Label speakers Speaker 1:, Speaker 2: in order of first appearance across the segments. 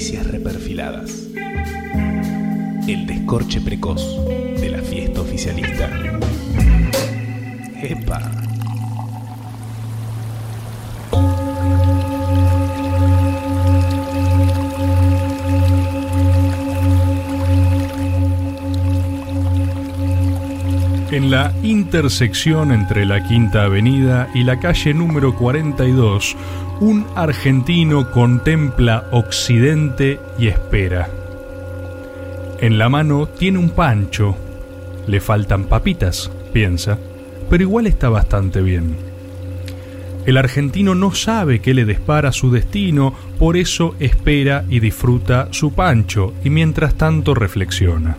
Speaker 1: noticias reperfiladas. El descorche precoz de la fiesta oficialista. ¡Epa!
Speaker 2: En la intersección entre la Quinta Avenida y la calle número 42, un argentino contempla Occidente y espera. En la mano tiene un pancho. Le faltan papitas, piensa, pero igual está bastante bien. El argentino no sabe qué le dispara su destino, por eso espera y disfruta su pancho y mientras tanto reflexiona.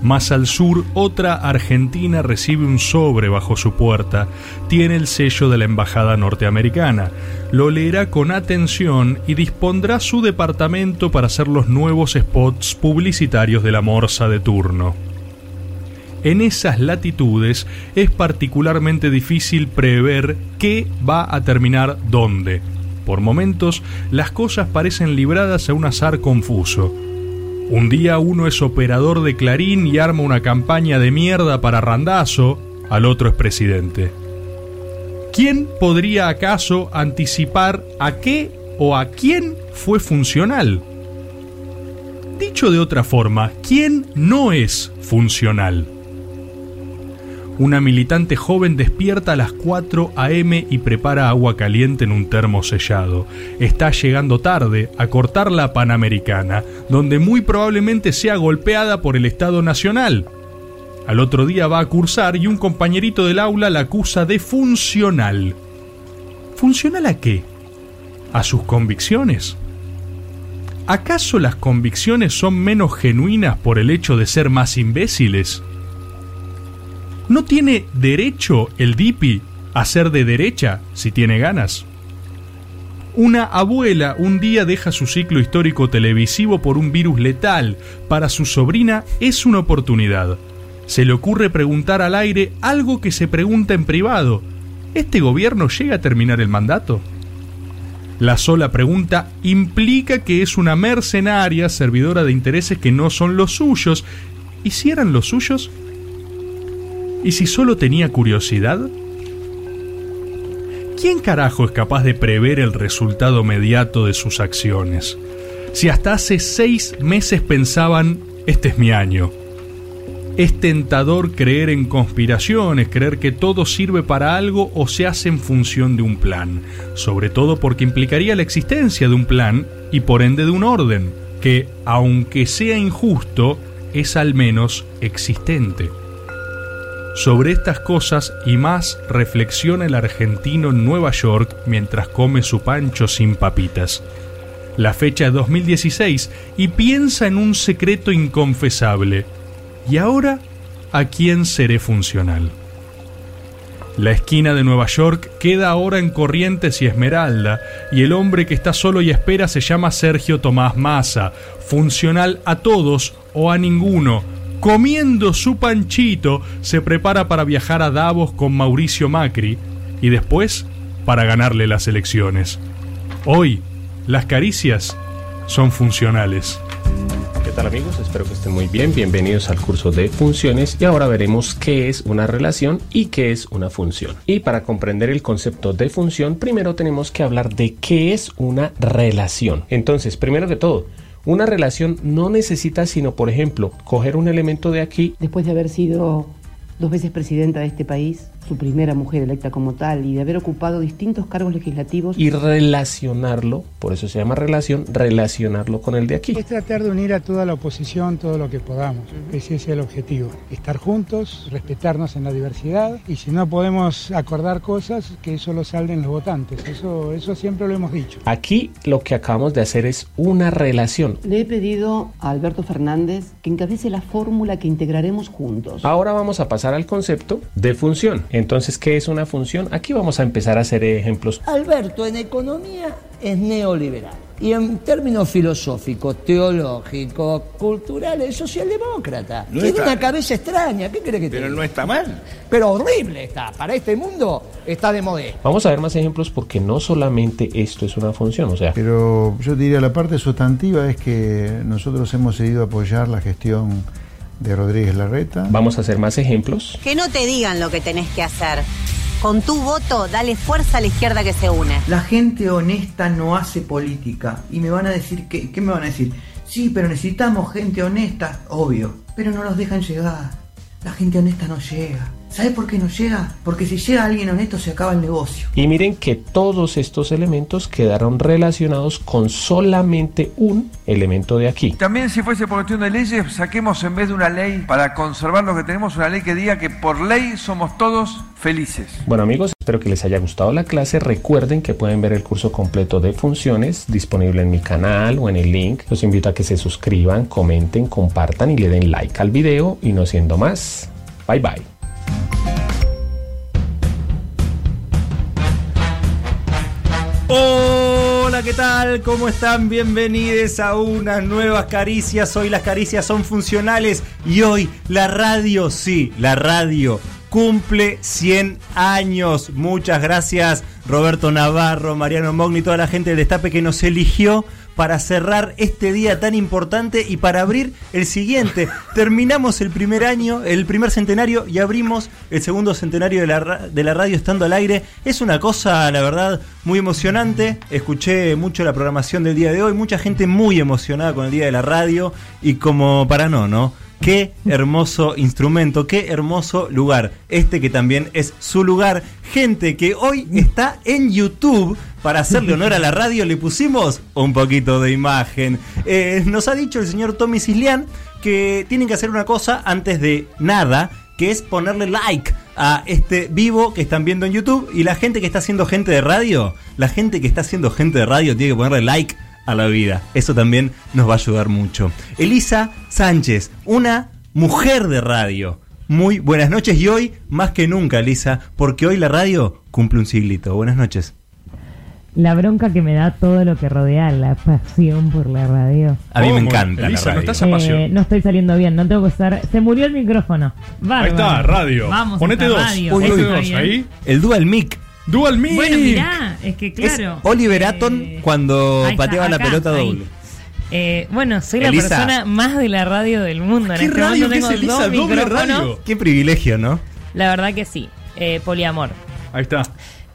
Speaker 2: Más al sur, otra argentina recibe un sobre bajo su puerta. Tiene el sello de la embajada norteamericana. Lo leerá con atención y dispondrá su departamento para hacer los nuevos spots publicitarios de la morsa de turno. En esas latitudes es particularmente difícil prever qué va a terminar dónde. Por momentos, las cosas parecen libradas a un azar confuso. Un día uno es operador de Clarín y arma una campaña de mierda para Randazo, al otro es presidente. ¿Quién podría acaso anticipar a qué o a quién fue funcional? Dicho de otra forma, ¿quién no es funcional? Una militante joven despierta a las 4 a.m. y prepara agua caliente en un termo sellado. Está llegando tarde a cortar la Panamericana, donde muy probablemente sea golpeada por el Estado Nacional. Al otro día va a cursar y un compañerito del aula la acusa de funcional. ¿Funcional a qué? ¿A sus convicciones? ¿Acaso las convicciones son menos genuinas por el hecho de ser más imbéciles? ¿No tiene derecho el DIPI a ser de derecha si tiene ganas? Una abuela un día deja su ciclo histórico televisivo por un virus letal. Para su sobrina es una oportunidad. Se le ocurre preguntar al aire algo que se pregunta en privado. ¿Este gobierno llega a terminar el mandato? La sola pregunta implica que es una mercenaria servidora de intereses que no son los suyos. ¿Y si eran los suyos? ¿Y si solo tenía curiosidad? ¿Quién carajo es capaz de prever el resultado mediato de sus acciones? Si hasta hace seis meses pensaban, este es mi año. Es tentador creer en conspiraciones, creer que todo sirve para algo o se hace en función de un plan, sobre todo porque implicaría la existencia de un plan y por ende de un orden, que, aunque sea injusto, es al menos existente. Sobre estas cosas y más reflexiona el argentino en Nueva York mientras come su pancho sin papitas. La fecha es 2016 y piensa en un secreto inconfesable. ¿Y ahora a quién seré funcional? La esquina de Nueva York queda ahora en Corrientes y Esmeralda, y el hombre que está solo y espera se llama Sergio Tomás Massa, funcional a todos o a ninguno, comiendo su panchito, se prepara para viajar a Davos con Mauricio Macri y después para ganarle las elecciones. Hoy, las caricias son funcionales.
Speaker 3: ¿Qué tal amigos? Espero que estén muy bien. Bienvenidos al curso de funciones y ahora veremos qué es una relación y qué es una función. Y para comprender el concepto de función, primero tenemos que hablar de qué es una relación. Entonces, primero que todo, una relación no necesita sino, por ejemplo, coger un elemento de aquí.
Speaker 4: Después de haber sido dos veces presidenta de este país, su primera mujer electa como tal y de haber ocupado distintos cargos legislativos.
Speaker 3: Y relacionarlo, por eso se llama relación, relacionarlo con el de aquí.
Speaker 5: Es tratar de unir a toda la oposición todo lo que podamos. Ese es el objetivo. Estar juntos, respetarnos en la diversidad y si no podemos acordar cosas, que eso lo salden los votantes. Eso, eso siempre lo hemos dicho.
Speaker 3: Aquí lo que acabamos de hacer es una relación.
Speaker 4: Le he pedido a Alberto Fernández que encabece la fórmula que integraremos juntos.
Speaker 3: Ahora vamos a pasar al concepto de función. Entonces, ¿qué es una función? Aquí vamos a empezar a hacer ejemplos.
Speaker 6: Alberto en economía es neoliberal. y en términos filosóficos, teológicos, culturales, socialdemócrata.
Speaker 7: No
Speaker 6: Tiene
Speaker 7: está-
Speaker 6: una cabeza extraña, ¿qué crees que
Speaker 7: Pero no está mal.
Speaker 6: Pero horrible está, para este mundo está de moda.
Speaker 3: Vamos a ver más ejemplos porque no solamente esto es una función, o sea,
Speaker 8: Pero yo diría la parte sustantiva es que nosotros hemos decidido apoyar la gestión de Rodríguez Larreta.
Speaker 3: vamos a hacer más ejemplos.
Speaker 9: Que no te digan lo que tenés que hacer. Con tu voto, dale fuerza a la izquierda que se une.
Speaker 10: La gente honesta no hace política. Y me van a decir, que, ¿qué me van a decir? Sí, pero necesitamos gente honesta, obvio. Pero no los dejan llegar. La gente honesta no llega. ¿Sabe por qué no llega? Porque si llega alguien honesto se acaba el negocio.
Speaker 3: Y miren que todos estos elementos quedaron relacionados con solamente un elemento de aquí.
Speaker 11: También si fuese por cuestión de leyes, saquemos en vez de una ley para conservar lo que tenemos, una ley que diga que por ley somos todos felices.
Speaker 3: Bueno amigos, espero que les haya gustado la clase. Recuerden que pueden ver el curso completo de funciones disponible en mi canal o en el link. Los invito a que se suscriban, comenten, compartan y le den like al video. Y no siendo más, bye bye.
Speaker 12: Hola, ¿qué tal? ¿Cómo están? Bienvenidos a unas nuevas caricias. Hoy las caricias son funcionales y hoy la radio, sí, la radio cumple 100 años. Muchas gracias Roberto Navarro, Mariano Mogni, toda la gente del Destape que nos eligió para cerrar este día tan importante y para abrir el siguiente. Terminamos el primer año, el primer centenario y abrimos el segundo centenario de la, de la radio estando al aire. Es una cosa, la verdad, muy emocionante. Escuché mucho la programación del día de hoy, mucha gente muy emocionada con el día de la radio y como para no, ¿no? Qué hermoso instrumento, qué hermoso lugar. Este que también es su lugar. Gente que hoy está en YouTube. Para hacerle honor a la radio le pusimos un poquito de imagen. Eh, nos ha dicho el señor Tommy Cislián que tienen que hacer una cosa antes de nada, que es ponerle like a este vivo que están viendo en YouTube. Y la gente que está haciendo gente de radio, la gente que está haciendo gente de radio tiene que ponerle like a la vida. Eso también nos va a ayudar mucho. Elisa Sánchez, una mujer de radio. Muy buenas noches y hoy más que nunca, Elisa, porque hoy la radio cumple un siglito. Buenas noches.
Speaker 13: La bronca que me da todo lo que rodea la pasión por la radio.
Speaker 12: A mí me
Speaker 2: ¿Cómo?
Speaker 12: encanta
Speaker 2: Elisa,
Speaker 12: la
Speaker 2: no estás.
Speaker 13: Eh, no estoy saliendo bien, no tengo que estar. Se murió el micrófono. Bárbaro.
Speaker 2: Ahí está, radio.
Speaker 13: Vamos,
Speaker 2: Ponete dos.
Speaker 13: radio.
Speaker 2: Ponete dos ahí.
Speaker 12: El Dual Mic.
Speaker 2: Dual Mic.
Speaker 13: Bueno, mirá, es que
Speaker 12: Es
Speaker 13: claro.
Speaker 12: Oliver
Speaker 13: eh,
Speaker 12: Atom cuando pateaba la pelota doble.
Speaker 13: Eh, bueno, soy la persona más de la radio del mundo. En
Speaker 2: ¿Qué
Speaker 13: este
Speaker 2: radio
Speaker 13: momento
Speaker 2: que es
Speaker 13: tengo
Speaker 2: Elisa?
Speaker 13: dos
Speaker 2: Doble
Speaker 13: micrófonos.
Speaker 2: radio.
Speaker 12: Qué privilegio, ¿no?
Speaker 13: La verdad que sí. Eh, poliamor.
Speaker 2: Ahí está.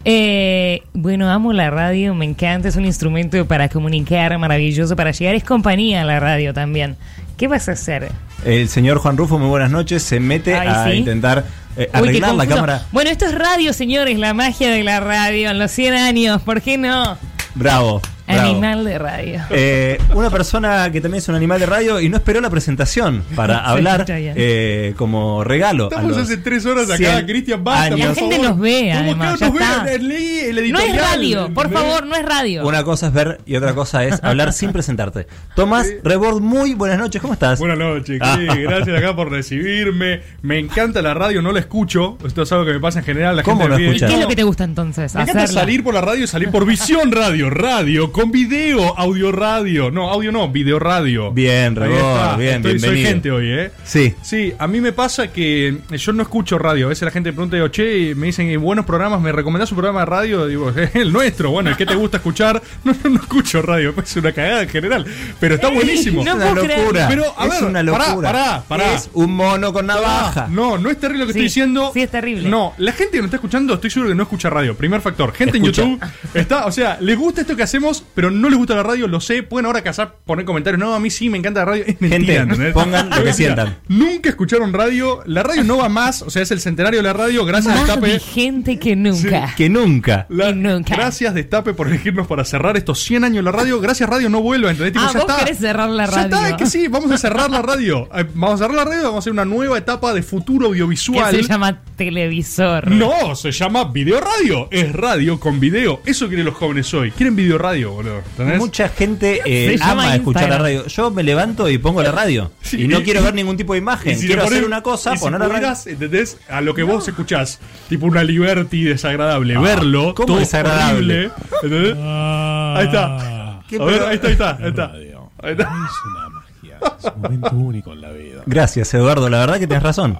Speaker 13: Eh, bueno, amo la radio, me encanta, es un instrumento para comunicar, maravilloso, para llegar, es compañía la radio también. ¿Qué vas a hacer?
Speaker 12: El señor Juan Rufo, muy buenas noches, se mete
Speaker 13: Ay,
Speaker 12: a
Speaker 13: sí.
Speaker 12: intentar eh,
Speaker 13: Uy,
Speaker 12: arreglar la cámara.
Speaker 13: Bueno, esto es radio, señores, la magia de la radio en los 100 años, ¿por qué no?
Speaker 12: Bravo. Bravo.
Speaker 13: Animal de radio.
Speaker 12: Eh, una persona que también es un animal de radio y no esperó la presentación para
Speaker 13: Sí,
Speaker 12: hablar eh, como regalo. a
Speaker 2: Estamos
Speaker 12: los
Speaker 2: hace tres horas acá,
Speaker 12: 100
Speaker 2: Cristian, basta,
Speaker 12: años.
Speaker 13: La gente nos ve,
Speaker 2: ¿Cómo
Speaker 13: además,
Speaker 2: que no
Speaker 13: ya
Speaker 2: nos
Speaker 13: está.
Speaker 2: ve? Leí el
Speaker 13: No
Speaker 2: editorial.
Speaker 13: es radio, por favor, no es radio.
Speaker 12: Una cosa es ver y otra cosa es hablar sin presentarte. Tomás Rebord, muy buenas noches, ¿cómo estás?
Speaker 2: Buenas noches,
Speaker 12: Ah.
Speaker 2: Gracias acá por recibirme. Me encanta la radio, no la escucho. Esto es algo que me pasa en general. La
Speaker 12: ¿Cómo
Speaker 2: gente
Speaker 12: no escuchas?
Speaker 13: ¿Qué es lo que te gusta entonces?
Speaker 2: Me encanta salir por la radio y salir por visión radio, radio, con video, audio radio. No, audio no, video radio.
Speaker 12: Bien,
Speaker 2: está.
Speaker 12: bien,
Speaker 2: Estoy- Soy
Speaker 12: bienvenido.
Speaker 2: gente hoy, ¿eh?
Speaker 12: Sí.
Speaker 2: Sí, a mí me pasa que yo no escucho radio. A veces la gente me pregunta, digo, che, y me dicen, "¿Y buenos programas, ¿me recomendás un programa de radio? Digo, el nuestro, bueno, el que te gusta escuchar. No, no, no escucho radio, me parece una cagada en general. Pero está buenísimo.
Speaker 13: No
Speaker 12: Es una locura.
Speaker 2: Pero, a
Speaker 12: es
Speaker 2: ver,
Speaker 12: una
Speaker 2: pará,
Speaker 12: locura.
Speaker 2: pará, pará.
Speaker 12: Es un mono con navaja.
Speaker 2: No, no es terrible lo que
Speaker 13: Sí,
Speaker 2: estoy diciendo.
Speaker 13: sí es terrible.
Speaker 2: No, la gente que nos está escuchando, estoy seguro que no escucha radio. Primer factor. Gente
Speaker 12: Escucha.
Speaker 2: en YouTube está, o sea, les gusta esto que hacemos, pero no les gusta la radio, lo sé. Pueden ahora casar, poner comentarios. No, a mí sí me encanta la radio. Es mentira,
Speaker 12: Gente,
Speaker 2: ¿entendés?
Speaker 12: pongan lo que sientan.
Speaker 2: Nunca escucharon radio. La radio no va más, o sea, es el centenario de la radio. Gracias,
Speaker 13: Más
Speaker 2: Destape.
Speaker 13: vigente que nunca.
Speaker 12: Que nunca.
Speaker 2: La-
Speaker 13: Y nunca.
Speaker 2: Gracias, Destape, por elegirnos para cerrar estos 100 años de la radio. Gracias, radio, no vuelva, ¿entendés? Tipo,
Speaker 13: Ah,
Speaker 2: ya
Speaker 13: vos
Speaker 2: está.
Speaker 13: querés cerrar la
Speaker 2: Ya
Speaker 13: radio.
Speaker 2: está, es que sí, vamos a cerrar la radio. Eh, Vamos a cerrar la radio, vamos a hacer una nueva etapa de futuro
Speaker 13: Que
Speaker 2: audiovisual.
Speaker 13: se llama televisor.
Speaker 2: No, se llama video radio. Es radio con video. Eso quieren los jóvenes hoy. Quieren video radio, boludo. ¿entendés?
Speaker 12: Mucha gente eh, ama escuchar la radio. Yo me levanto y pongo la radio.
Speaker 2: Sí.
Speaker 12: Y no quiero ver ningún tipo de imagen.
Speaker 2: Si
Speaker 12: quiero hacer una cosa,
Speaker 2: y si
Speaker 12: poner la radio.
Speaker 2: pudieras, ¿entendés? A lo que vos escuchás. Tipo una Liberty desagradable.
Speaker 12: Ah,
Speaker 2: Verlo.
Speaker 12: ¿cómo
Speaker 2: todo
Speaker 12: desagradable?
Speaker 2: horrible, ¿entendés? Ahí está. A ver, ahí está, ahí está. Ahí está. Ahí está.
Speaker 1: Es una magia. Es un momento único en la vida.
Speaker 12: Gracias, Eduardo. La verdad que tenés razón.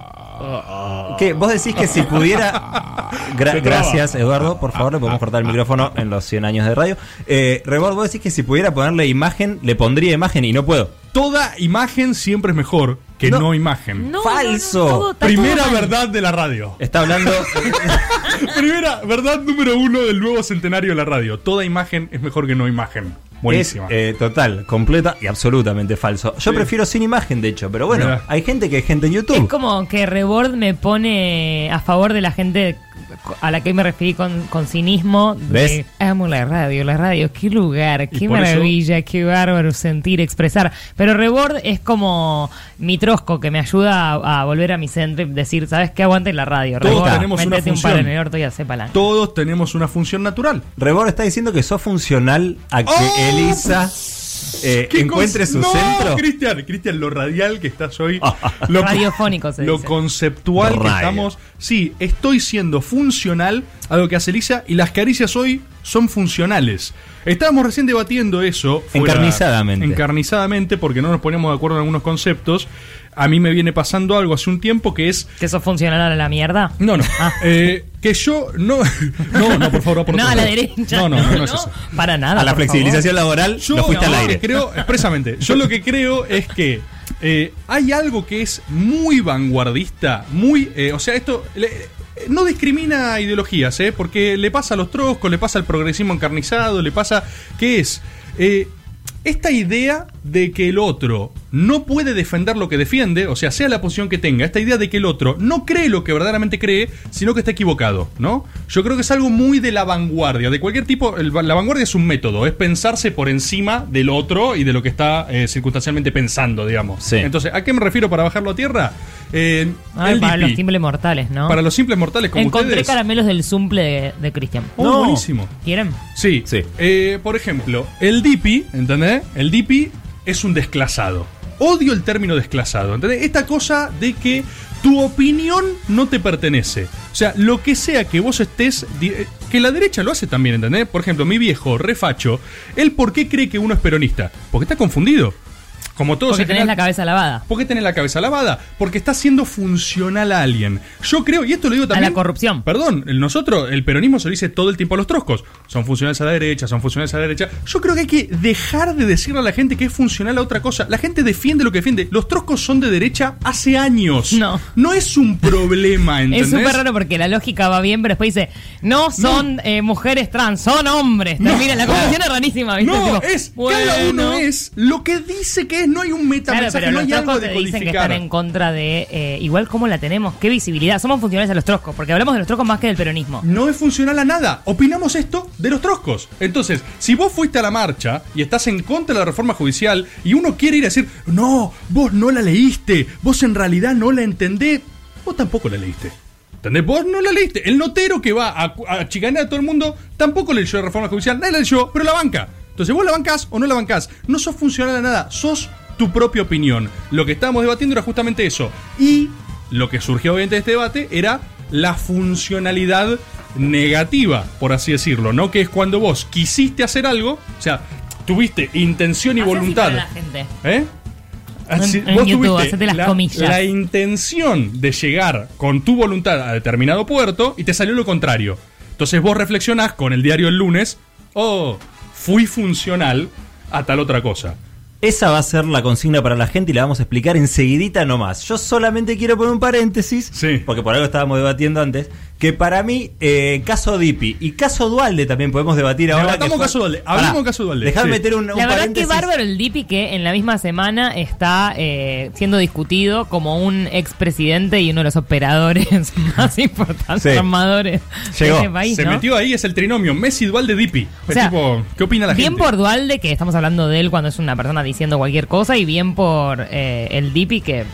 Speaker 12: ¿Qué? Vos decís que si pudiera. Gra- gracias, Eduardo. Por favor, le podemos cortar el micrófono en los 100 años de radio. Eh, Rebord, vos decís que si pudiera ponerle imagen, le pondría imagen y no puedo.
Speaker 2: Toda imagen siempre es mejor que no, imagen.
Speaker 13: No,
Speaker 12: Falso.
Speaker 13: no, no, todo- está
Speaker 2: Primera verdad de la radio.
Speaker 12: Está hablando.
Speaker 2: Primera verdad número uno del nuevo centenario de la radio. Toda imagen es mejor que no imagen. Buenísima.
Speaker 12: Es eh, total, completa y absolutamente falso. Yo
Speaker 2: Sí.
Speaker 12: prefiero sin imagen, de hecho, pero bueno,
Speaker 2: Mirá.
Speaker 12: hay gente que es gente en
Speaker 13: Es
Speaker 12: YouTube.
Speaker 13: como que Rebord me pone a favor de la gente a la que me referí con, con cinismo. de,
Speaker 12: ¿Ves?
Speaker 13: Amo la radio, la radio, qué lugar, qué
Speaker 2: eso-
Speaker 13: maravilla, qué bárbaro sentir, expresar. Pero Rebord es como mi trosco que me ayuda a, a volver a mi centro y decir, ¿sabes qué? Aguante la radio.
Speaker 2: Todos
Speaker 13: Rebord,
Speaker 2: tenemos una
Speaker 13: métete un
Speaker 2: función.
Speaker 13: palo en el orto y hace.
Speaker 2: Todos tenemos una función natural.
Speaker 12: Rebord está diciendo que sos funcional a que
Speaker 2: ¡Oh!
Speaker 12: Elisa eh,
Speaker 2: ¿Qué
Speaker 12: encuentre su
Speaker 2: no,
Speaker 12: centro.
Speaker 2: Cristian, Cristian, lo radial que estás hoy. lo,
Speaker 13: Radiofónico se
Speaker 2: Lo
Speaker 13: dice.
Speaker 2: conceptual que estamos. Sí, estoy siendo funcional a lo que hace Elisa y las caricias hoy son funcionales. Estábamos recién debatiendo eso.
Speaker 12: Encarnizadamente.
Speaker 2: Encarnizadamente, porque no nos poníamos de acuerdo en algunos conceptos. A mí me viene pasando algo hace un tiempo que es.
Speaker 13: ¿Que sos funcional a la mierda?
Speaker 2: No, no. Eh, que yo no. No, no, por favor, por
Speaker 13: No, a la derecha.
Speaker 2: No, no, no, no es eso.
Speaker 13: Para nada.
Speaker 12: A la
Speaker 13: por
Speaker 12: flexibilización laboral
Speaker 2: Yo
Speaker 12: lo fuiste
Speaker 2: no,
Speaker 12: al aire.
Speaker 2: que creo, expresamente, yo lo que creo es que eh, hay algo que es muy vanguardista, muy, eh, o sea, esto le- no discrimina ideologías, ¿eh? porque le pasa a los troscos, le pasa al progresismo encarnizado, le pasa, ¿qué es? Eh, esta idea de que el otro no puede defender lo que defiende, o sea, sea la posición que tenga, esta idea de que el otro no cree lo que verdaderamente cree, sino que está equivocado, ¿no? Yo creo que es algo muy de la vanguardia, de cualquier tipo, el- la vanguardia es un método, es pensarse por encima del otro y de lo que está eh, circunstancialmente pensando, digamos.
Speaker 12: Sí.
Speaker 2: Entonces, ¿a qué me refiero para bajarlo a tierra? Eh,
Speaker 13: Ay, para los simples mortales, ¿no?
Speaker 2: Para los simples mortales como
Speaker 13: Encontré
Speaker 2: ustedes.
Speaker 13: caramelos del zumple de, de Cristian.
Speaker 2: Oh,
Speaker 12: No.
Speaker 2: buenísimo.
Speaker 13: ¿Quieren?
Speaker 2: Sí.
Speaker 12: Sí.
Speaker 2: Eh, por ejemplo, el DP, ¿entendés? El DP es un desclasado. Odio el término desclasado, ¿entendés? Esta cosa de que tu opinión no te pertenece. O sea, lo que sea que vos estés... eh, Que la derecha lo hace también, ¿entendés? Por ejemplo, mi viejo, refacho, ¿él por qué cree que uno es peronista? Porque está confundido. Como todos
Speaker 13: Porque
Speaker 2: en
Speaker 13: tenés
Speaker 2: general-
Speaker 13: la cabeza lavada.
Speaker 2: ¿Por qué tenés la cabeza lavada? Porque está siendo funcional a alguien. Yo creo, y esto lo digo
Speaker 13: A
Speaker 2: también.
Speaker 13: la corrupción.
Speaker 2: Perdón, nosotros, el peronismo se lo dice todo el tiempo a los troscos. Son funcionales a la derecha, son funcionales a la derecha. Yo creo que hay que dejar de decirle a la gente que es funcional a otra cosa. La gente defiende lo que defiende. Los troscos son de derecha hace años.
Speaker 13: No.
Speaker 2: No es un problema, ¿entendés?
Speaker 13: Es súper raro porque la lógica va bien, pero después dice, no son eh, mujeres trans, son hombres.
Speaker 2: No.
Speaker 13: Termina, la conversación es rarísima, ¿viste?
Speaker 2: No,
Speaker 13: Tipo,
Speaker 2: es
Speaker 13: bueno.
Speaker 2: cada uno es lo que dice que es, no hay un
Speaker 13: Claro,
Speaker 2: metamensaje,
Speaker 13: pero
Speaker 2: no hay algo de
Speaker 13: dicen que están en contra de eh, igual cómo la tenemos, qué visibilidad. Somos funcionales a los troscos, porque hablamos de los troscos más que del peronismo.
Speaker 2: no es funcional a nada. Opinamos esto de los troscos. Entonces, si vos fuiste a la marcha y estás en contra de la reforma judicial y uno quiere ir a decir, no, vos no la leíste, vos en realidad no la entendés, vos tampoco la leíste. ¿Entendés? Vos no la leíste. El notero que va a, a chicanear a todo el mundo tampoco leyó la reforma judicial. Nadie la leyó, pero la banca. Entonces, vos la bancás o no la bancás. No sos funcional a nada, sos tu propia opinión. Lo que estábamos debatiendo era justamente eso. Y lo que surgió obviamente de este debate era la funcionalidad negativa, por así decirlo, ¿no? Que es cuando vos quisiste hacer algo, o sea, tuviste intención y
Speaker 13: Hacé así
Speaker 2: voluntad.
Speaker 13: para la gente.
Speaker 2: ¿Eh? Así-
Speaker 13: En- en
Speaker 2: vos
Speaker 13: YouTube,
Speaker 2: tuviste
Speaker 13: las
Speaker 2: la,
Speaker 13: comillas.
Speaker 2: la intención de llegar con tu voluntad a determinado puerto y te salió lo contrario. Entonces vos reflexionás con el diario el lunes, oh, fui funcional a tal otra cosa.
Speaker 12: Esa va a ser la consigna para la gente y la vamos a explicar enseguidita nomás. Yo solamente quiero poner un paréntesis, porque por algo estábamos debatiendo antes, que para mí, eh, caso Dipi y caso Dualde también podemos debatir ahora.
Speaker 2: Debatamos
Speaker 12: que fue-
Speaker 2: caso Dualde, de caso Dualde,
Speaker 12: Dejame
Speaker 2: sí.
Speaker 12: meter un, un
Speaker 13: La verdad que
Speaker 12: paréntesis.
Speaker 13: bárbaro el Dipi que en la misma semana está eh, siendo discutido como un expresidente y uno de los operadores más importantes
Speaker 2: Sí.
Speaker 13: armadores
Speaker 2: Llegó.
Speaker 13: de este país,
Speaker 2: Se
Speaker 13: ¿no?
Speaker 2: metió ahí, es el trinomio Messi Dualde Dipi.
Speaker 13: O sea,
Speaker 2: tipo, ¿qué opina la
Speaker 13: bien
Speaker 2: gente?
Speaker 13: por Dualde, que estamos hablando de él cuando es una persona diciendo cualquier cosa, y bien por eh, el Dipi, que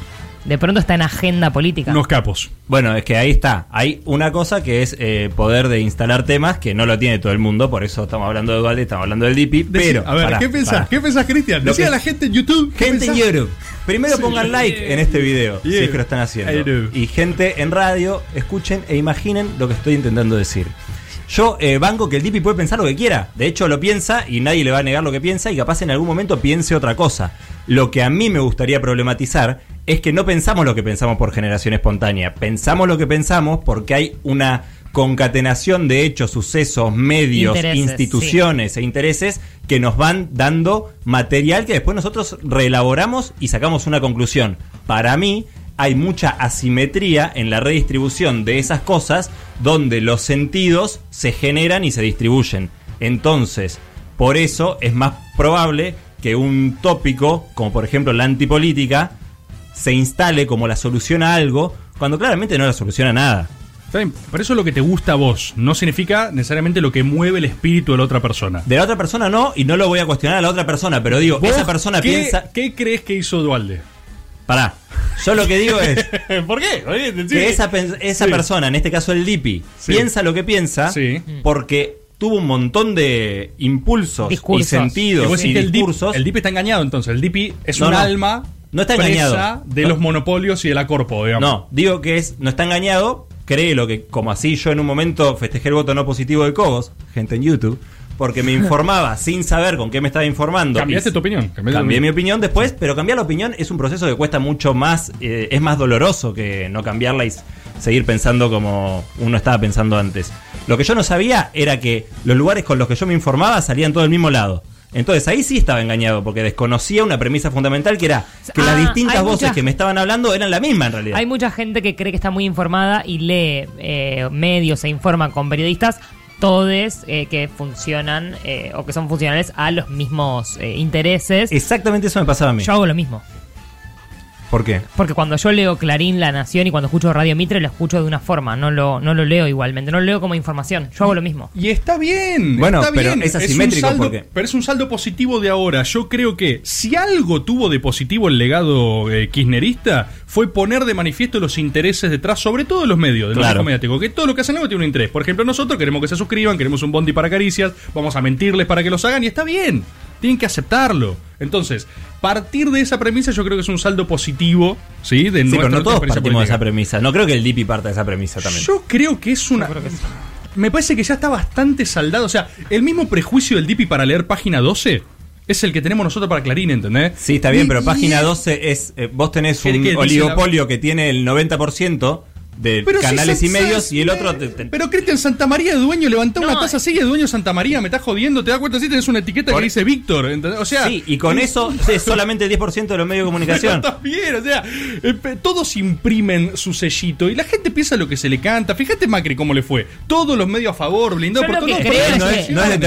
Speaker 13: de pronto está en agenda política.
Speaker 2: Unos capos.
Speaker 12: Bueno, es que ahí está. Hay una cosa que es eh, poder de instalar temas que no lo tiene todo el mundo, por eso estamos hablando de Dualde, estamos hablando del Dipi,
Speaker 2: Decí-
Speaker 12: pero...
Speaker 2: a ver,
Speaker 12: pará,
Speaker 2: ¿qué pensás?
Speaker 12: pará.
Speaker 2: ¿Qué pensás, Cristian? Decía
Speaker 12: que-
Speaker 2: la gente en YouTube. ¿qué
Speaker 12: Gente en? YouTube. Primero
Speaker 2: Sí.
Speaker 12: pongan like en este video, si
Speaker 2: Yeah.
Speaker 12: es que lo están haciendo.
Speaker 2: do.
Speaker 12: Y gente en radio, escuchen e imaginen lo que estoy intentando decir. Yo eh, banco que el Dipi puede pensar lo que quiera. De hecho, lo piensa y nadie le va a negar lo que piensa y capaz en algún momento piense otra cosa. Lo que a mí me gustaría problematizar es que no pensamos lo que pensamos por generación espontánea. Pensamos lo que pensamos porque hay una concatenación de hechos, sucesos, medios,
Speaker 13: Intereses,
Speaker 12: instituciones e intereses que nos van dando material que después nosotros reelaboramos y sacamos una conclusión. Para mí hay mucha asimetría en la redistribución de esas cosas donde los sentidos se generan y se distribuyen. Entonces, por eso es más probable que un tópico, como por ejemplo la antipolítica, se instale como la solución a algo, cuando claramente no la soluciona nada.
Speaker 2: Pero eso es lo que te gusta a vos. No significa necesariamente lo que mueve el espíritu de la otra persona.
Speaker 12: De la otra persona no, y no lo voy a cuestionar a la otra persona, pero digo,
Speaker 2: ¿Vos
Speaker 12: esa persona
Speaker 2: qué-
Speaker 12: piensa.
Speaker 2: ¿Qué crees que hizo Dualde?
Speaker 12: Pará. Yo lo que digo es.
Speaker 2: ¿Por qué? Oye, sí.
Speaker 12: que esa, esa
Speaker 2: Sí.
Speaker 12: persona, en este caso el Dipi,
Speaker 2: Sí.
Speaker 12: piensa lo que piensa
Speaker 2: Sí.
Speaker 12: porque tuvo un montón de impulsos
Speaker 13: Discursos.
Speaker 12: y sentidos
Speaker 2: Y el,
Speaker 12: discursos.
Speaker 2: Dip, el Dip está engañado entonces. El Dipi es
Speaker 12: No,
Speaker 2: un
Speaker 12: no.
Speaker 2: alma
Speaker 12: No está
Speaker 2: presa
Speaker 12: engañado.
Speaker 2: de
Speaker 12: No.
Speaker 2: los monopolios y de la corpo, digamos.
Speaker 12: No, digo que es, no está engañado, cree lo que, como así yo en un momento festejé el voto no positivo de Cobos, gente en YouTube, porque me informaba sin saber con qué me estaba informando.
Speaker 2: Cambiaste tu opinión. cambiaste
Speaker 12: Cambié mi opinión después, pero cambiar la opinión es un proceso que cuesta mucho más, eh, es más doloroso que no cambiarla y seguir pensando como uno estaba pensando antes. Lo que yo no sabía era que los lugares con los que yo me informaba salían todo del mismo lado. Entonces ahí sí estaba engañado, porque desconocía una premisa fundamental que era que las
Speaker 13: Ah,
Speaker 12: distintas voces que me estaban hablando eran la misma en realidad.
Speaker 13: Hay mucha gente que cree que está muy informada y lee eh, medios, se informa con periodistas, todos eh, que funcionan eh, o que son funcionales a los mismos eh, intereses.
Speaker 12: Exactamente eso me pasaba a mí.
Speaker 13: Yo hago lo mismo.
Speaker 12: ¿Por qué?
Speaker 13: Porque cuando yo leo Clarín, La Nación y cuando escucho Radio Mitre lo escucho de una forma, no lo, no lo leo igualmente, no lo leo como información, yo hago lo mismo.
Speaker 2: Y está bien.
Speaker 12: Bueno,
Speaker 2: está
Speaker 12: pero
Speaker 2: bien.
Speaker 12: es
Speaker 2: un
Speaker 12: asimétrico
Speaker 2: saldo-
Speaker 12: porque-
Speaker 2: Pero es un saldo positivo de ahora. Yo creo que si algo tuvo de positivo el legado eh, kirchnerista fue poner de manifiesto los intereses detrás, sobre todo de los medios, del
Speaker 12: Claro.
Speaker 2: mediático, que todo lo que hacen algo tiene un interés. Por ejemplo, nosotros queremos que se suscriban, queremos un bondi para caricias, vamos a mentirles para que los hagan y está bien. Tienen que aceptarlo. Entonces, partir de esa premisa yo creo que es un saldo positivo, ¿sí? De
Speaker 12: Sí, pero no todos partimos de esa premisa. No creo que el Dipi parta de esa premisa también.
Speaker 2: Yo creo que es una. Me parece que ya está bastante saldado. O sea, el mismo prejuicio del Dipi para leer página 12 es el que tenemos nosotros para Clarín, ¿entendés?
Speaker 12: Sí, está bien,
Speaker 2: Y-
Speaker 12: pero
Speaker 2: y-
Speaker 12: página 12 es. eh, vos tenés
Speaker 2: ¿Qué-
Speaker 12: un
Speaker 2: qué dice
Speaker 12: oligopolio que tiene el 90% de
Speaker 2: Pero si
Speaker 12: canales y medios y el otro. te- te-
Speaker 2: Pero Cristian Santamaría de dueño levantó una taza así de dueño Santamaría, me estás jodiendo, te das cuenta si tenés una etiqueta
Speaker 12: Por-
Speaker 2: que dice Víctor, ¿entendés? O sea,
Speaker 12: sí, y con eso es solamente el 10% de los medios de comunicación.
Speaker 2: Pero también, o sea, eh, pe- todos imprimen su sellito y la gente piensa lo que se le canta. Fíjate Macri cómo le fue. Todos los medios a favor, blindado
Speaker 13: Yo
Speaker 2: por
Speaker 13: lo que
Speaker 2: todos.
Speaker 13: creo
Speaker 2: por
Speaker 13: es
Speaker 12: no, es, no es
Speaker 2: elecciones.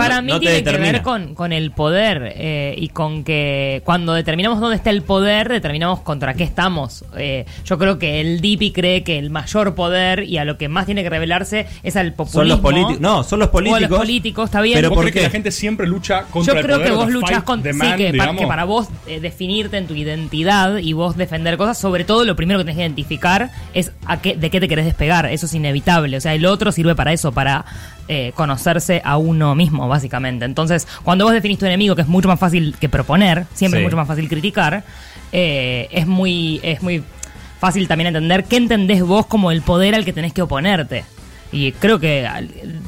Speaker 13: Para mí
Speaker 12: no
Speaker 13: tiene que ver con, con el poder eh, y con que cuando determinamos dónde está el poder, determinamos contra qué estamos. Eh, yo creo que el DIPI cree que el mayor poder y a lo que más tiene que revelarse es al populismo.
Speaker 12: Son los políticos. No, son los
Speaker 13: O a los
Speaker 12: políticos.
Speaker 13: políticos, está bien.
Speaker 12: Pero
Speaker 2: ¿Vos
Speaker 12: ¿por
Speaker 2: crees que
Speaker 12: qué?
Speaker 2: la gente siempre lucha contra
Speaker 13: Yo
Speaker 2: el
Speaker 13: creo
Speaker 2: poder?
Speaker 13: que vos luchás
Speaker 2: fight
Speaker 13: con,
Speaker 2: the
Speaker 13: sí, que,
Speaker 2: digamos?
Speaker 13: que para vos eh, definirte en tu identidad y vos defender cosas, sobre todo lo primero que tenés que identificar es a qué, de qué te querés despegar. Eso es inevitable. O sea, el otro sirve para eso, para eh, conocerse a uno mismo, básicamente. Entonces, cuando vos definís tu enemigo, que es mucho más fácil que proponer, siempre
Speaker 12: Sí.
Speaker 13: es mucho más fácil criticar, eh, es muy, es muy fácil también entender qué entendés vos como el poder al que tenés que oponerte. Y creo que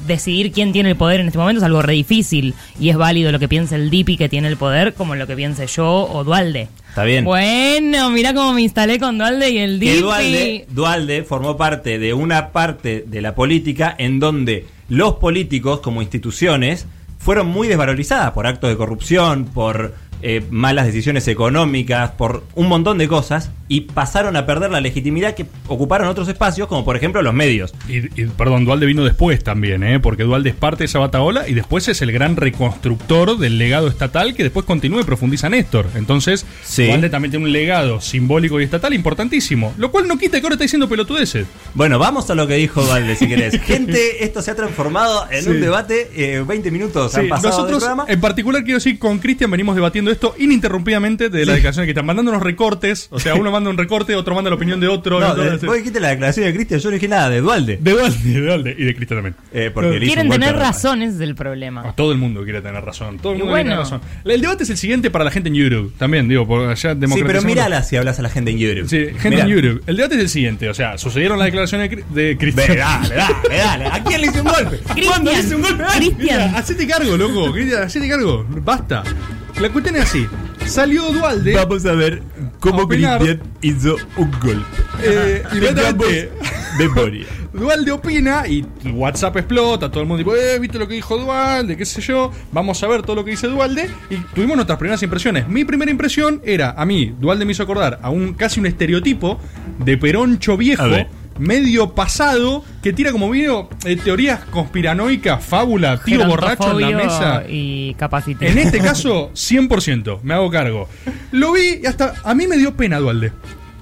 Speaker 13: decidir quién tiene el poder en este momento es algo re difícil. Y es válido lo que piense el Dipi que tiene el poder, como lo que piense yo o Dualde.
Speaker 12: Está bien.
Speaker 13: Bueno, mira cómo me instalé con Dualde y el
Speaker 12: que
Speaker 13: Dipi.
Speaker 12: Dualde, Dualde formó parte de una parte de la política en donde los políticos como instituciones fueron muy desvalorizadas por actos de corrupción, por eh, malas decisiones económicas, por un montón de cosas y pasaron a perder la legitimidad que ocuparon otros espacios como por ejemplo los medios.
Speaker 2: Y, y, perdón, Dualde vino después también, ¿eh? porque Dualde es parte de esa bataola y después es el gran reconstructor del legado estatal que después continúa y profundiza Néstor. Entonces,
Speaker 12: Sí.
Speaker 2: Dualde también tiene un legado simbólico y estatal importantísimo, lo cual no quita que ahora está diciendo pelotudeces.
Speaker 12: Bueno, vamos a lo que dijo Dualde si querés. Gente, esto se ha transformado en
Speaker 2: Sí.
Speaker 12: un debate, eh, 20 minutos
Speaker 2: Sí,
Speaker 12: han pasado del
Speaker 2: nosotros,
Speaker 12: programa.
Speaker 2: en particular, quiero decir, con Cristian venimos debatiendo esto esto ininterrumpidamente de la declaración de Cristian, mandando unos recortes. O sea, uno manda un recorte, otro manda la opinión de otro.
Speaker 12: No, de- vos dijiste la declaración de Cristian, yo no dije nada, de Dualde.
Speaker 2: De Dualde, de Dualde y de Cristian también.
Speaker 12: Eh, porque
Speaker 13: Quieren tener razón, ese es el problema.
Speaker 2: Todo el mundo quiere tener razón. Todo el mundo quiere tener
Speaker 13: bueno.
Speaker 2: razón. El debate es el siguiente para la gente en YouTube. También, digo, por allá
Speaker 12: Sí, pero mírala si hablas a la gente en YouTube.
Speaker 2: Sí, gente
Speaker 12: Mirá.
Speaker 2: en YouTube. El debate es el siguiente. O sea, sucedieron las declaraciones de, Cri- de Cristian.
Speaker 12: Ve, dale, dale, dale. ¿A quién le hice un golpe? ¿Cuándo le hice un golpe?
Speaker 2: Cristian, hacete cargo, loco. Cristian, hacete cargo. Basta. La cuestión es así. Salió Dualde.
Speaker 12: Vamos a ver cómo. Cristian hizo un golpe.
Speaker 2: Eh, inmediatamente.
Speaker 12: Memoria.
Speaker 2: Dualde opina y WhatsApp explota, todo el mundo tipo, eh, viste lo que dijo Dualde, qué sé yo, vamos a ver todo lo que dice Dualde y tuvimos nuestras primeras impresiones. Mi primera impresión era, a mí, Dualde me hizo acordar a un casi un estereotipo de peroncho viejo,
Speaker 12: A ver.
Speaker 2: Medio pasado, que tira como video eh, teorías conspiranoicas, fábula, tío borracho en la mesa.
Speaker 13: Y capacité.
Speaker 2: En este caso, 100%, me hago cargo. Lo vi y hasta a mí me dio pena Dualde.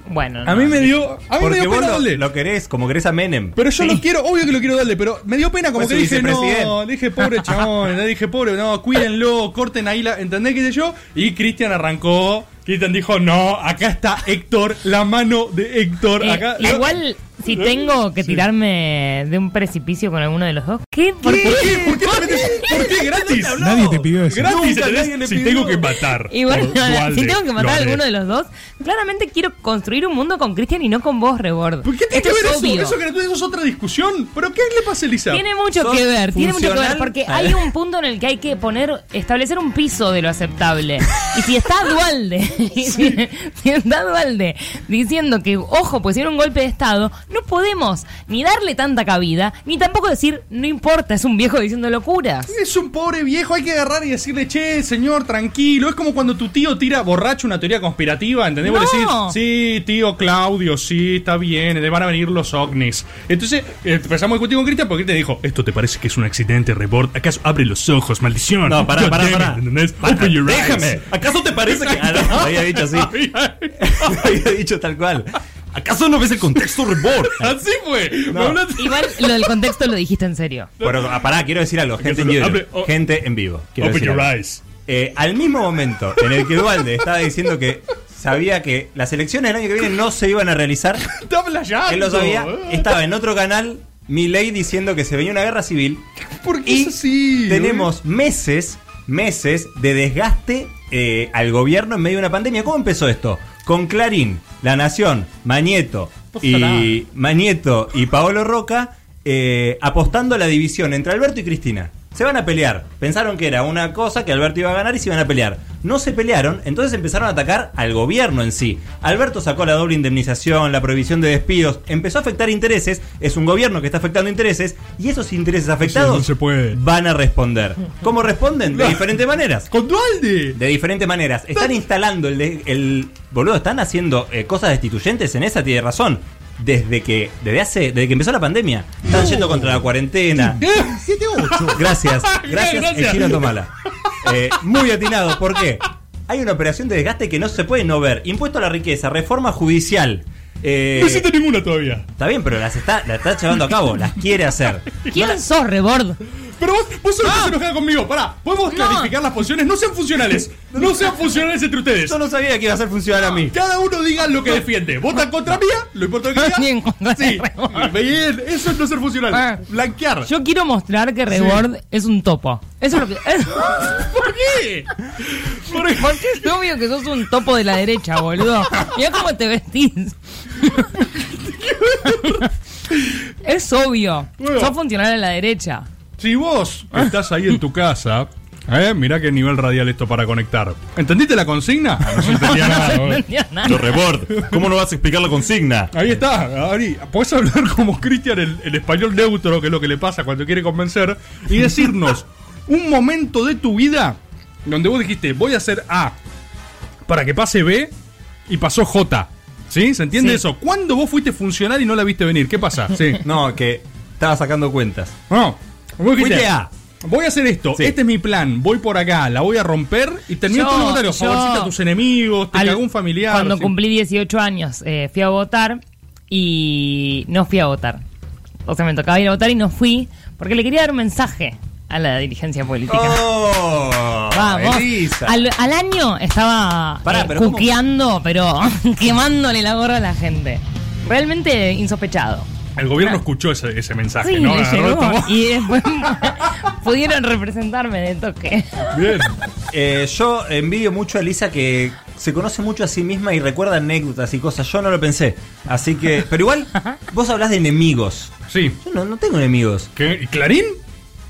Speaker 13: Bueno,
Speaker 2: A mí me dio, a mí me dio
Speaker 12: vos
Speaker 2: pena
Speaker 12: lo,
Speaker 2: Dualde.
Speaker 12: lo querés, como querés a Menem.
Speaker 2: Pero yo lo quiero, obvio que lo quiero darle, pero me dio pena como
Speaker 12: Pues
Speaker 2: que dije, no, dije pobre chabón, le dije pobre, no, cuídenlo, corten ahí la, ¿entendés qué sé yo? Y Cristian arrancó, Cristian dijo, no, acá está Héctor, la mano de Héctor,
Speaker 13: Eh,
Speaker 2: acá.
Speaker 13: igual, si tengo que tirarme de un precipicio con alguno de los dos, ¿qué? ¿Por
Speaker 2: ¿Por qué? ¿Por qué, te metes- ¿Por qué gratis?
Speaker 5: Nadie te pidió eso.
Speaker 2: Gratis,
Speaker 12: Nunca
Speaker 2: ¿entendés?
Speaker 12: nadie le
Speaker 2: Si
Speaker 12: pidió.
Speaker 2: tengo que matar. Dualde,
Speaker 13: si tengo que matar a alguno de los dos, claramente quiero construir un mundo con Cristian y no con vos, Rebord.
Speaker 2: ¿Por qué tiene
Speaker 13: Esto
Speaker 2: que ver
Speaker 13: es
Speaker 2: eso? Eso, que eso es otra discusión. ¿Pero qué le pasa a Elisa?
Speaker 13: Tiene mucho
Speaker 12: ¿Sos
Speaker 13: que ver, tiene mucho que ver, porque hay un punto en el que hay que poner, establecer un piso de lo aceptable. Y si está Dualde, y si, si está Dualde diciendo que, ojo, pues era un golpe de Estado, no podemos ni darle tanta cabida, ni tampoco decir, no importa, es un viejo diciendo locuras.
Speaker 2: Es un pobre viejo, hay que agarrar y decirle, che, señor, tranquilo. Es como cuando tu tío tira borracho una teoría conspirativa, ¿entendés? Vos
Speaker 13: No.
Speaker 2: decís, sí, tío Claudio, sí, está bien, van a venir los ovnis. Entonces, eh, empezamos a discutir con Cristian porque Cristian dijo, esto te parece que es un accidente, report. ¿Acaso abre los ojos, maldición?
Speaker 12: No, pará, pará,
Speaker 2: damn it",
Speaker 12: pará.
Speaker 2: ¿entendés?
Speaker 12: Pará,
Speaker 2: Open your eyes.
Speaker 12: déjame. ¿Acaso te parece que.? Ah, no, lo había dicho así. Lo había dicho tal cual. ¿Acaso no ves el contexto report?
Speaker 2: Así fue.
Speaker 12: No.
Speaker 13: Igual lo del contexto lo dijiste en serio.
Speaker 12: Pero ah, pará, quiero decir algo. Gente en
Speaker 2: Abre-
Speaker 12: YouTube.
Speaker 2: oh.
Speaker 12: Gente en vivo. Quiero
Speaker 2: Open
Speaker 12: decir
Speaker 2: your
Speaker 12: algo.
Speaker 2: eyes.
Speaker 12: Eh, al mismo momento en el que Dualde estaba diciendo que sabía que las elecciones del año que viene no se iban a realizar, él lo sabía,
Speaker 2: eh.
Speaker 12: estaba en otro canal, Milei diciendo que se venía una guerra civil.
Speaker 2: ¿Por qué
Speaker 12: Y
Speaker 2: es así?
Speaker 12: tenemos meses, meses de desgaste eh, al gobierno en medio de una pandemia. ¿Cómo empezó esto? Con Clarín, La Nación, Mañeto y Mañeto y Paolo Roca eh, apostando a la división entre Alberto y Cristina. Se van a pelear. Pensaron que era una cosa que Alberto iba a ganar y se iban a pelear. No se pelearon, entonces empezaron a atacar al gobierno en sí. Alberto sacó la doble indemnización, la prohibición de despidos, empezó a afectar intereses. Es un gobierno que está afectando intereses y esos intereses afectados
Speaker 2: no se puede.
Speaker 12: van a responder. ¿Cómo responden? De diferentes maneras.
Speaker 2: Con Dualde.
Speaker 12: De diferentes maneras. Están instalando el, de- el boludo, están haciendo eh, cosas destituyentes en esa tiene razón. Desde que desde hace desde que empezó la pandemia. Están yendo contra la cuarentena.
Speaker 5: 7-8.
Speaker 12: Gracias. Gracias,
Speaker 2: Gracias.
Speaker 12: el chino Tomala. Eh, muy atinado. ¿Por qué? Hay una operación de desgaste que no se puede no ver. Impuesto a la riqueza, reforma judicial. Eh,
Speaker 2: No hiciste ninguna todavía.
Speaker 12: está bien, pero las está, las está llevando a cabo, las quiere hacer.
Speaker 13: ¿Quién sos, Rebord?
Speaker 2: Pero vos, vos solo estás enojada conmigo. Pará, podemos clarificar las posiciones. No sean funcionales. No sean funcionales entre ustedes.
Speaker 12: Yo no sabía que iba a ser funcional a mí.
Speaker 2: Cada uno diga lo que defiende. ¿Votan contra mía? Lo importante que
Speaker 13: Ni en
Speaker 2: diga.
Speaker 13: contra
Speaker 2: Sí. Bien, eso es no ser funcional.
Speaker 13: Ah.
Speaker 2: Blanquear.
Speaker 13: Yo quiero mostrar que Rebord es un topo. Eso es lo que.
Speaker 2: ¿Por qué? ¿Por qué?
Speaker 13: Porque es obvio que sos un topo de la derecha, boludo. Mirá cómo te vestís. es obvio.
Speaker 2: Bueno.
Speaker 13: Sos funcional a la derecha.
Speaker 2: Si vos estás ahí en tu casa, eh, mirá qué nivel radial esto para conectar. ¿Entendiste la consigna? Ah, no se entendía nada.
Speaker 13: No entendía nada.
Speaker 12: ¿Cómo no vas a explicar la consigna?
Speaker 2: Ahí está, Ari. Podés hablar como Cristian, el, el español neutro, que es lo que le pasa cuando quiere convencer, y decirnos un momento de tu vida donde vos dijiste, voy a hacer A para que pase B y pasó J. ¿Sí? ¿Se entiende
Speaker 13: Sí.
Speaker 2: eso? ¿Cuándo vos fuiste funcional y no la viste venir? ¿Qué pasa? Sí.
Speaker 12: No, que estaba sacando cuentas.
Speaker 2: No.
Speaker 12: Fuiste A.
Speaker 2: Voy a hacer esto,
Speaker 12: Sí.
Speaker 2: este es mi plan, voy por acá, la voy a romper y termino todo
Speaker 13: yo-
Speaker 2: favorecita a tus enemigos, te
Speaker 13: Al-
Speaker 2: cagó un familiar.
Speaker 13: Cuando
Speaker 2: sí.
Speaker 13: cumplí 18 años, eh, fui a votar y no fui a votar. O sea, me tocaba ir a votar y no fui porque le quería dar un mensaje a la dirigencia política.
Speaker 12: ¡Oh!
Speaker 13: Vamos.
Speaker 12: Elisa.
Speaker 13: Al, al año estaba
Speaker 12: Pará,
Speaker 13: eh,
Speaker 12: pero ¿cómo?
Speaker 13: cuqueando, pero quemándole la gorra a la gente. Realmente insospechado.
Speaker 2: El gobierno escuchó ese, ese mensaje,
Speaker 13: Sí,
Speaker 2: ¿no?
Speaker 13: le llegó. Y después pudieron representarme de toque.
Speaker 2: Bien.
Speaker 12: Eh, yo envidio mucho a Elisa que se conoce mucho a sí misma y recuerda anécdotas y cosas. Yo no lo pensé. Así que. Pero igual, vos hablas de enemigos.
Speaker 2: Sí.
Speaker 12: Yo no, no tengo enemigos.
Speaker 2: ¿Qué? ¿Y Clarín?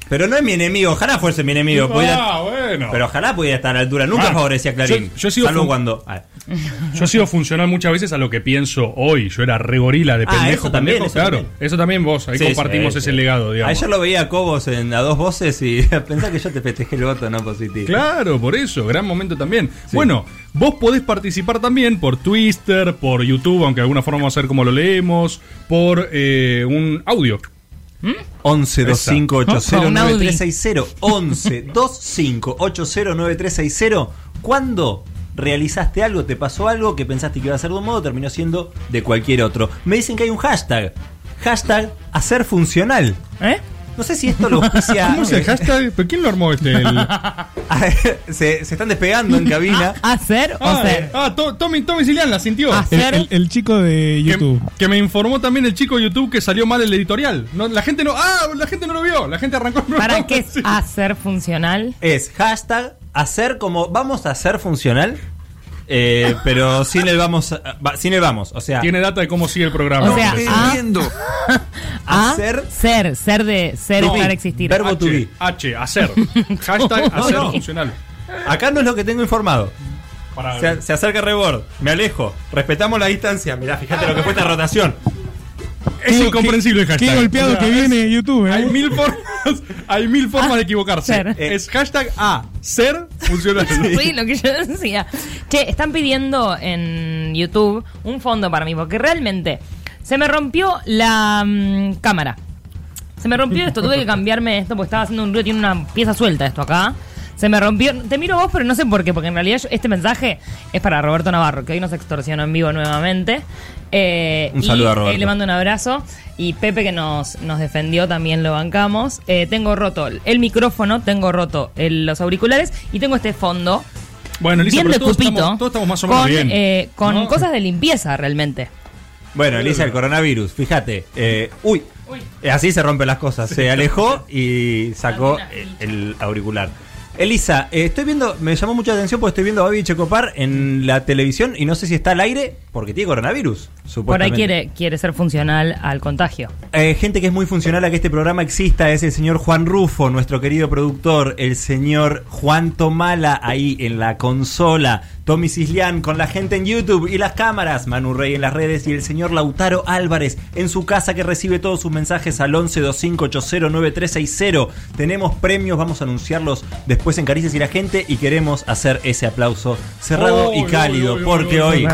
Speaker 12: Pero no es mi enemigo, ojalá fuese mi enemigo.
Speaker 2: Ah,
Speaker 12: pudiera-
Speaker 2: bueno.
Speaker 12: Pero ojalá pudiera estar a la altura. Nunca
Speaker 2: Ah,
Speaker 12: favorecía a Clarín.
Speaker 2: yo- yo sigo
Speaker 12: salvo
Speaker 2: fun-
Speaker 12: cuando. ah,
Speaker 2: Yo he sido funcional muchas veces a lo que pienso hoy. Yo era re gorila de
Speaker 12: Ah,
Speaker 2: pendejo,
Speaker 12: eso también,
Speaker 2: pendejo,
Speaker 12: eso
Speaker 2: claro.
Speaker 12: también.
Speaker 2: Eso también vos, ahí
Speaker 12: sí,
Speaker 2: compartimos
Speaker 12: sí,
Speaker 2: ese
Speaker 12: sí.
Speaker 2: legado, digamos.
Speaker 12: Ayer lo veía a Cobos en, a dos voces y pensá que yo te festejé el voto no positivo.
Speaker 2: Claro, por eso, gran momento también. Bueno, vos podés participar también por Twitter, por YouTube, aunque de alguna forma vamos a ver cómo lo leemos, por eh, un audio.
Speaker 12: 11
Speaker 2: Esa.
Speaker 12: 25 80
Speaker 13: Un Audi.
Speaker 12: 9360 11 25 80 9360 ¿Cuándo realizaste algo, te pasó algo que pensaste que iba a ser de un modo, terminó siendo de cualquier otro? Me dicen que hay un hashtag. Hashtag hacer funcional.
Speaker 13: ¿Eh?
Speaker 12: No sé si esto lo auspicia.
Speaker 2: ¿Cómo es el hashtag? ¿Pero quién lo armó este? El-
Speaker 12: se, se están despegando en cabina.
Speaker 13: ¿Hacer o
Speaker 2: Ah,
Speaker 13: ser?
Speaker 2: ah, To- Tommy, Tommy Silian la sintió.
Speaker 13: Hacer.
Speaker 7: El, el- el chico de YouTube.
Speaker 2: que me informó también el chico de YouTube que salió mal el editorial. No, la gente no. ¡Ah! La gente no lo vio. La gente arrancó el
Speaker 13: ¿Para
Speaker 2: programa
Speaker 13: qué es hacer funcional?
Speaker 12: Es hashtag hacer como vamos a hacer funcional. eh, pero sin el vamos va- sin el vamos o sea
Speaker 2: Tiene data de cómo sigue el programa.
Speaker 13: O sea,
Speaker 2: Sí.
Speaker 13: a, a
Speaker 12: Hacer-
Speaker 13: ser, ser de ser,
Speaker 2: No,
Speaker 13: estar, existir.
Speaker 12: verbo to
Speaker 2: H,
Speaker 12: be.
Speaker 2: H, hacer. Hashtag hacer
Speaker 12: no.
Speaker 2: funcional.
Speaker 12: acá no es lo que tengo informado Se, se acerca Rebord, me alejo, respetamos la distancia. Mirá, fíjate lo que fue esta rotación.
Speaker 2: Es incomprensible el hashtag.
Speaker 7: Qué golpeado
Speaker 2: O sea,
Speaker 7: que
Speaker 2: es-
Speaker 7: viene YouTube,
Speaker 2: Hay
Speaker 7: ¿eh?
Speaker 2: mil formas, hay mil formas de equivocarse.
Speaker 13: Hacer.
Speaker 2: Es hashtag A, ser funcional.
Speaker 13: Sí, lo que yo decía. Che, están pidiendo en YouTube un fondo para mí, porque realmente se me rompió la mm, cámara. Se me rompió esto, tuve que cambiarme esto porque estaba haciendo un ruido, tiene una pieza suelta esto acá. Se me rompió. Te miro vos, pero no sé por qué, porque en realidad yo- este mensaje es para Roberto Navarro, que hoy nos extorsionó en vivo nuevamente. Eh,
Speaker 12: Un
Speaker 13: y,
Speaker 12: saludo a Roberto.
Speaker 13: eh, le mando un abrazo. Y Pepe, que nos, nos defendió, también lo bancamos. Eh, tengo roto el micrófono, tengo roto el- los auriculares y tengo este fondo
Speaker 2: Bueno, Elisa,
Speaker 13: bien de
Speaker 2: todos
Speaker 13: cupito
Speaker 2: estamos, todos estamos más o menos
Speaker 13: con,
Speaker 2: bien.
Speaker 13: eh, con
Speaker 2: ¿no?
Speaker 13: cosas de limpieza realmente.
Speaker 12: Bueno, Elisa, el coronavirus, fíjate. eh, uy, así se rompen las cosas. Se alejó y sacó el, el auricular. Elisa, eh, estoy viendo, me llamó mucha atención porque estoy viendo a Babi Checopar en la televisión y no sé si está al aire porque tiene coronavirus.
Speaker 13: Por ahí quiere, quiere ser funcional al contagio.
Speaker 12: Eh, gente que es muy funcional a que este programa exista es el señor Juan Rufo, nuestro querido productor, el señor Juan Tomala ahí en la consola, Tommy Cislián con la gente en YouTube y las cámaras, Manu Rey en las redes y el señor Lautaro Álvarez en su casa que recibe todos sus mensajes al 1125809360. Tenemos premios, vamos a anunciarlos después en Caricias y la gente y queremos hacer ese aplauso cerrado
Speaker 2: Uy,
Speaker 12: y cálido porque hoy...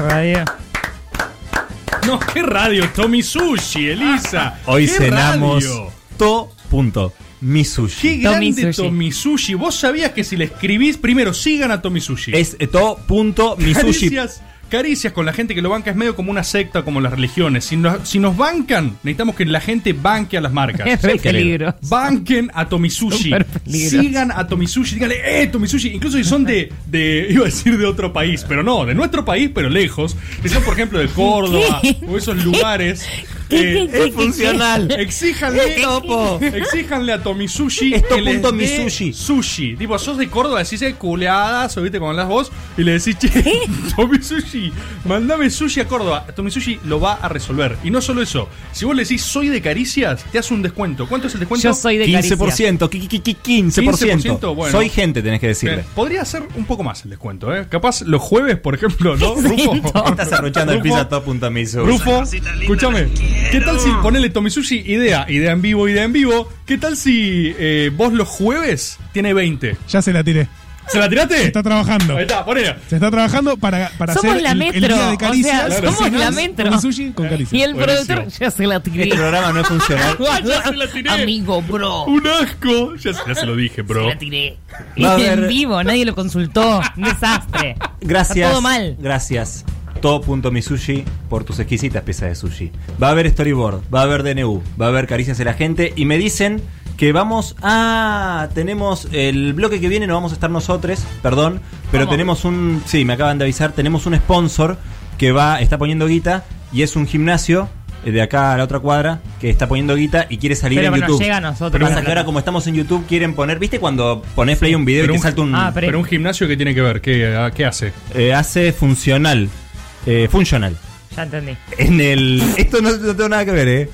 Speaker 2: No, qué radio, Tommy Sushi, Elisa.
Speaker 12: Hoy
Speaker 2: ¿Qué
Speaker 12: cenamos
Speaker 2: radio?
Speaker 12: to.misushi.
Speaker 2: Qué
Speaker 13: Tommy
Speaker 2: grande
Speaker 13: Sushi.
Speaker 2: Tommy Sushi. Vos sabías que si le escribís, primero sigan a Tommy Sushi.
Speaker 12: Es to.misushi.
Speaker 2: Caricias, caricias con la gente que lo banca es medio como una secta, como las religiones. Si nos, si nos bancan, necesitamos que la gente banque a las marcas.
Speaker 13: Es peligro.
Speaker 2: Banquen a Tomisushi.
Speaker 13: Súper peligroso.
Speaker 2: Sigan a Tomisushi. Díganle, eh, Tomisushi. Incluso si son de, de, iba a decir de otro país, pero no, de nuestro país, pero lejos. Si son, por ejemplo, de Córdoba
Speaker 13: ¿Qué?
Speaker 2: o esos lugares.
Speaker 13: ¿Qué,
Speaker 2: eh,
Speaker 13: qué, qué,
Speaker 12: es funcional.
Speaker 2: Exíjanle,
Speaker 12: Topo.
Speaker 2: exíjanle a Tomisushi
Speaker 12: Esto
Speaker 2: que les
Speaker 12: punto
Speaker 2: dé
Speaker 12: Misushi.
Speaker 2: Sushi. Tipo, sos de Córdoba, decís eh, culeadas, o viste con las vos, y le decís, che, Tomisushi, mandame sushi a Córdoba. Tomisushi lo va a resolver. Y no solo eso, si vos le decís soy de caricias, te hace un descuento. ¿Cuánto es el descuento?
Speaker 13: Yo soy de caricias.
Speaker 12: 15%, qui- qui- qui- 15%.
Speaker 2: 15%, bueno.
Speaker 12: Soy gente, tenés que decirle.
Speaker 2: Bien, Podría ser un poco más el descuento, ¿eh? Capaz los jueves, por ejemplo, ¿no? Rufo.
Speaker 12: Estás arrochando el pizza to.misushi.
Speaker 2: Rufo, escúchame. ¿Qué tal si ponele Tomisushi idea, idea en vivo, idea en vivo? ¿Qué tal si eh, vos los jueves tiene 20?
Speaker 7: Ya se la tiré.
Speaker 2: ¿Se la tiraste?
Speaker 7: Se está trabajando.
Speaker 2: Ahí está, ponela.
Speaker 7: Se está trabajando para, para
Speaker 13: Somos
Speaker 7: hacer
Speaker 13: la
Speaker 7: el, el
Speaker 13: metro,
Speaker 7: día de
Speaker 13: o
Speaker 7: caricias.
Speaker 13: sea, somos la metro.
Speaker 7: Con sushi con caricias.
Speaker 13: Y el
Speaker 2: Buenísimo.
Speaker 13: productor ya se la tiré.
Speaker 12: Este programa no es funcional.
Speaker 2: Ya se la tiré.
Speaker 13: Amigo, bro.
Speaker 2: Un asco. Ya, se- ya se lo dije, bro.
Speaker 13: Se la tiré. Y en vivo, nadie lo consultó. Un desastre.
Speaker 12: Gracias.
Speaker 13: Está todo mal.
Speaker 12: Gracias. To.misushi por tus exquisitas piezas de sushi. Va a haber storyboard, va a haber DNU, va a haber caricias de la gente y me dicen que vamos a... Tenemos el bloque que viene, no vamos a estar nosotros, perdón, pero
Speaker 13: ¿Cómo?
Speaker 12: tenemos un... Sí, me acaban de avisar, tenemos un sponsor que va, está poniendo guita y es un gimnasio eh, de acá a la otra cuadra que está poniendo guita y quiere salir
Speaker 13: Pero
Speaker 12: en
Speaker 13: nos
Speaker 12: YouTube.
Speaker 13: llega a nosotros
Speaker 12: Pero pasa que ahora como estamos en YouTube quieren poner, ¿viste cuando pones play un video
Speaker 2: Pero
Speaker 12: y te
Speaker 2: un-
Speaker 12: salta un...
Speaker 13: Ah, pero-
Speaker 2: Pero un gimnasio que tiene que ver, ¿qué, a- qué hace?
Speaker 12: Eh, hace funcional. Eh, funcional.
Speaker 13: Ya entendí.
Speaker 12: En el... Esto no, no tengo nada que ver, ¿eh?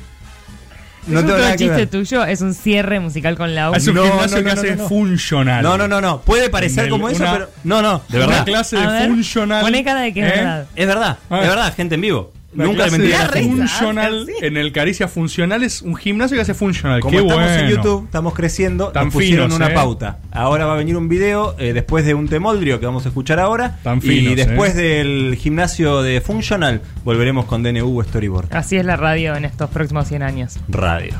Speaker 12: No
Speaker 13: ¿Es
Speaker 12: tengo
Speaker 13: otro
Speaker 12: nada que
Speaker 13: chiste
Speaker 12: ver.
Speaker 13: tuyo? ¿Es un cierre musical con la U?
Speaker 2: Es un
Speaker 12: No,
Speaker 2: gimnasio
Speaker 12: no,
Speaker 2: que
Speaker 12: no,
Speaker 2: hace
Speaker 12: no, no.
Speaker 2: funcional.
Speaker 12: No, no, no, no. Puede parecer
Speaker 2: En el-
Speaker 12: como eso,
Speaker 2: una-
Speaker 12: pero. No, no, de
Speaker 2: Una
Speaker 12: verdad.
Speaker 2: clase
Speaker 13: A
Speaker 2: de
Speaker 13: ver,
Speaker 2: funcional.
Speaker 13: Poné cara de que es
Speaker 2: ¿eh?
Speaker 13: verdad.
Speaker 12: Es verdad, es verdad, gente en vivo. Nunca le
Speaker 2: clase
Speaker 12: mentiré a
Speaker 2: de
Speaker 12: la gente.
Speaker 2: funcional en el Caricia Funcional es un gimnasio que hace funcional.
Speaker 12: Como
Speaker 2: Qué
Speaker 12: estamos en. YouTube, estamos creciendo,
Speaker 2: Tan
Speaker 12: nos pusieron
Speaker 2: finos,
Speaker 12: una
Speaker 2: eh.
Speaker 12: pauta. Ahora va a venir un video eh, después de un temoldrio que vamos a escuchar ahora.
Speaker 2: Tan
Speaker 12: y después
Speaker 2: eh.
Speaker 12: del gimnasio de Funcional, volveremos con DNU Storyboard.
Speaker 13: Así es la radio en estos próximos 100 años.
Speaker 12: Radio.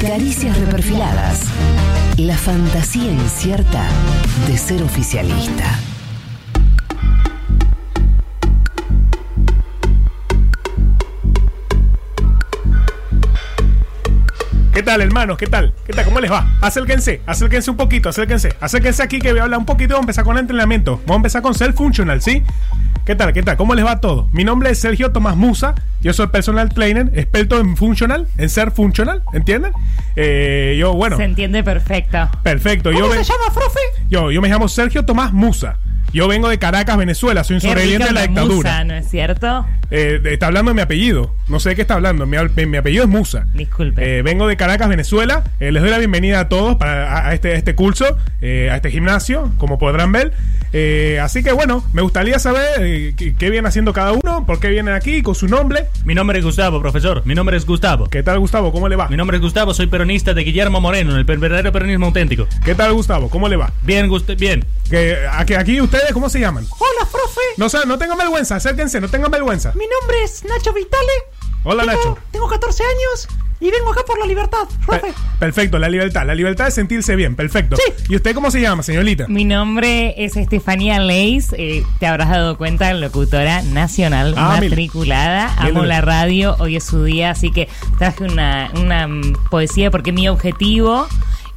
Speaker 14: Caricias reperfiladas. La fantasía incierta de ser oficialista.
Speaker 7: ¿Qué tal, hermanos? ¿Qué tal? ¿Qué tal? ¿Cómo les va? Acérquense, acérquense un poquito, acérquense. Acérquense aquí que voy a hablar un poquito. Vamos a empezar con el entrenamiento. Vamos a empezar con Self Functional, ¿sí? ¿Qué tal? ¿Qué tal? ¿Cómo les va todo? Mi nombre es Sergio Tomás Musa. Yo soy personal trainer, experto en funcional, en ser funcional, ¿entienden? Eh, yo, bueno,
Speaker 13: Se entiende perfecto.
Speaker 7: perfecto.
Speaker 6: ¿Cómo se llama, profe?
Speaker 7: yo, yo me llamo Sergio Tomás Musa. Yo vengo de Caracas, Venezuela. Soy un
Speaker 13: Qué
Speaker 7: sobreviviente
Speaker 13: rica
Speaker 7: de la dictadura.
Speaker 13: musa, ¿no es cierto?
Speaker 7: Eh, está hablando de mi apellido. No sé de qué está hablando. Mi, apellido es Musa.
Speaker 13: Disculpe.
Speaker 7: Eh, vengo de Caracas, Venezuela. Eh, les doy la bienvenida a todos para, a, a este, a este curso, eh, a este gimnasio, como podrán ver. Eh, así que bueno, me gustaría saber eh, qué, qué viene haciendo cada uno, por qué vienen aquí, con su nombre.
Speaker 15: Mi nombre es Gustavo, profesor. Mi nombre es Gustavo.
Speaker 7: ¿Qué tal, Gustavo? ¿Cómo le va?
Speaker 15: Mi nombre es Gustavo, soy peronista de Guillermo Moreno, el verdadero peronismo auténtico.
Speaker 7: ¿Qué tal, Gustavo? ¿Cómo le va?
Speaker 15: Bien, Gust bien.
Speaker 7: Que, aquí, aquí ustedes, ¿cómo se llaman?
Speaker 6: Hola, profe.
Speaker 7: No, sé, no tengan vergüenza, acérquense, no tengan vergüenza.
Speaker 6: Mi nombre es Nacho Vitale.
Speaker 7: Hola,
Speaker 6: Tengo-
Speaker 7: Nacho.
Speaker 6: Tengo 14 años y vengo acá por la libertad, profe.
Speaker 7: Pe- perfecto, la libertad, la libertad de sentirse bien, perfecto.
Speaker 6: Sí.
Speaker 7: ¿Y usted cómo se llama, señorita?
Speaker 13: Mi nombre es Estefanía Leis. eh, te habrás dado cuenta, locutora nacional
Speaker 7: Ah,
Speaker 13: matriculada. Amo la radio. Hoy es su día, así que traje una, una mm, poesía porque mi objetivo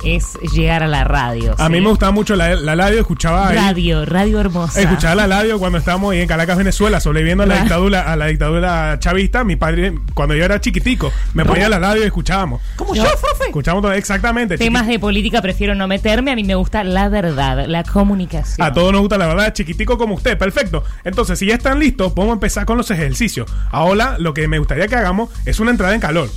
Speaker 13: es llegar a la radio.
Speaker 7: A
Speaker 13: ¿sí?
Speaker 7: mí me gustaba mucho la, la radio, escuchaba ahí-
Speaker 13: Radio, radio hermosa.
Speaker 7: Escuchaba la radio cuando estábamos ahí en Caracas, Venezuela, sobreviviendo a la dictadura, a la dictadura chavista. Mi padre, cuando yo era chiquitico, me ponía la radio y escuchábamos.
Speaker 6: Como yo, profe.
Speaker 7: Escuchábamos todo, exactamente.
Speaker 13: Temas de política prefiero no meterme. A mí me gusta la verdad, la comunicación.
Speaker 7: A todos nos gusta la verdad, chiquitico como usted, perfecto. Entonces, si ya están listos, podemos empezar con los ejercicios. Ahora, lo que me gustaría que hagamos es una entrada en calor.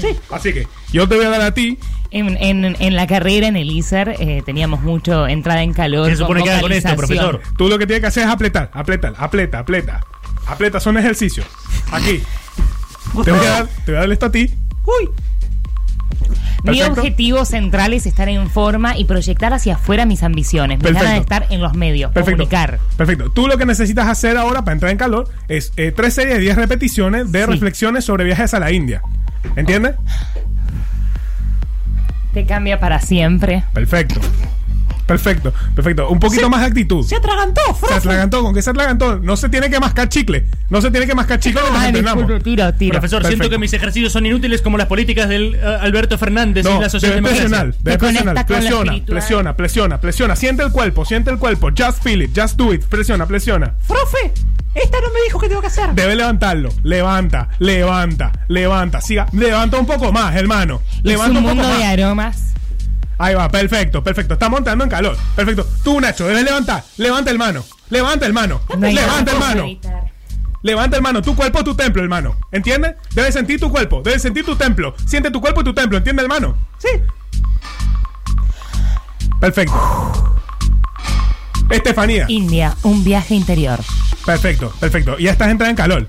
Speaker 13: Sí.
Speaker 7: Así que yo te voy a dar a ti.
Speaker 13: En, en- en la carrera en el ISER eh, teníamos mucho entrada en calor.
Speaker 15: ¿Qué se supone que con esto, profesor?
Speaker 7: Tú lo que tienes que hacer es apretar, apretar, apleta, apleta. Apleta, son ejercicios. Aquí. Te voy a dar, te voy a dar esto a ti.
Speaker 6: Uy.
Speaker 13: Mi
Speaker 7: Perfecto.
Speaker 13: objetivo central es estar en forma y proyectar hacia afuera mis ambiciones.
Speaker 7: Perfecto.
Speaker 13: ganas de estar en los medios,
Speaker 7: Perfecto.
Speaker 13: comunicar.
Speaker 7: Perfecto. Tú lo que necesitas hacer ahora para entrar en calor es eh, tres series de 10 repeticiones de
Speaker 13: Sí.
Speaker 7: reflexiones sobre viajes a la India. ¿Entiendes?
Speaker 13: Te cambia para siempre.
Speaker 7: Perfecto. Perfecto, perfecto. Un poquito
Speaker 6: Se-
Speaker 7: más de actitud.
Speaker 6: Se atragantó,
Speaker 7: Se
Speaker 6: profe.
Speaker 7: atragantó, con que se atragantó. No se tiene que mascar chicle. No se tiene que mascar chicle
Speaker 13: Ay,
Speaker 7: entrenamos.
Speaker 13: disculpe, tiro, tiro.
Speaker 15: Profesor, siento que mis ejercicios son inútiles como las políticas del eh, Alberto Fernández y la socialdemocracia.
Speaker 13: lo
Speaker 7: Presiona,
Speaker 13: espiritual.
Speaker 7: presiona, presiona, presiona. Siente el cuerpo, siente el cuerpo. Just feel it, just do it. Presiona, presiona.
Speaker 6: Profe, esta no me dijo qué tengo que hacer.
Speaker 7: Debe levantarlo. Levanta, levanta, levanta. Siga, levanta un poco más, hermano.
Speaker 13: Es
Speaker 7: Levanta
Speaker 13: un
Speaker 7: un poco
Speaker 13: mundo
Speaker 7: más.
Speaker 13: de aromas.
Speaker 7: Ahí va, perfecto, perfecto. Está montando en calor. Perfecto. Tú, Nacho, debes levantar. Levanta el mano. Levanta el mano.
Speaker 13: No
Speaker 7: Levanta el mano. Levanta el mano. Tu cuerpo es tu templo, hermano. ¿Entiendes? Debes sentir tu cuerpo. Debes sentir tu templo. Siente tu cuerpo y tu templo. ¿Entiendes, hermano?
Speaker 6: Sí.
Speaker 7: Perfecto. Estefanía.
Speaker 13: India, un viaje interior.
Speaker 7: Perfecto, perfecto. Y ya estás entrando en calor.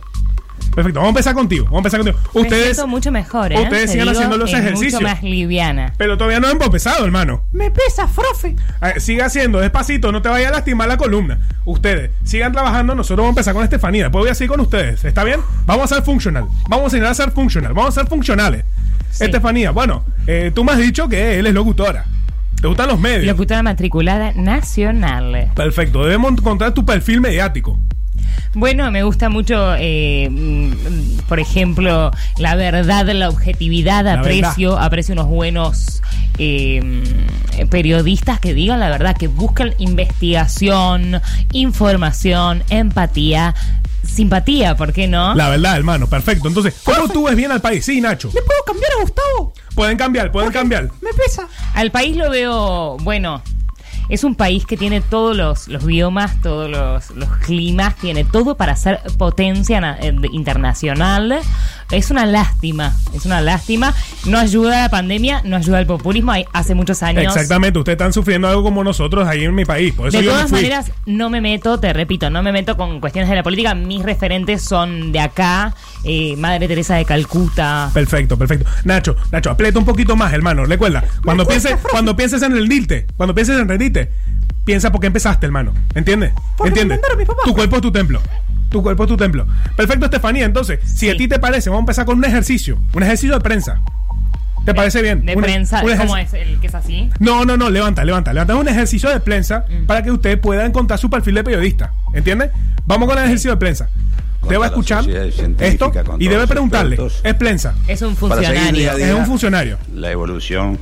Speaker 7: Perfecto. Vamos a empezar contigo. Vamos a empezar contigo. Ustedes.
Speaker 13: mucho mejor, ¿eh?
Speaker 7: ustedes
Speaker 13: Te
Speaker 7: sigan
Speaker 13: digo,
Speaker 7: haciendo los
Speaker 13: es
Speaker 7: ejercicios.
Speaker 13: mucho más liviana.
Speaker 7: Pero todavía no hemos empezado, hermano.
Speaker 6: Me pesa, profe.
Speaker 7: Siga haciendo despacito, no te vaya a lastimar la columna. Ustedes sigan trabajando, nosotros vamos a empezar con Estefanía. Después voy a seguir con ustedes. ¿Está bien? Vamos a ser funcional. Vamos a enseñar a ser funcional. Vamos a ser funcionales.
Speaker 13: Sí.
Speaker 7: Estefanía, bueno, eh, tú me has dicho que él es locutora. ¿Te gustan los medios?
Speaker 13: Locutora matriculada nacional.
Speaker 7: Perfecto, debemos encontrar tu perfil mediático.
Speaker 13: Bueno, me gusta mucho, eh, mm, por ejemplo, la verdad, la objetividad.
Speaker 7: La
Speaker 13: aprecio, aprecio unos buenos eh, periodistas que digan la verdad, que buscan investigación, información, empatía, simpatía, ¿por qué no?
Speaker 7: La verdad, hermano, perfecto. Entonces, ¿cómo tú ves bien al país? Sí, Nacho.
Speaker 6: ¿Le puedo cambiar a Gustavo?
Speaker 7: Pueden cambiar, pueden cambiar.
Speaker 6: Me pesa.
Speaker 13: Al país lo veo, bueno, es un país que tiene todos los, los biomas, todos los, los climas, tiene todo para ser potencia eh, internacional. Es una lástima, es una lástima. No ayuda la pandemia, no ayuda el populismo. Hay, hace muchos años.
Speaker 7: Exactamente, ustedes están sufriendo algo como nosotros ahí en mi país. Por eso
Speaker 13: De
Speaker 7: yo me
Speaker 13: todas
Speaker 7: fui.
Speaker 13: maneras, no me meto, te repito, no me meto con cuestiones de la política. Mis referentes son de acá, eh, Madre Teresa de Calcuta.
Speaker 7: Perfecto, perfecto. Nacho, Nacho, aprieta un poquito más, hermano. Recuerda, cuando pienses, cuando pienses en rendirte, cuando pienses en rendirte, piensa por qué empezaste, hermano. ¿Entiendes? ¿Entiendes? Tu cuerpo es tu templo. Tu cuerpo es tu templo. Perfecto, Estefanía. Entonces, si a ti te parece, vamos a empezar con un ejercicio. Un ejercicio de prensa. ¿Te parece bien?
Speaker 13: De
Speaker 7: Un-
Speaker 13: prensa,
Speaker 7: un ejer-
Speaker 13: ¿cómo es el que es así?
Speaker 7: No, no, no, levanta, levanta. Levanta un ejercicio de prensa
Speaker 13: Mm.
Speaker 7: para que usted pueda encontrar su perfil de periodista. ¿Entiende? Vamos con el ejercicio de prensa. Usted va a escuchar esto y debe preguntarle. Es prensa.
Speaker 13: Es un funcionario.
Speaker 16: día a día
Speaker 7: Es un funcionario.
Speaker 16: La evolución.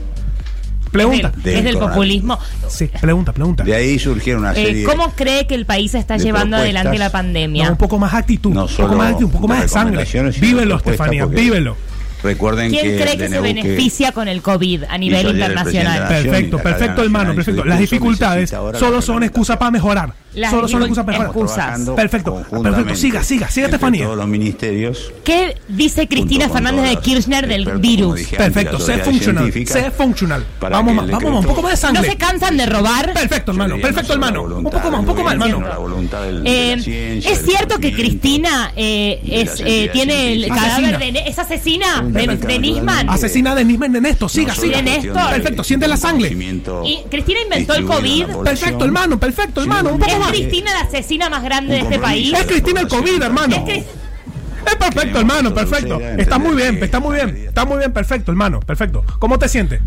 Speaker 7: Pregunta.
Speaker 13: Es del, es del populismo.
Speaker 7: Sí, pregunta, pregunta.
Speaker 16: De ahí surgieron una
Speaker 13: Eh,
Speaker 16: serie
Speaker 13: ¿Cómo cree que el país está llevando adelante la pandemia?
Speaker 7: No, un poco más actitud.
Speaker 16: No
Speaker 7: un poco
Speaker 16: solo
Speaker 7: más actitud, un poco más de sangre. Vívelo, Estefanía, vívelo.
Speaker 16: Recuerden
Speaker 13: ¿Quién
Speaker 16: que
Speaker 13: cree que se beneficia con el COVID a nivel internacional?
Speaker 7: Perfecto, perfecto, hermano, perfecto. Las dificultades solo
Speaker 16: la
Speaker 7: son excusas para mejorar.
Speaker 13: Las
Speaker 7: Solo son excusas Perfecto, perfecto. Siga, siga, siga, Estefanía.
Speaker 16: Todos los ministerios.
Speaker 13: ¿Qué dice Cristina Fernández de Kirchner del virus?
Speaker 16: dije
Speaker 7: Perfecto, sé funcional. Sé funcional. Vamos más, vamos más, un poco más de
Speaker 13: ¿No
Speaker 7: sangre.
Speaker 13: se cansan de robar?
Speaker 7: Perfecto, hermano. Perfecto,
Speaker 16: no
Speaker 7: hermano. Un poco más, un poco más, hermano.
Speaker 13: Eh, es cierto que. Cristina eh, eh, tiene el cadáver de... ¿Es asesina de, Nisman?
Speaker 7: Asesina de Nisman de Néstor. Siga, siga.
Speaker 13: Néstor.
Speaker 7: Perfecto, siente la sangre.
Speaker 13: Y Cristina inventó el COVID.
Speaker 7: Perfecto, hermano. Perfecto, hermano. Un poco
Speaker 13: ¿Es
Speaker 7: más.
Speaker 13: Cristina la asesina más grande de este país?
Speaker 7: Es Cristina el COVID, hermano.
Speaker 13: Es
Speaker 7: perfecto, hermano, perfecto. Está muy bien, está muy bien. Está muy bien, perfecto, hermano, perfecto. ¿Cómo te sientes?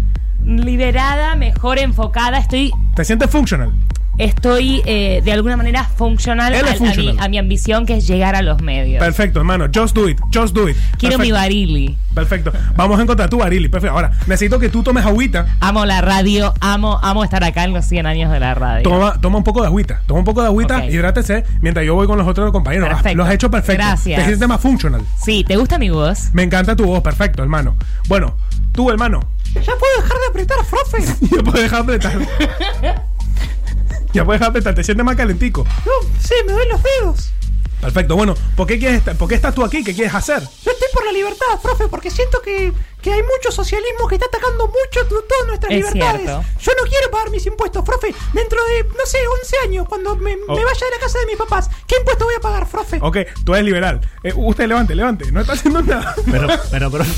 Speaker 13: liberada, mejor enfocada. Estoy,
Speaker 7: ¿Te sientes funcional?
Speaker 13: Estoy eh, de alguna manera funcional, a- mi, a mi ambición que es llegar a los medios.
Speaker 7: Perfecto, hermano. Just do it, just do it.
Speaker 13: Quiero mi barili.
Speaker 7: Perfecto. Vamos a encontrar tu barili. Perfecto. Ahora, necesito que tú tomes agüita.
Speaker 13: Amo la radio, amo, amo estar acá en los 100 años de la radio.
Speaker 7: Toma, toma un poco de agüita. Toma un poco de agüita,
Speaker 13: Ok.
Speaker 7: hidrátese mientras yo voy con los otros compañeros. Ah,
Speaker 13: Perfecto.
Speaker 7: Lo has hecho perfecto.
Speaker 13: Gracias.
Speaker 7: Te sientes más funcional.
Speaker 13: Sí, ¿te gusta mi voz?
Speaker 7: Me encanta tu voz, perfecto, hermano. Bueno, tú, hermano,
Speaker 6: Ya puedo dejar de apretar a Frofe.
Speaker 7: ya puedes dejar de apretar. ya puedes dejar de apretar. Te sientes más calentico.
Speaker 6: No, sí, me duelen los dedos.
Speaker 7: Perfecto. Bueno, ¿por qué, quieres, ¿por qué estás tú aquí? ¿Qué quieres hacer?
Speaker 6: Yo estoy por la libertad, profe, porque siento que, que hay mucho socialismo que está atacando mucho todas nuestras
Speaker 13: Es
Speaker 6: libertades.
Speaker 13: cierto.
Speaker 6: Yo no quiero pagar mis impuestos, profe. Dentro de, no sé, 11 años, cuando me,
Speaker 7: Oh.
Speaker 6: me vaya de la casa de mis papás, ¿qué impuesto voy a pagar, profe?
Speaker 7: Ok, tú eres liberal. Eh, usted levante, levante. No está haciendo nada.
Speaker 15: Pero, pero, pero.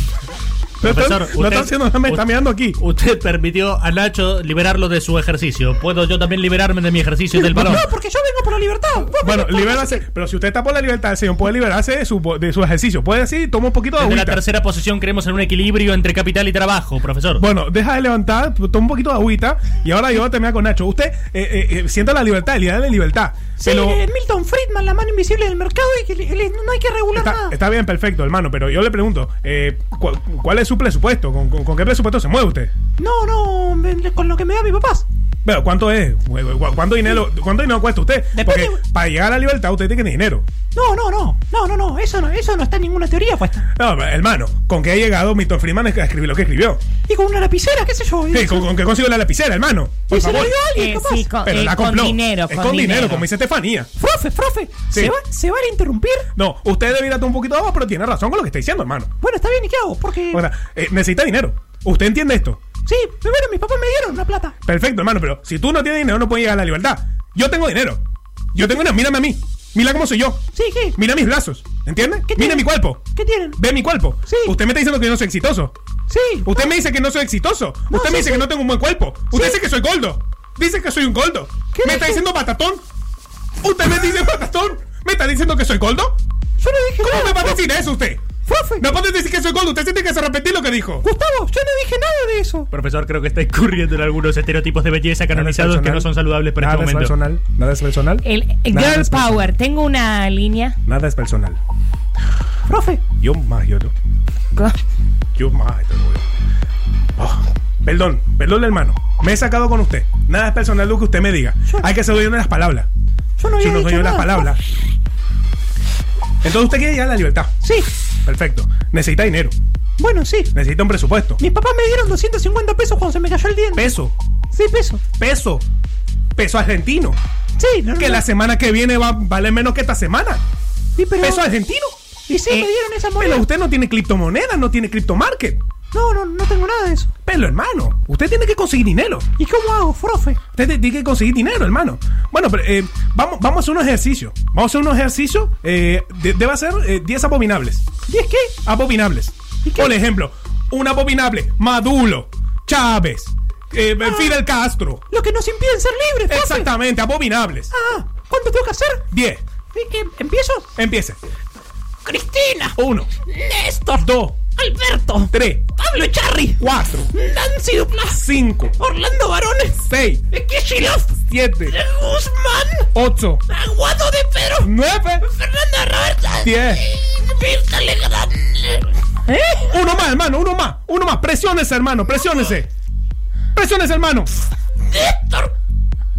Speaker 7: No está-
Speaker 15: Profesor,
Speaker 7: no está haciendo me está mirando aquí.
Speaker 15: Usted permitió a Nacho liberarlo de su ejercicio. ¿Puedo yo también liberarme de mi ejercicio del balón?
Speaker 6: No, porque yo vengo por la libertad.
Speaker 7: Bueno, libérase. Pero si usted está por la libertad, el señor puede liberarse de su, de su ejercicio. Puede decir, toma un poquito de
Speaker 15: Desde la
Speaker 7: agüita.
Speaker 15: tercera posición creemos en un equilibrio entre capital y trabajo, profesor.
Speaker 7: Bueno, deja de levantar, toma un poquito de agüita y ahora yo voy a terminar con Nacho. Usted eh, eh, eh, sienta la libertad, el ideal de libertad.
Speaker 6: Sí,
Speaker 7: pero
Speaker 6: eh, Milton Friedman, la mano invisible del mercado, y que le- le- no hay que regular
Speaker 7: está,
Speaker 6: nada.
Speaker 7: está bien, perfecto, hermano. Pero yo le pregunto, eh, ¿cuál, cuál es su presupuesto? ¿Con, con, con qué presupuesto se mueve usted?
Speaker 6: No, no, con lo que me da mi papás.
Speaker 7: Pero, ¿cuánto es? ¿Cu- ¿Cuánto dinero, ¿Cuánto dinero cuesta usted? Porque para llegar a la libertad usted tiene que tener dinero.
Speaker 6: No, no, no, no, no, no, eso no, eso no está en ninguna teoría puesta.
Speaker 7: No, hermano, ¿con qué ha llegado Milton Freeman a escribir lo que escribió?
Speaker 6: Y con una lapicera, qué sé yo.
Speaker 7: Sí, ¿con, con qué consiguió la lapicera, hermano? Por
Speaker 6: Y se la
Speaker 7: favor.
Speaker 6: dio a alguien,
Speaker 13: Eh,
Speaker 6: capaz.
Speaker 13: sí, con,
Speaker 7: Pero
Speaker 13: eh,
Speaker 7: la
Speaker 13: con
Speaker 7: compró.
Speaker 13: dinero.
Speaker 7: Es con dinero, como dice Estefanía.
Speaker 6: Profe, profe,
Speaker 7: Sí.
Speaker 6: ¿se, va, ¿se van a interrumpir?
Speaker 7: No, usted debería tomar un poquito de agua, pero tiene razón con lo que está diciendo, hermano.
Speaker 6: Bueno, está bien, ¿y qué hago? Porque.
Speaker 7: O sea, eh, necesita dinero. ¿Usted entiende esto?
Speaker 6: Sí, bueno, mis papás me dieron una plata.
Speaker 7: Perfecto, hermano, pero si tú no tienes dinero, no puedes llegar a la libertad. Yo tengo dinero. Yo tengo dinero. Mírame a mí. Mira cómo soy yo.
Speaker 6: Sí, ¿qué?
Speaker 7: Mira mis brazos. ¿Entiendes? Mira
Speaker 6: tienen?
Speaker 7: mi cuerpo.
Speaker 6: ¿Qué tienen?
Speaker 7: Ve mi cuerpo.
Speaker 6: Sí.
Speaker 7: Usted me está diciendo que yo no soy exitoso.
Speaker 6: Sí.
Speaker 7: Usted me dice que no soy exitoso.
Speaker 6: No,
Speaker 7: Usted
Speaker 6: sí,
Speaker 7: me dice
Speaker 6: sí.
Speaker 7: que no tengo un buen cuerpo. Usted dice que soy gordo. Dice que soy un gordo.
Speaker 6: ¿Qué
Speaker 7: ¿Me está diciendo batatón? ¿Usted me dice batatón? ¿Me está diciendo que soy gordo?
Speaker 6: Yo no dije
Speaker 7: ¿Cómo
Speaker 6: nada.
Speaker 7: me va a decir eso usted? ¡Profe! No puedes decir que soy gordo, usted tiene que hacer repetir lo que dijo.
Speaker 6: Gustavo, yo no dije nada de eso.
Speaker 2: Profesor, creo que está incurriendo en algunos estereotipos de belleza canonizados que no son saludables para
Speaker 7: Nada
Speaker 2: este
Speaker 7: es
Speaker 2: momento.
Speaker 7: personal. Nada es personal.
Speaker 13: El, el
Speaker 7: Nada
Speaker 13: Girl
Speaker 7: es personal.
Speaker 13: Power. Tengo una línea.
Speaker 7: Nada es personal.
Speaker 6: Profe.
Speaker 7: Yo más, yo no. Yo más. Oh, perdón, perdón, hermano. Me he sacado con usted. Nada es personal lo que usted me diga. Hay que ser dueño de las palabras.
Speaker 6: Yo no había
Speaker 7: no soy yo de las palabras. Entonces usted quiere llegar a la libertad.
Speaker 6: Sí.
Speaker 7: Perfecto. Necesita dinero.
Speaker 6: Bueno, sí.
Speaker 7: Necesita un presupuesto.
Speaker 6: Mis papás me dieron 250 pesos cuando se me cayó el diente.
Speaker 7: Peso.
Speaker 6: Sí, peso.
Speaker 7: Peso. Peso argentino.
Speaker 6: Sí, no,
Speaker 7: Que
Speaker 6: no.
Speaker 7: la semana que viene va a valer menos que esta semana.
Speaker 6: Sí, pero-
Speaker 7: Peso argentino.
Speaker 6: Y sí, me dieron esa moneda.
Speaker 7: Pero usted no tiene criptomonedas, no tiene criptomarket.
Speaker 6: No, no, no tengo nada de eso.
Speaker 7: Pero hermano, usted tiene que conseguir dinero.
Speaker 6: ¿Y cómo hago, profe?
Speaker 7: Usted te- tiene que conseguir dinero, hermano. Bueno, pero eh, vamos, vamos a hacer un ejercicio. Vamos a hacer un ejercicio. Eh, de- debe hacer eh, 10 abominables.
Speaker 6: ¿10 qué?
Speaker 7: Abominables. Por ejemplo, un abominable. Maduro. Chávez. eh, Fidel Castro.
Speaker 6: Lo que nos impiden ser libres, profe.
Speaker 7: Exactamente, abominables.
Speaker 6: Ah, ¿cuánto tengo que hacer?
Speaker 7: 10.
Speaker 6: ¿Y qué? ¿Empiezo?
Speaker 7: Empiece.
Speaker 6: Cristina.
Speaker 7: Uno.
Speaker 6: Néstor.
Speaker 7: Dos.
Speaker 6: Alberto.
Speaker 7: Tres.
Speaker 6: Pablo Charri.
Speaker 7: Cuatro.
Speaker 6: Nancy Duplas.
Speaker 7: Cinco.
Speaker 6: Orlando Varones.
Speaker 7: Seis.
Speaker 6: Kishilov.
Speaker 7: Siete.
Speaker 6: Guzmán.
Speaker 7: Ocho.
Speaker 6: Aguado de Pedro.
Speaker 7: Nueve.
Speaker 6: Fernanda Roberta.
Speaker 7: Diez.
Speaker 6: Mirta Legrand.
Speaker 7: ¿Eh? Uno más, hermano, uno más. Uno más. Presiónese, hermano, presiónese. Presiónese, hermano.
Speaker 6: Néstor.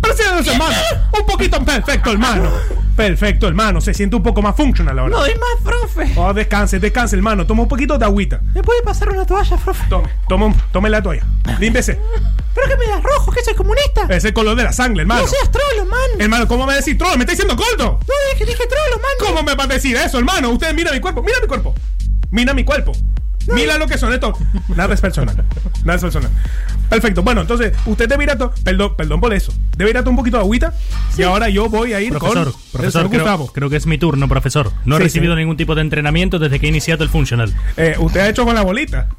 Speaker 7: Presiónese, hermano. Un poquito perfecto, hermano. Perfecto, hermano. Se siente un poco más funcional ahora.
Speaker 6: No hay más, profe.
Speaker 7: Oh, descanse, descanse, hermano. Toma un poquito de agüita.
Speaker 6: ¿Me puede pasar una toalla, profe?
Speaker 7: Tome, tome, tome la toalla. Límpiese.
Speaker 6: ¿Pero que me das rojo? ¿Que soy comunista?
Speaker 7: Es el color de la sangre, hermano.
Speaker 6: No seas trolo, man.
Speaker 7: Hermano, ¿cómo me va a decir troll? ¿Me está diciendo gordo?
Speaker 6: No, dije, dije trolo, man.
Speaker 7: ¿Cómo me va a decir eso, hermano? Usted mira mi cuerpo, mira mi cuerpo. Mira mi cuerpo. Mira lo que son estos. Nada es personal. Nada es personal. Perfecto. Bueno, entonces, usted debe ir a to- Perdón, perdón por eso. Debe ir a tomar un poquito de agüita. Y ahora yo voy a ir
Speaker 2: Profesor,
Speaker 7: con
Speaker 2: profesor, creo,
Speaker 7: Gustavo.
Speaker 2: creo que es mi turno, profesor. No he
Speaker 7: Sí,
Speaker 2: recibido ningún tipo de entrenamiento desde que he iniciado el funcional.
Speaker 7: Eh, usted ha hecho con la bolita.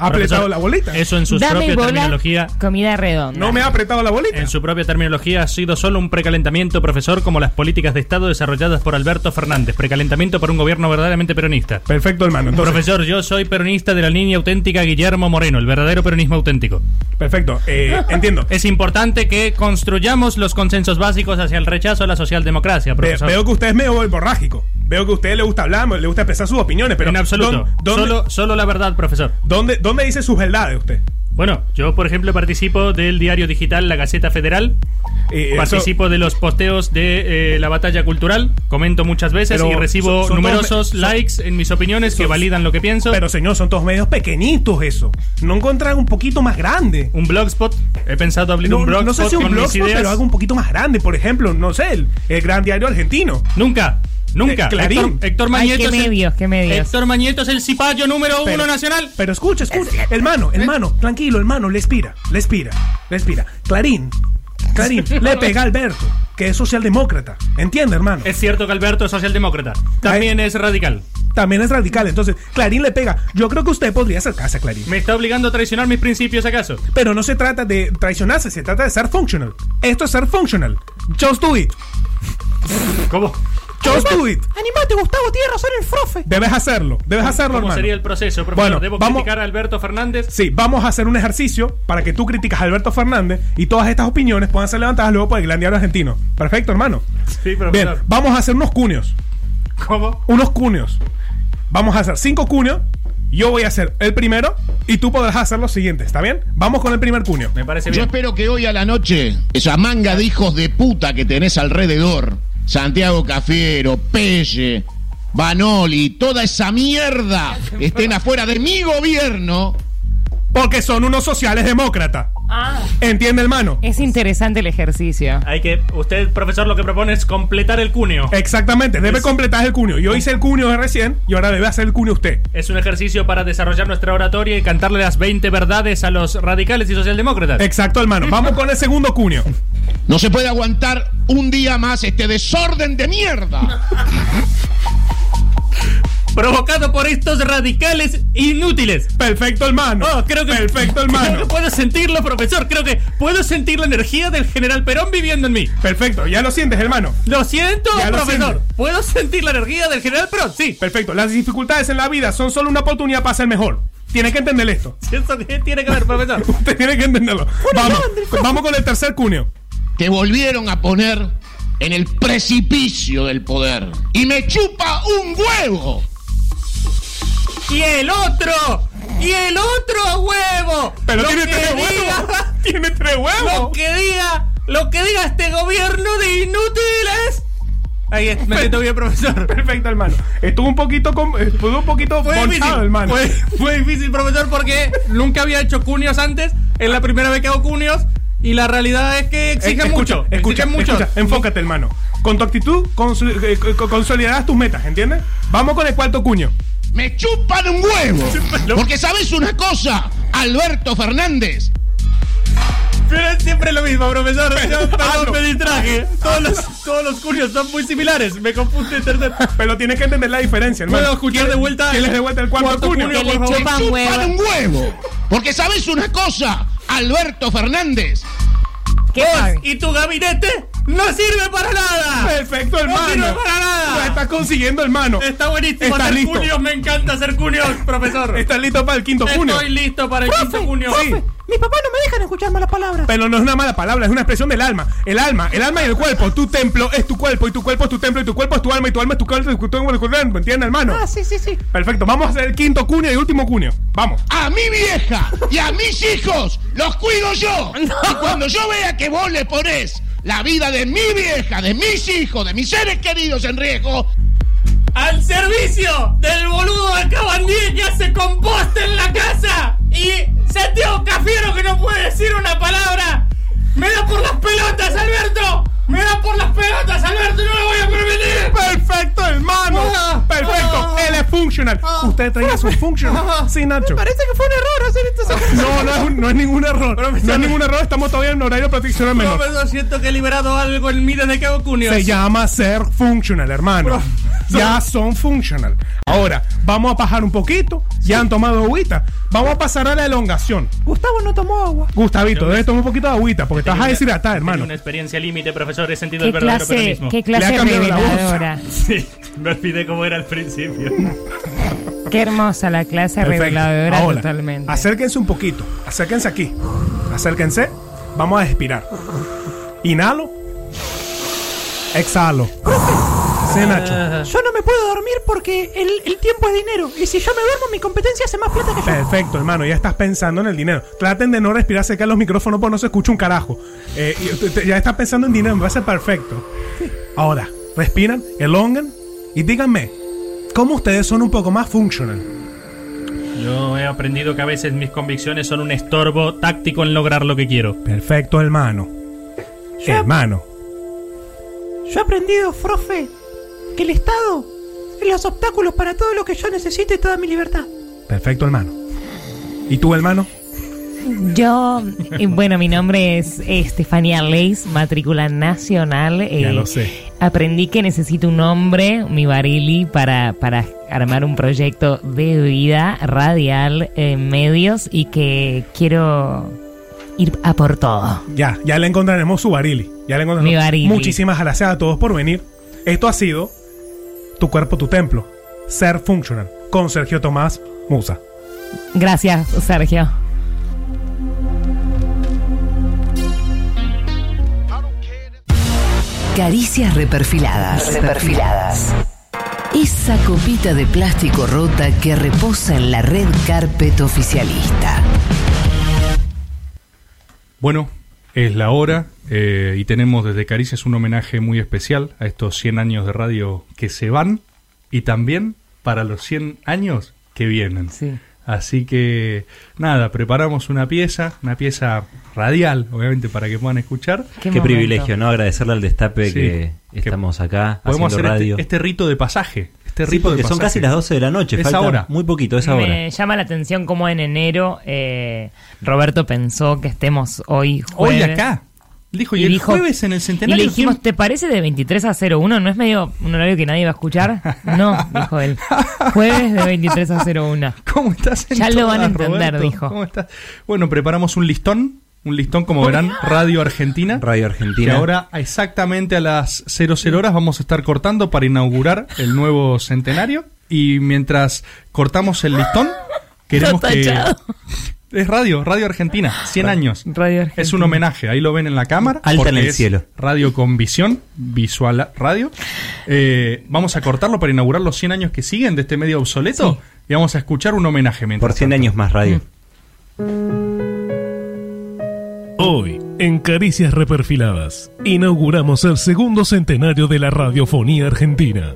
Speaker 7: Ha apretado la bolita.
Speaker 2: Eso en su
Speaker 13: Dame
Speaker 2: propia
Speaker 13: bola,
Speaker 2: terminología.
Speaker 13: comida redonda.
Speaker 7: No me ha apretado la bolita.
Speaker 2: En su propia terminología ha sido solo un precalentamiento, profesor, como las políticas de Estado desarrolladas por Alberto Fernández. Precalentamiento para un gobierno verdaderamente peronista.
Speaker 7: Perfecto, hermano. Entonces,
Speaker 2: Profesor, yo soy peronista de la línea auténtica Guillermo Moreno, el verdadero peronismo auténtico.
Speaker 7: perfecto. Eh, entiendo.
Speaker 2: Es importante que construyamos los consensos básicos hacia el rechazo a la socialdemocracia,
Speaker 7: Ve-
Speaker 2: profesor.
Speaker 7: veo que usted es medio borrágico. Veo que a usted le gusta hablar, le gusta expresar sus opiniones, pero
Speaker 2: en absoluto.
Speaker 7: ¿dó- ¿dónde,
Speaker 2: Solo, solo la verdad, profesor.
Speaker 7: dónde, dónde dice sus verdades usted?
Speaker 2: Bueno, yo por ejemplo participo del diario digital La Gaceta Federal.
Speaker 7: Eh,
Speaker 2: participo de los posteos de eh, la batalla cultural. Comento muchas veces y recibo
Speaker 7: son- son
Speaker 2: numerosos
Speaker 7: todos me- son-
Speaker 2: likes en mis opiniones que validan lo que pienso.
Speaker 7: Pero señor, son todos medios pequeñitos eso. No encontrar un poquito más grande.
Speaker 2: un blogspot. He pensado abrir
Speaker 7: No,
Speaker 2: un blogspot
Speaker 7: no sé si un blogspot, pero algo un poquito más grande. Por ejemplo, no sé, el, el gran diario argentino.
Speaker 2: Nunca. Nunca.
Speaker 7: Eh, Clarín.
Speaker 2: Héctor, Héctor
Speaker 13: Ay,
Speaker 2: Mañeto
Speaker 13: qué
Speaker 2: es el-
Speaker 13: qué medios.
Speaker 2: Héctor Mañeto es el cipayo número
Speaker 7: Pero-
Speaker 2: uno nacional.
Speaker 7: Pero escucha, escucha. Hermano, hermano, tranquilo, hermano, le expira, le expira, le expira. Clarín, Clarín, le pega a Alberto, que es socialdemócrata. ¿Entiende, hermano?
Speaker 2: Es cierto que Alberto es socialdemócrata. También es radical.
Speaker 7: También es radical. Entonces, Clarín le pega. Yo creo que usted podría acercarse a Clarín.
Speaker 2: ¿Me está obligando a traicionar mis principios acaso?
Speaker 7: Pero no se trata de traicionarse, se trata de ser functional. Esto es ser functional. Just do it.
Speaker 2: ¿Cómo?
Speaker 7: Just do it.
Speaker 6: Animate, Gustavo, tienes razón el profe.
Speaker 7: Debes hacerlo, debes hacerlo,
Speaker 2: ¿Cómo
Speaker 7: hermano.
Speaker 2: sería el proceso, profesor?
Speaker 7: Bueno,
Speaker 2: ¿Debo
Speaker 7: vamos-
Speaker 2: criticar a Alberto Fernández?
Speaker 7: Sí, vamos a hacer un ejercicio para que tú criticas a Alberto Fernández y todas estas opiniones puedan ser levantadas luego por el gran diario argentino. Perfecto, hermano.
Speaker 2: Sí, profesor.
Speaker 7: Bien, vamos a hacer unos cunios.
Speaker 2: ¿Cómo?
Speaker 7: Unos cunios. Vamos a hacer cinco cunios. Yo voy a hacer el primero y tú podrás hacer los siguientes, ¿está bien? Vamos con el primer cunio.
Speaker 2: Me parece
Speaker 17: Yo
Speaker 2: bien.
Speaker 17: espero que hoy a la noche, esa manga de hijos de puta que tenés alrededor, Santiago Cafiero, Pelle, Banoli, toda esa mierda, estén afuera de mi gobierno.
Speaker 7: Porque son unos sociales demócratas.
Speaker 13: Ah,
Speaker 7: ¿Entiende, hermano?
Speaker 13: es interesante el ejercicio.
Speaker 2: Hay que. Usted, profesor, lo que propone es completar el cunio.
Speaker 7: Exactamente, debe
Speaker 2: Es-
Speaker 7: completar el cunio. Yo hice el cunio de recién y ahora debe hacer el cunio usted.
Speaker 2: Es un ejercicio para desarrollar nuestra oratoria y cantarle las 20 verdades a los radicales y socialdemócratas.
Speaker 7: Exacto, hermano. Vamos con el segundo cunio.
Speaker 17: No se puede aguantar un día más este desorden de mierda.
Speaker 2: provocado por estos radicales inútiles.
Speaker 7: Perfecto, hermano.
Speaker 2: Oh, creo que,
Speaker 7: Perfecto, hermano.
Speaker 2: Creo que puedo sentirlo, profesor. Creo que puedo sentir la energía del general Perón viviendo en mí.
Speaker 7: Perfecto, ya lo sientes, hermano.
Speaker 2: Lo siento,
Speaker 7: Ya
Speaker 2: profesor. ¿Puedo sentir la energía del general Perón? Sí.
Speaker 7: Perfecto. Las dificultades en la vida son solo una oportunidad para ser mejor. Tienes que entender esto.
Speaker 2: ¿Eso qué tiene que ver, profesor?
Speaker 7: Usted tiene que entenderlo. Vamos, vamos con el tercer cuneo.
Speaker 17: Te volvieron a poner en el precipicio del poder. Y me chupa un huevo.
Speaker 2: ¡Y el otro! ¡Y el otro huevo!
Speaker 7: Pero
Speaker 2: Lo
Speaker 7: tiene tres
Speaker 2: diga-
Speaker 7: huevos. Tiene tres huevos.
Speaker 2: Lo que diga, lo que diga este gobierno de inútiles. Ahí es, me siento bien, profesor.
Speaker 7: Perfecto, hermano. Estuvo un poquito, estuvo un poquito
Speaker 2: Fue difícil,
Speaker 7: hermano.
Speaker 2: fue, fue difícil, profesor, porque nunca había hecho cunios antes. Es la primera vez que hago cunios. Y la realidad es que exigen
Speaker 7: Eh,
Speaker 2: mucho.
Speaker 7: Escucha,
Speaker 2: exigen mucho.
Speaker 7: escucha, enfócate, hermano. Con tu actitud eh, co- consolidarás tus metas, ¿entiendes? Vamos con el cuarto cuño.
Speaker 17: Me chupan un huevo. Porque sabes una cosa, Alberto Fernández.
Speaker 2: Pero es siempre lo mismo, profesor. Yo, perdón,
Speaker 7: Hazlo.
Speaker 2: me distraje. Todos los, todos los cunios son muy similares. Me confunde el tercer.
Speaker 7: Pero tienes que entender la diferencia, hermano.
Speaker 2: ¿Puedo escuchar de vuelta?
Speaker 7: ¿Quién les de vuelta el cuarto,
Speaker 2: Cuarto
Speaker 18: Que le
Speaker 2: por favor.
Speaker 18: chupan
Speaker 17: Chupan
Speaker 18: huevo.
Speaker 17: un huevo. Porque sabes una cosa, Alberto Fernández.
Speaker 18: ¿Qué
Speaker 2: Vos
Speaker 18: sabe?
Speaker 2: y tu gabinete no sirve para nada.
Speaker 7: Perfecto, hermano.
Speaker 2: No sirve para nada.
Speaker 7: Lo estás consiguiendo, hermano.
Speaker 2: Está buenísimo
Speaker 7: ¿Estás
Speaker 2: hacer
Speaker 7: listo?
Speaker 2: cunios. Me encanta hacer cunios, profesor.
Speaker 7: ¿Estás listo para el quinto cuño?
Speaker 2: Estoy listo para el quinto cunio.
Speaker 6: Profe, mi papá no me dejan escuchar malas palabras.
Speaker 7: Pero no es una mala palabra, es una expresión del alma. El alma, el alma y el cuerpo. Tu templo es tu cuerpo y tu cuerpo es tu templo y tu cuerpo es tu alma y tu alma es tu cuerpo y tu cuerpo es tu cuerpo. ¿Entiendes, hermano?
Speaker 6: Ah, sí, sí, sí.
Speaker 7: Perfecto, vamos a hacer el quinto cuño y último cuño. Vamos.
Speaker 17: A mi vieja y a mis hijos los cuido yo. Y cuando yo vea que vos le ponés la vida de mi vieja, de mis hijos, de mis seres queridos en riesgo,
Speaker 2: Al servicio del boludo de Cabandí que hace composta en la casa. Y Santiago Cafiero que no puede decir una palabra. Me da por las pelotas, Alberto. Me da por las pelotas, Alberto. No lo voy a permitir.
Speaker 7: Perfecto, hermano.
Speaker 2: Ah,
Speaker 7: Perfecto.
Speaker 2: ah,
Speaker 7: Él es funcional. Usted traía su funcional. Sí, Nacho.
Speaker 6: Parece que fue un error hacer esto.
Speaker 7: No, no es, un- no es ningún error. No es ningún error. Estamos todavía en horario de protección al menor.
Speaker 2: Profesor, siento que he liberado algo en mí desde que hago cunios.
Speaker 7: Se llama ser funcional, hermano. Ya son funcional. Ahora, vamos a bajar un poquito. Ya han tomado agüita. Vamos a pasar a la elongación.
Speaker 6: Gustavo no tomó agua.
Speaker 7: Gustavito, debes tomar un poquito de agüita porque te vas a deshidratar, hermano.
Speaker 2: una experiencia límite, profesor. He sentido
Speaker 13: ¿Qué
Speaker 2: el verdadero
Speaker 13: clase,
Speaker 2: peronismo.
Speaker 13: qué clase reveladora?
Speaker 2: Sí, me olvidé cómo era al principio.
Speaker 13: Qué hermosa la clase
Speaker 7: Perfecto.
Speaker 13: reveladora
Speaker 7: Ahora,
Speaker 13: totalmente.
Speaker 7: acérquense un poquito. Acérquense aquí. Acérquense. Vamos a expirar. Inhalo. Exhalo. Sí, Nacho.
Speaker 6: Yo no me puedo dormir porque el, el tiempo es dinero. Y si yo me duermo, mi competencia hace más plata que yo.
Speaker 7: Perfecto, hermano, ya estás pensando en el dinero. Traten de no respirar cerca de los micrófonos porque no se escucha un carajo. Eh, y te- te- ya estás pensando en dinero, me va a ser perfecto. Ahora, respiran, elongan y díganme, ¿cómo ustedes son un poco más funcional?
Speaker 2: Yo he aprendido que a veces mis convicciones son un estorbo táctico en lograr lo que quiero.
Speaker 7: Perfecto, hermano.
Speaker 6: Yo-
Speaker 7: Hermano.
Speaker 6: Yo he aprendido, profe, que el Estado es los obstáculos para todo lo que yo necesito y toda mi libertad.
Speaker 7: Perfecto, hermano. ¿Y tú, hermano?
Speaker 13: Yo, eh, bueno, mi nombre es Estefanía Leis, matrícula nacional.
Speaker 7: Ya
Speaker 13: eh,
Speaker 7: lo sé.
Speaker 13: Aprendí que necesito un hombre, mi barili, para, para armar un proyecto de vida radial en medios y que quiero ir a por todo.
Speaker 7: Ya, ya le encontraremos su barili. Ya le encontraremos.
Speaker 13: Mi barili.
Speaker 7: Muchísimas gracias a todos por venir. Esto ha sido Tu cuerpo, tu templo. Ser funcional. Con Sergio Tomás Musa.
Speaker 13: Gracias, Sergio.
Speaker 19: Caricias reperfiladas. Reperfiladas. Esa copita de plástico rota que reposa en la red carpet oficialista.
Speaker 20: Bueno, es la hora eh, y tenemos desde Caricias un homenaje muy especial a estos 100 años de radio que se van y también para los 100 años que vienen.
Speaker 13: Sí.
Speaker 20: Así que nada, preparamos una pieza, una pieza radial, obviamente, para que puedan escuchar.
Speaker 12: Qué, privilegio, ¿no? Agradecerle al destape
Speaker 20: Sí,
Speaker 12: que estamos acá
Speaker 20: Podemos
Speaker 12: haciendo
Speaker 20: hacer
Speaker 12: radio.
Speaker 20: este, este rito de pasaje. Este
Speaker 12: Sí,
Speaker 20: rito de
Speaker 12: porque son casi las 12 de la noche,
Speaker 20: Es
Speaker 12: falta
Speaker 20: ahora.
Speaker 12: muy poquito, es ahora.
Speaker 13: Me llama la atención cómo en enero eh, Roberto pensó que estemos hoy
Speaker 20: Hoy
Speaker 13: jueves.
Speaker 20: acá.
Speaker 2: Dijo, ¿y el jueves en el centenario
Speaker 13: Y le dijimos, ¿te parece de 23 a 01? ¿No es medio un horario que nadie va a escuchar? No, dijo él. Jueves de 23 a 01.
Speaker 2: ¿Cómo estás? en
Speaker 13: Ya lo van a entender,
Speaker 2: Roberto?
Speaker 13: dijo.
Speaker 2: ¿Cómo estás? Bueno, preparamos un listón. Un listón, como verán, Radio Argentina.
Speaker 12: Radio
Speaker 2: Que
Speaker 12: Argentina.
Speaker 2: ahora, exactamente a las 00 horas, vamos a estar cortando para inaugurar el nuevo centenario. Y mientras cortamos el listón, queremos
Speaker 13: Está
Speaker 2: que. Es radio, Radio Argentina, 100 años.
Speaker 13: Radio Argentina.
Speaker 2: Es un homenaje, ahí lo ven en la cámara.
Speaker 12: Alta en
Speaker 2: porque
Speaker 12: el
Speaker 2: es
Speaker 12: cielo.
Speaker 2: Radio con visión, visual radio. Eh, vamos a cortarlo para inaugurar los 100 años que siguen de este medio obsoleto. Y vamos a escuchar un homenaje mientras
Speaker 12: Por 100
Speaker 2: tanto.
Speaker 12: años más radio.
Speaker 21: Hoy, en Caricias Reperfiladas, inauguramos el segundo centenario de la radiofonía argentina.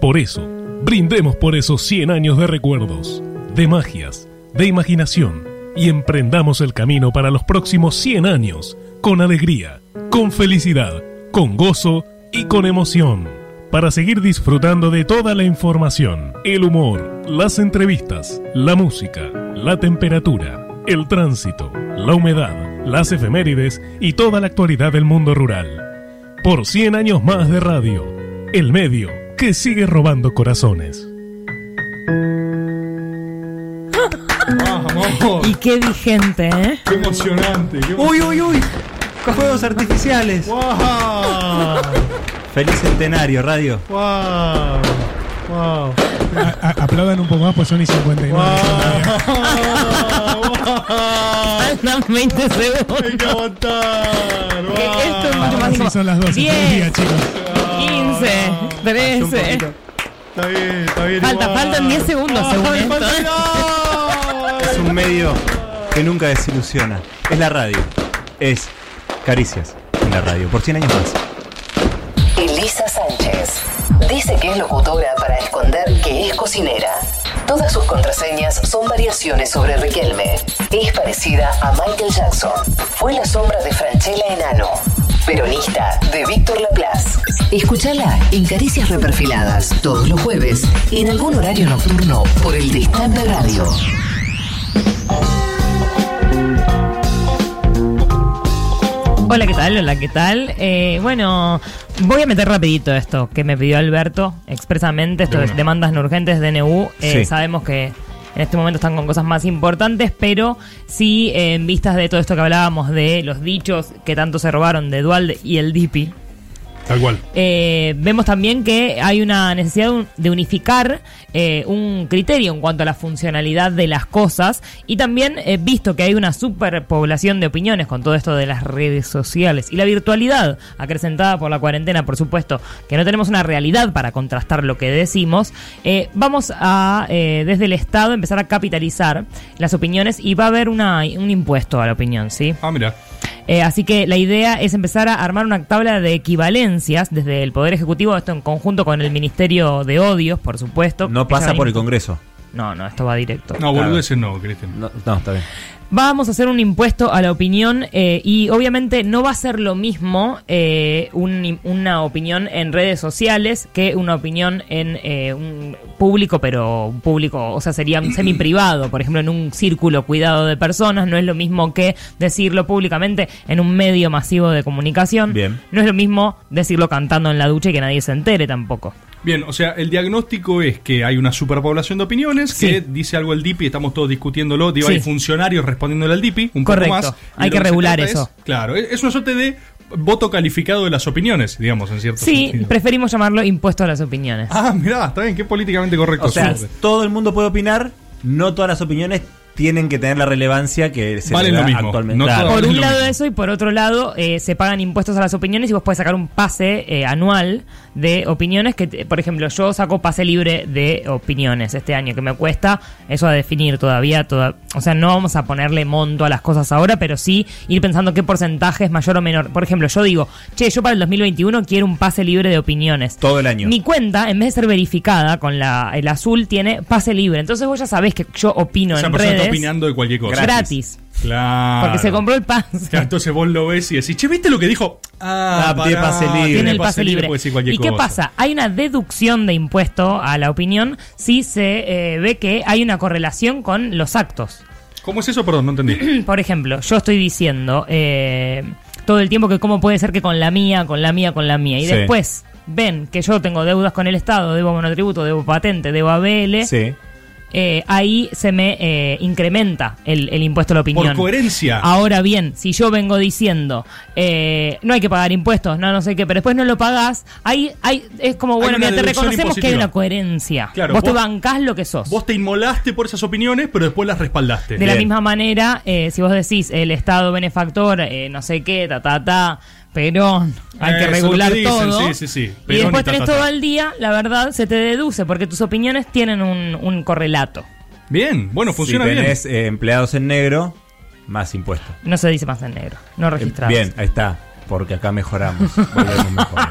Speaker 21: Por eso, brindemos por esos 100 años de recuerdos, de magias, de imaginación y emprendamos el camino para los próximos 100 años, con alegría, con felicidad, con gozo y con emoción, para seguir disfrutando de toda la información, el humor, las entrevistas, la música, la temperatura, el tránsito, la humedad, las efemérides y toda la actualidad del mundo rural. Por 100 años más de radio, el medio que sigue robando corazones.
Speaker 13: Y qué vigente, ¿eh?
Speaker 2: Qué emocionante. qué
Speaker 12: Uy, uy, uy. Fuegos artificiales. Feliz centenario, radio.
Speaker 7: Wow. Wow. aplaudan un poco más, pues son y 59.
Speaker 13: Faltan 20 segundos.
Speaker 2: Hay que aguantar.
Speaker 13: Esto es mucho más
Speaker 7: Así son las 12.
Speaker 13: 10,
Speaker 7: Feliz día, chicos.
Speaker 13: 15, 13.
Speaker 2: Está bien, está bien.
Speaker 13: Falta,
Speaker 2: igual.
Speaker 13: faltan 10 segundos según
Speaker 2: Ay,
Speaker 13: esto.
Speaker 2: falta-
Speaker 12: Es un medio que nunca desilusiona. Es la radio. Es Caricias en la radio. Por 100 años más.
Speaker 14: Elisa Sánchez. Dice que es locutora para esconder que es cocinera. Todas sus contraseñas son variaciones sobre Riquelme. Es parecida a Michael Jackson. Fue la sombra de Franchella Enano. Peronista de Víctor Laplace. Escúchala en Caricias Reperfiladas todos los jueves en algún horario nocturno por el Destape Radio.
Speaker 13: Hola, ¿qué tal? Hola, ¿qué tal? Eh, bueno, voy a meter rapidito esto que me pidió Alberto expresamente. Esto
Speaker 2: De
Speaker 13: demandas no urgentes de DNU. Eh,
Speaker 12: Sí.
Speaker 13: Sabemos que en este momento están con cosas más importantes, pero sí eh, en vistas de todo esto que hablábamos de los dichos que tanto se robaron de Dualde y el DIPI.
Speaker 2: Tal cual.
Speaker 13: Eh, vemos también que hay una necesidad de un- de unificar eh, un criterio en cuanto a la funcionalidad de las cosas y también eh, visto que hay una superpoblación de opiniones con todo esto de las redes sociales y la virtualidad acrecentada por la cuarentena, por supuesto, que no tenemos una realidad para contrastar lo que decimos, eh, vamos a eh, desde el Estado empezar a capitalizar las opiniones y va a haber una, un impuesto a la opinión, ¿sí?
Speaker 2: Ah, mira.
Speaker 13: Eh, así que la idea es empezar a armar una tabla de equivalencias desde el Poder Ejecutivo, esto en conjunto con el Ministerio de Odios, por supuesto.
Speaker 12: No pasa por el Congreso.
Speaker 13: No, no, esto va directo.
Speaker 2: No, boludeces no, Cristian.
Speaker 12: No, no, está bien.
Speaker 13: Vamos a hacer un impuesto a la opinión eh, y obviamente no va a ser lo mismo eh, un- una opinión en redes sociales que una opinión en eh, un público, pero un público, o sea, sería un semi-privado, por ejemplo, en un círculo cuidado de personas, no es lo mismo que decirlo públicamente en un medio masivo de comunicación.
Speaker 12: Bien.
Speaker 13: No es lo mismo decirlo cantando en la ducha y que nadie se entere tampoco.
Speaker 2: Bien, o sea, el diagnóstico es que hay una superpoblación de opiniones,
Speaker 13: Sí.
Speaker 2: que dice algo el DIPI, estamos todos discutiéndolo, digo,
Speaker 13: Sí.
Speaker 2: hay funcionarios respondiéndole al DIPI, un
Speaker 13: Correcto.
Speaker 2: poco más.
Speaker 13: Hay que regular eso.
Speaker 2: es- claro, es una suerte de voto calificado de las opiniones, digamos, en cierto
Speaker 13: Sí,
Speaker 2: sentido.
Speaker 13: preferimos llamarlo impuesto a las opiniones.
Speaker 2: Ah, mirá, está bien, qué políticamente correcto.
Speaker 12: O sea, todo el mundo puede opinar, no todas las opiniones tienen que tener la relevancia que se
Speaker 2: Valen
Speaker 12: le da
Speaker 2: lo mismo,
Speaker 12: actualmente.
Speaker 2: no
Speaker 12: Claro.
Speaker 2: todas-
Speaker 13: Por un
Speaker 2: lo
Speaker 13: lado
Speaker 2: mismo.
Speaker 13: eso y por otro lado eh, se pagan impuestos a las opiniones y vos puedes sacar un pase eh, anual de opiniones que, te- por ejemplo, yo saco pase libre de opiniones este año que me cuesta eso a definir todavía, toda, o sea, no vamos a ponerle monto a las cosas ahora, pero sí ir pensando qué porcentaje es mayor o menor. Por ejemplo, yo digo, che, yo para el 2021 quiero un pase libre de opiniones.
Speaker 12: Todo el año.
Speaker 13: Mi cuenta, en vez de ser verificada con la, el azul, tiene pase libre. Entonces vos ya sabés que yo opino
Speaker 2: Esa
Speaker 13: en
Speaker 2: persona
Speaker 13: redes
Speaker 2: está opinando de cualquier cosa.
Speaker 13: gratis.
Speaker 2: Claro.
Speaker 13: Porque se compró el pase.
Speaker 2: Claro, entonces vos lo ves y decís, che, ¿viste lo que dijo? Ah,
Speaker 12: Ah, tiene
Speaker 2: pará,
Speaker 12: pase libre.
Speaker 13: Tiene el pase libre.
Speaker 2: puede decir cualquier
Speaker 13: ¿Y qué pasa? Hay una deducción de impuesto a la opinión si se eh, ve que hay una correlación con los actos.
Speaker 2: ¿Cómo es eso? Perdón, no entendí.
Speaker 13: Por ejemplo, yo estoy diciendo, eh, todo el tiempo que cómo puede ser que con la mía, con la mía, con la mía. Y
Speaker 12: Sí.
Speaker 13: después ven que yo tengo deudas con el Estado, debo monotributo, debo patente, debo ABL.
Speaker 12: Sí.
Speaker 13: Eh, ahí se me eh, incrementa el, el impuesto a la opinión.
Speaker 2: Por coherencia.
Speaker 13: Ahora bien, si yo vengo diciendo eh, no hay que pagar impuestos, no, no sé qué, pero después no lo pagás, ahí hay, es como, bueno, mira, te reconocemos que hay una coherencia.
Speaker 2: Claro,
Speaker 13: vos, te bancás lo que sos.
Speaker 2: Vos te inmolaste por esas opiniones, pero después las respaldaste.
Speaker 13: De la misma manera, eh, si vos decís el Estado benefactor, eh, no sé qué, ta, ta, ta, Perón, hay
Speaker 2: Eh,
Speaker 13: que regular
Speaker 2: dicen,
Speaker 13: todo.
Speaker 2: sí, sí, sí.
Speaker 13: y
Speaker 2: Perón
Speaker 13: después
Speaker 2: y ta,
Speaker 13: tenés
Speaker 2: ta,
Speaker 13: todo al día, la verdad, se te deduce, porque tus opiniones tienen un, un correlato.
Speaker 2: Bien, bueno, funciona
Speaker 12: si
Speaker 2: bien.
Speaker 12: tenés eh, empleados en negro, más impuestos.
Speaker 13: No se dice más en negro, no registrados.
Speaker 12: Bien, ahí está. Porque acá mejoramos. Volvemos mejores.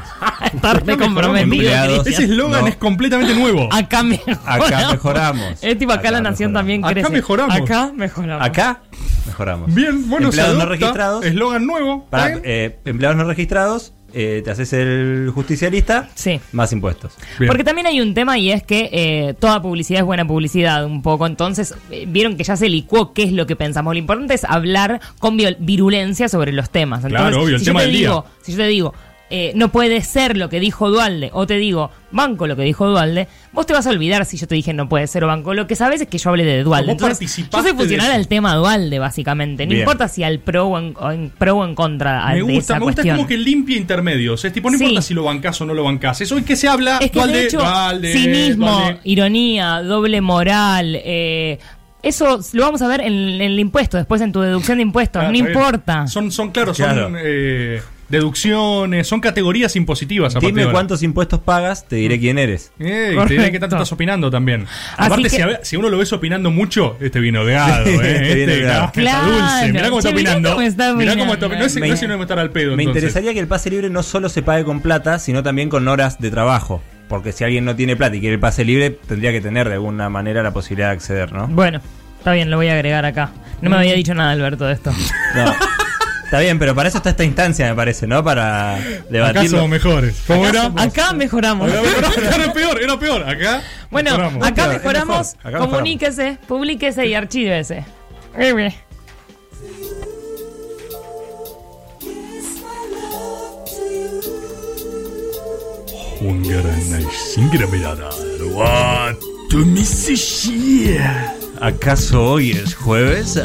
Speaker 13: Comprometido.
Speaker 2: Ese eslogan
Speaker 12: No.
Speaker 2: es completamente nuevo.
Speaker 13: Acá mejoramos.
Speaker 12: Acá mejoramos.
Speaker 13: Es tipo acá, la nación también
Speaker 2: Acá
Speaker 13: crece.
Speaker 2: mejoramos.
Speaker 13: Acá mejoramos.
Speaker 12: Acá mejoramos.
Speaker 2: Bien, bueno, se
Speaker 12: empleados no
Speaker 2: adopta.
Speaker 12: registrados.
Speaker 2: Eslogan nuevo.
Speaker 12: Para,
Speaker 2: ¿está bien?
Speaker 12: eh, empleados no registrados, eh, te haces el justicialista,
Speaker 13: Sí.
Speaker 12: más impuestos.
Speaker 13: Porque también hay un tema y es que eh, toda publicidad es buena publicidad un poco. Entonces, eh, vieron que ya se licuó qué es lo que pensamos. Lo importante es hablar con virulencia sobre los temas. Entonces,
Speaker 2: Claro, obvio, el
Speaker 13: si
Speaker 2: tema
Speaker 13: yo te
Speaker 2: del día.
Speaker 13: digo, Si yo te digo, eh, no puede ser lo que dijo Dualde, o te digo, banco lo que dijo Dualde, vos te vas a olvidar si yo te dije no puede ser o banco. Lo que sabes es que yo hablé de Dualde.
Speaker 2: Vos
Speaker 13: Entonces, yo soy funcional
Speaker 2: de eso.
Speaker 13: al tema Dualde, básicamente. No
Speaker 2: Bien.
Speaker 13: importa si al pro o en, o en pro o en contra
Speaker 2: Me
Speaker 13: de
Speaker 2: gusta,
Speaker 13: esa
Speaker 2: me gusta
Speaker 13: cuestión.
Speaker 2: como que limpia intermedios. Es tipo, no
Speaker 13: Sí.
Speaker 2: importa si lo bancás o no lo bancás. Eso es que se habla.
Speaker 13: Es que
Speaker 2: Dualde,
Speaker 13: de hecho,
Speaker 2: Dualde,
Speaker 13: cinismo,
Speaker 2: Dualde.
Speaker 13: ironía, doble moral, eh, eso lo vamos a ver en, en el impuesto, después en tu deducción de impuestos,
Speaker 2: Ah,
Speaker 13: no importa.
Speaker 2: Son, son claro,
Speaker 12: Claro.
Speaker 2: son eh, deducciones, son categorías impositivas. a de
Speaker 12: Dime cuántos impuestos pagas, te diré quién eres.
Speaker 2: Eh, y te diré que tanto estás opinando también. Aparte,
Speaker 13: que-
Speaker 2: si, a- si uno lo ves opinando mucho, este vino gado,
Speaker 12: Sí,
Speaker 2: ¿eh?
Speaker 12: este
Speaker 2: Este, está
Speaker 13: Claro.
Speaker 2: dulce. Mirá cómo está opinando.
Speaker 13: cómo está
Speaker 2: Mirá cómo está
Speaker 13: opinando.
Speaker 2: No es,
Speaker 12: Me-
Speaker 2: no es si no me estar al pedo.
Speaker 12: Me
Speaker 2: entonces.
Speaker 12: interesaría que el pase libre no solo se pague con plata, sino también con horas de trabajo. Porque si alguien no tiene plata y quiere el pase libre, tendría que tener de alguna manera la posibilidad de acceder, ¿no?
Speaker 13: Bueno, está bien, lo voy a agregar acá. No me había dicho nada, Alberto, de esto.
Speaker 12: No. Está bien, pero para eso está esta instancia, me parece, ¿no? Para
Speaker 2: Acá
Speaker 12: debatirlo.
Speaker 2: somos mejores. ¿Cómo
Speaker 13: Acá,
Speaker 2: era?
Speaker 13: acá mejoramos.
Speaker 2: Acá. Era peor, era peor. Acá.
Speaker 13: Bueno,
Speaker 2: mejoramos.
Speaker 13: acá mejoramos,
Speaker 12: mejor. Acá mejoramos.
Speaker 13: comuníquese, publíquese y archívese. Eh, bien.
Speaker 12: ¿Acaso hoy es jueves?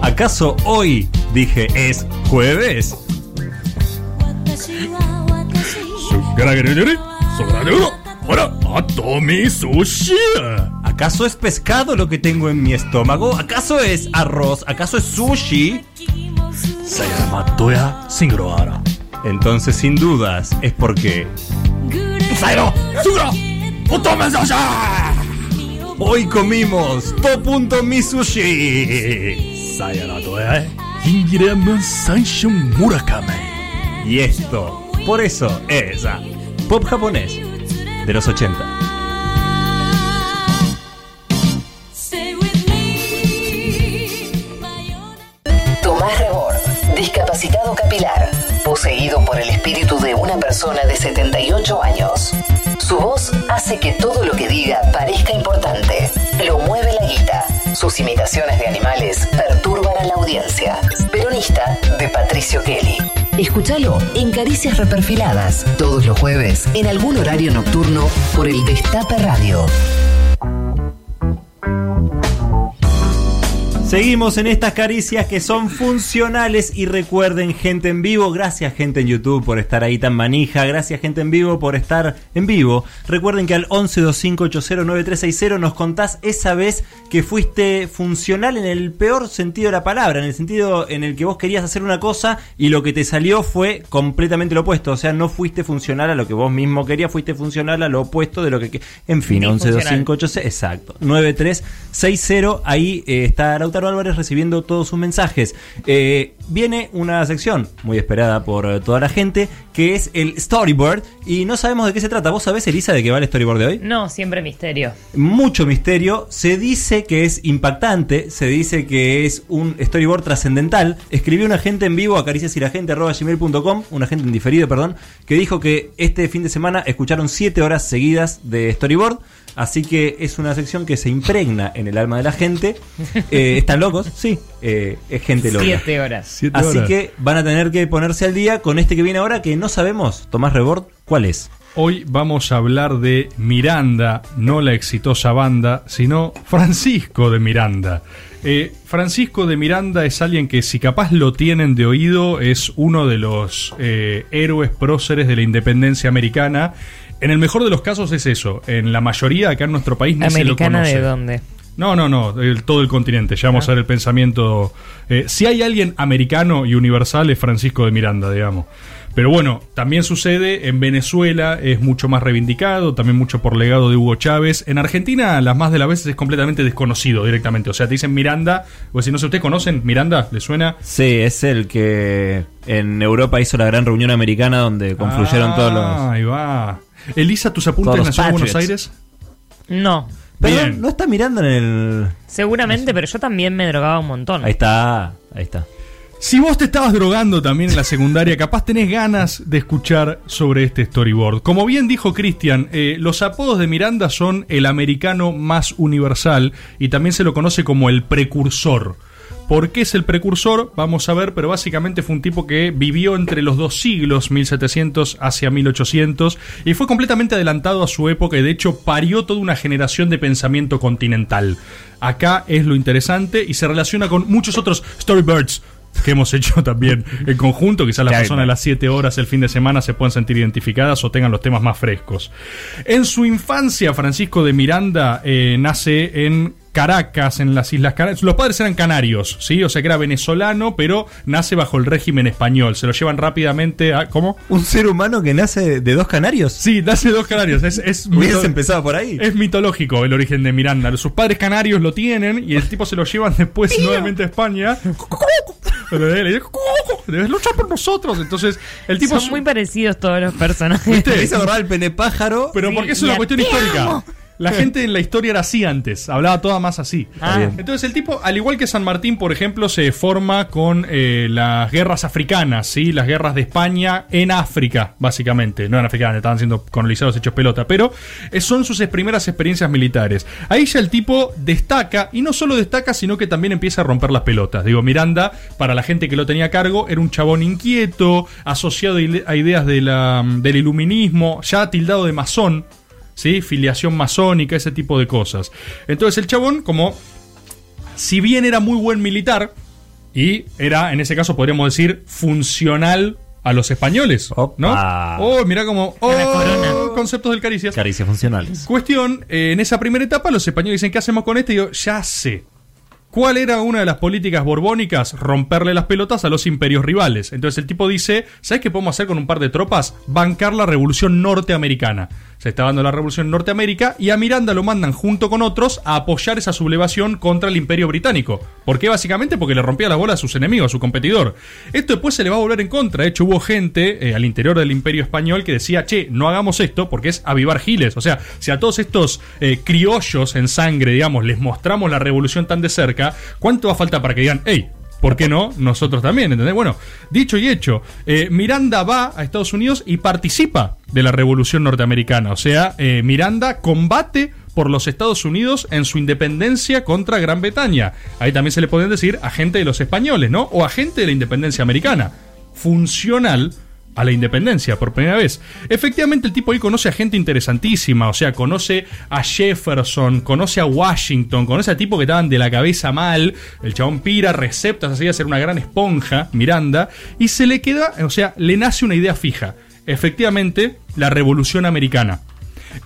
Speaker 12: ¿Acaso hoy dije es jueves? ¿Acaso es pescado lo que tengo en mi estómago? ¿Acaso es arroz? ¿Acaso es sushi? Entonces, sin dudas, es porque. Hoy comimos To.mi Sushi. Y esto, por eso es ah, pop japonés de los 80.
Speaker 14: Tomás Rebord, discapacitado capilar, poseído por el espíritu de una persona de 78 años. Su voz hace que todo lo que diga parezca importante. Lo mueve la guita. Sus imitaciones de animales perturban a la audiencia. Peronista de Patricio Kelly. Escúchalo en Caricias Reperfiladas, todos los jueves, en algún horario nocturno, por el Destape Radio.
Speaker 12: Seguimos en estas caricias que son funcionales y recuerden gente en vivo, gracias gente en YouTube por estar ahí tan manija, gracias gente en vivo por estar en vivo. Recuerden que al 1125809360 nos contás esa vez que fuiste funcional en el peor sentido de la palabra, en el sentido en el que vos querías hacer una cosa y lo que te salió fue completamente lo opuesto, o sea, no fuiste funcional a lo que vos mismo querías, fuiste funcional a lo opuesto de lo que... En fin,
Speaker 13: Disfuncional.
Speaker 12: 1125 exacto. 9360. Ahí eh, está Lautaro Álvarez recibiendo todos sus mensajes. Eh, viene una sección muy esperada por eh, toda la gente que es el storyboard. Y no sabemos de qué se trata. ¿Vos sabés, Elisa, de qué va el storyboard de hoy?
Speaker 13: No, siempre misterio.
Speaker 12: Mucho misterio. Se dice que es impactante. Se dice que es un storyboard trascendental. Escribió un agente en vivo a cariciasiragente.com, un agente en diferido, perdón, que dijo que este fin de semana escucharon 7 horas seguidas de storyboard. Así que es una sección que se impregna en el alma de la gente. Eh, ¿Están locos? Sí, eh, es gente loca.
Speaker 13: Siete horas.
Speaker 2: Siete
Speaker 12: Así
Speaker 2: horas.
Speaker 12: que van a tener que ponerse al día con este que viene ahora que no sabemos, Tomás Rebord, ¿cuál es?
Speaker 2: Hoy vamos a hablar de Miranda, no la exitosa banda, sino Francisco de Miranda. Eh, Francisco de Miranda es alguien que si capaz lo tienen de oído es uno de los eh, héroes próceres de la independencia americana. En el mejor de los casos es eso. En la mayoría acá en nuestro país ni se lo
Speaker 13: ¿Americana
Speaker 2: conoce.
Speaker 13: de dónde?
Speaker 2: No, no, no, el- todo el continente. Ya vamos a ver el pensamiento. eh, si hay alguien americano y universal es Francisco de Miranda, digamos. Pero bueno, también sucede en Venezuela, es mucho más reivindicado, también mucho por legado de Hugo Chávez. En Argentina, las más de las veces es completamente desconocido directamente. O sea, te dicen Miranda, o si no sé, ¿ustedes conocen Miranda? ¿Le suena?
Speaker 12: Sí, es el que en Europa hizo la gran reunión americana donde confluyeron
Speaker 2: Ah,
Speaker 12: todos los...
Speaker 2: Ahí va. Elisa, ¿tus apuntes nació en Buenos. Aires?
Speaker 13: No.
Speaker 12: Perdón, ¿no está mirando en el...?
Speaker 13: Seguramente, pero yo también me drogaba un montón.
Speaker 12: Ahí está, ahí está.
Speaker 2: Si vos te estabas drogando también en la secundaria, capaz tenés ganas de escuchar sobre este storyboard. Como bien dijo Cristian, eh, los apodos de Miranda son el americano más universal y también se lo conoce como el precursor. ¿Por qué es el precursor? Vamos a ver, pero básicamente fue un tipo que vivió entre los dos siglos, 1700 hacia 1800, y fue completamente adelantado a su época y de hecho parió toda una generación de pensamiento continental. Acá es lo interesante y se relaciona con muchos otros storybirds que hemos hecho también en conjunto. Quizás las personas a las 7 horas el fin de semana se puedan sentir identificadas o tengan los temas más frescos. En su infancia, Francisco de Miranda eh, nace en Caracas, en las Islas Canarias. Los padres eran canarios, ¿sí? O sea que era venezolano, pero nace bajo el régimen español. Se lo llevan rápidamente a. ¿Cómo?
Speaker 12: ¿Un ser humano que nace de dos canarios?
Speaker 2: Sí, nace de dos canarios. Es, es mito-
Speaker 12: empezado por ahí.
Speaker 2: Es mitológico el origen de Miranda. Sus padres canarios lo tienen y el tipo se lo llevan después nuevamente a España. Le dice, debes luchar por nosotros. Entonces, el tipo
Speaker 13: Son muy parecidos todos los personajes.
Speaker 2: ¿Viste?
Speaker 12: Acordar el pene pájaro.
Speaker 2: Pero
Speaker 13: Sí,
Speaker 2: porque es una cuestión histórica. La gente en la historia era así antes, hablaba toda más así.
Speaker 13: Ah.
Speaker 2: Entonces el tipo, al igual que San Martín, por ejemplo, se forma con eh, las guerras africanas, ¿sí? las guerras de España en África, básicamente. No en África, estaban siendo colonizados hechos pelota, pero eh, son sus primeras experiencias militares. Ahí ya el tipo destaca, y no solo destaca, sino que también empieza a romper las pelotas. Digo, Miranda, para la gente que lo tenía a cargo, era un chabón inquieto, asociado a ideas de la- del iluminismo, ya tildado de masón, ¿sí? Filiación masónica, ese tipo de cosas. Entonces el chabón, como si bien era muy buen militar, y era, en ese caso podríamos decir, funcional a los españoles, ¿no? Oh, mira como, oh, conceptos del caricias.
Speaker 12: Caricias funcionales.
Speaker 2: Cuestión, eh, en esa primera etapa los españoles dicen, ¿qué hacemos con este? Y yo, ya sé. ¿Cuál era una de las políticas borbónicas? Romperle las pelotas a los imperios rivales. Entonces el tipo dice, ¿sabes qué podemos hacer con un par de tropas? Bancar la revolución norteamericana. Se está dando la revolución en Norteamérica y a Miranda lo mandan junto con otros a apoyar esa sublevación contra el imperio británico. ¿Por qué? Básicamente porque le rompía la bola a sus enemigos, a su competidor. Esto después se le va a volver en contra. De hecho, hubo gente eh, al interior del imperio español que decía, che, no hagamos esto porque es avivar giles. O sea, si a todos estos eh, criollos en sangre, digamos, les mostramos la revolución tan de cerca, ¿cuánto va a falta para que digan, hey, ¿Por qué no? Nosotros también, ¿entendés? Bueno, dicho y hecho, eh, Miranda va a Estados Unidos y participa de la revolución norteamericana. O sea, eh, Miranda combate por los Estados Unidos en su independencia contra Gran Bretaña. Ahí también se le pueden decir agente de los españoles, ¿no? O agente de la independencia americana. Funcional a la independencia por primera vez. Efectivamente, el tipo ahí conoce a gente interesantísima, o sea, conoce a Jefferson, conoce a Washington, conoce a tipos que estaban de la cabeza mal, el chabón pira, receptas así a ser una gran esponja, Miranda, y se le queda, o sea, le nace una idea fija. Efectivamente, la revolución americana.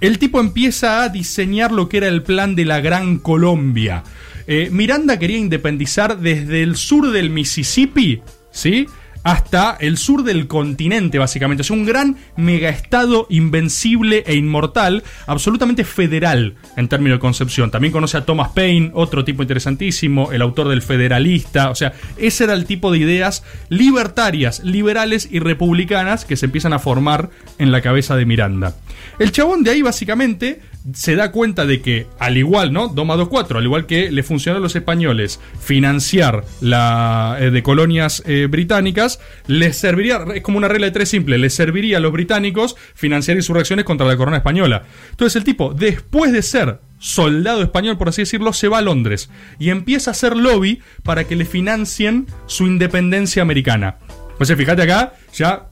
Speaker 2: El tipo empieza a diseñar lo que era el plan de la Gran Colombia. Eh, Miranda quería independizar desde el sur del Mississippi, ¿sí? Hasta el sur del continente, básicamente. Sea, un gran megaestado invencible e inmortal, absolutamente federal en términos de concepción. También conoce a Thomas Paine, otro tipo interesantísimo, el autor del Federalista. O sea, ese era el tipo de ideas libertarias, liberales y republicanas que se empiezan a formar en la cabeza de Miranda. El chabón de ahí, básicamente, se da cuenta de que, al igual, ¿no? 2 más 2, 4, al igual que le funcionó a los españoles financiar la eh, de colonias eh, británicas, les serviría, es como una regla de tres simple, les serviría a los británicos financiar insurrecciones contra la corona española. Entonces el tipo, después de ser soldado español, por así decirlo, se va a Londres y empieza a hacer lobby para que le financien su independencia americana. O sea, fíjate acá, ya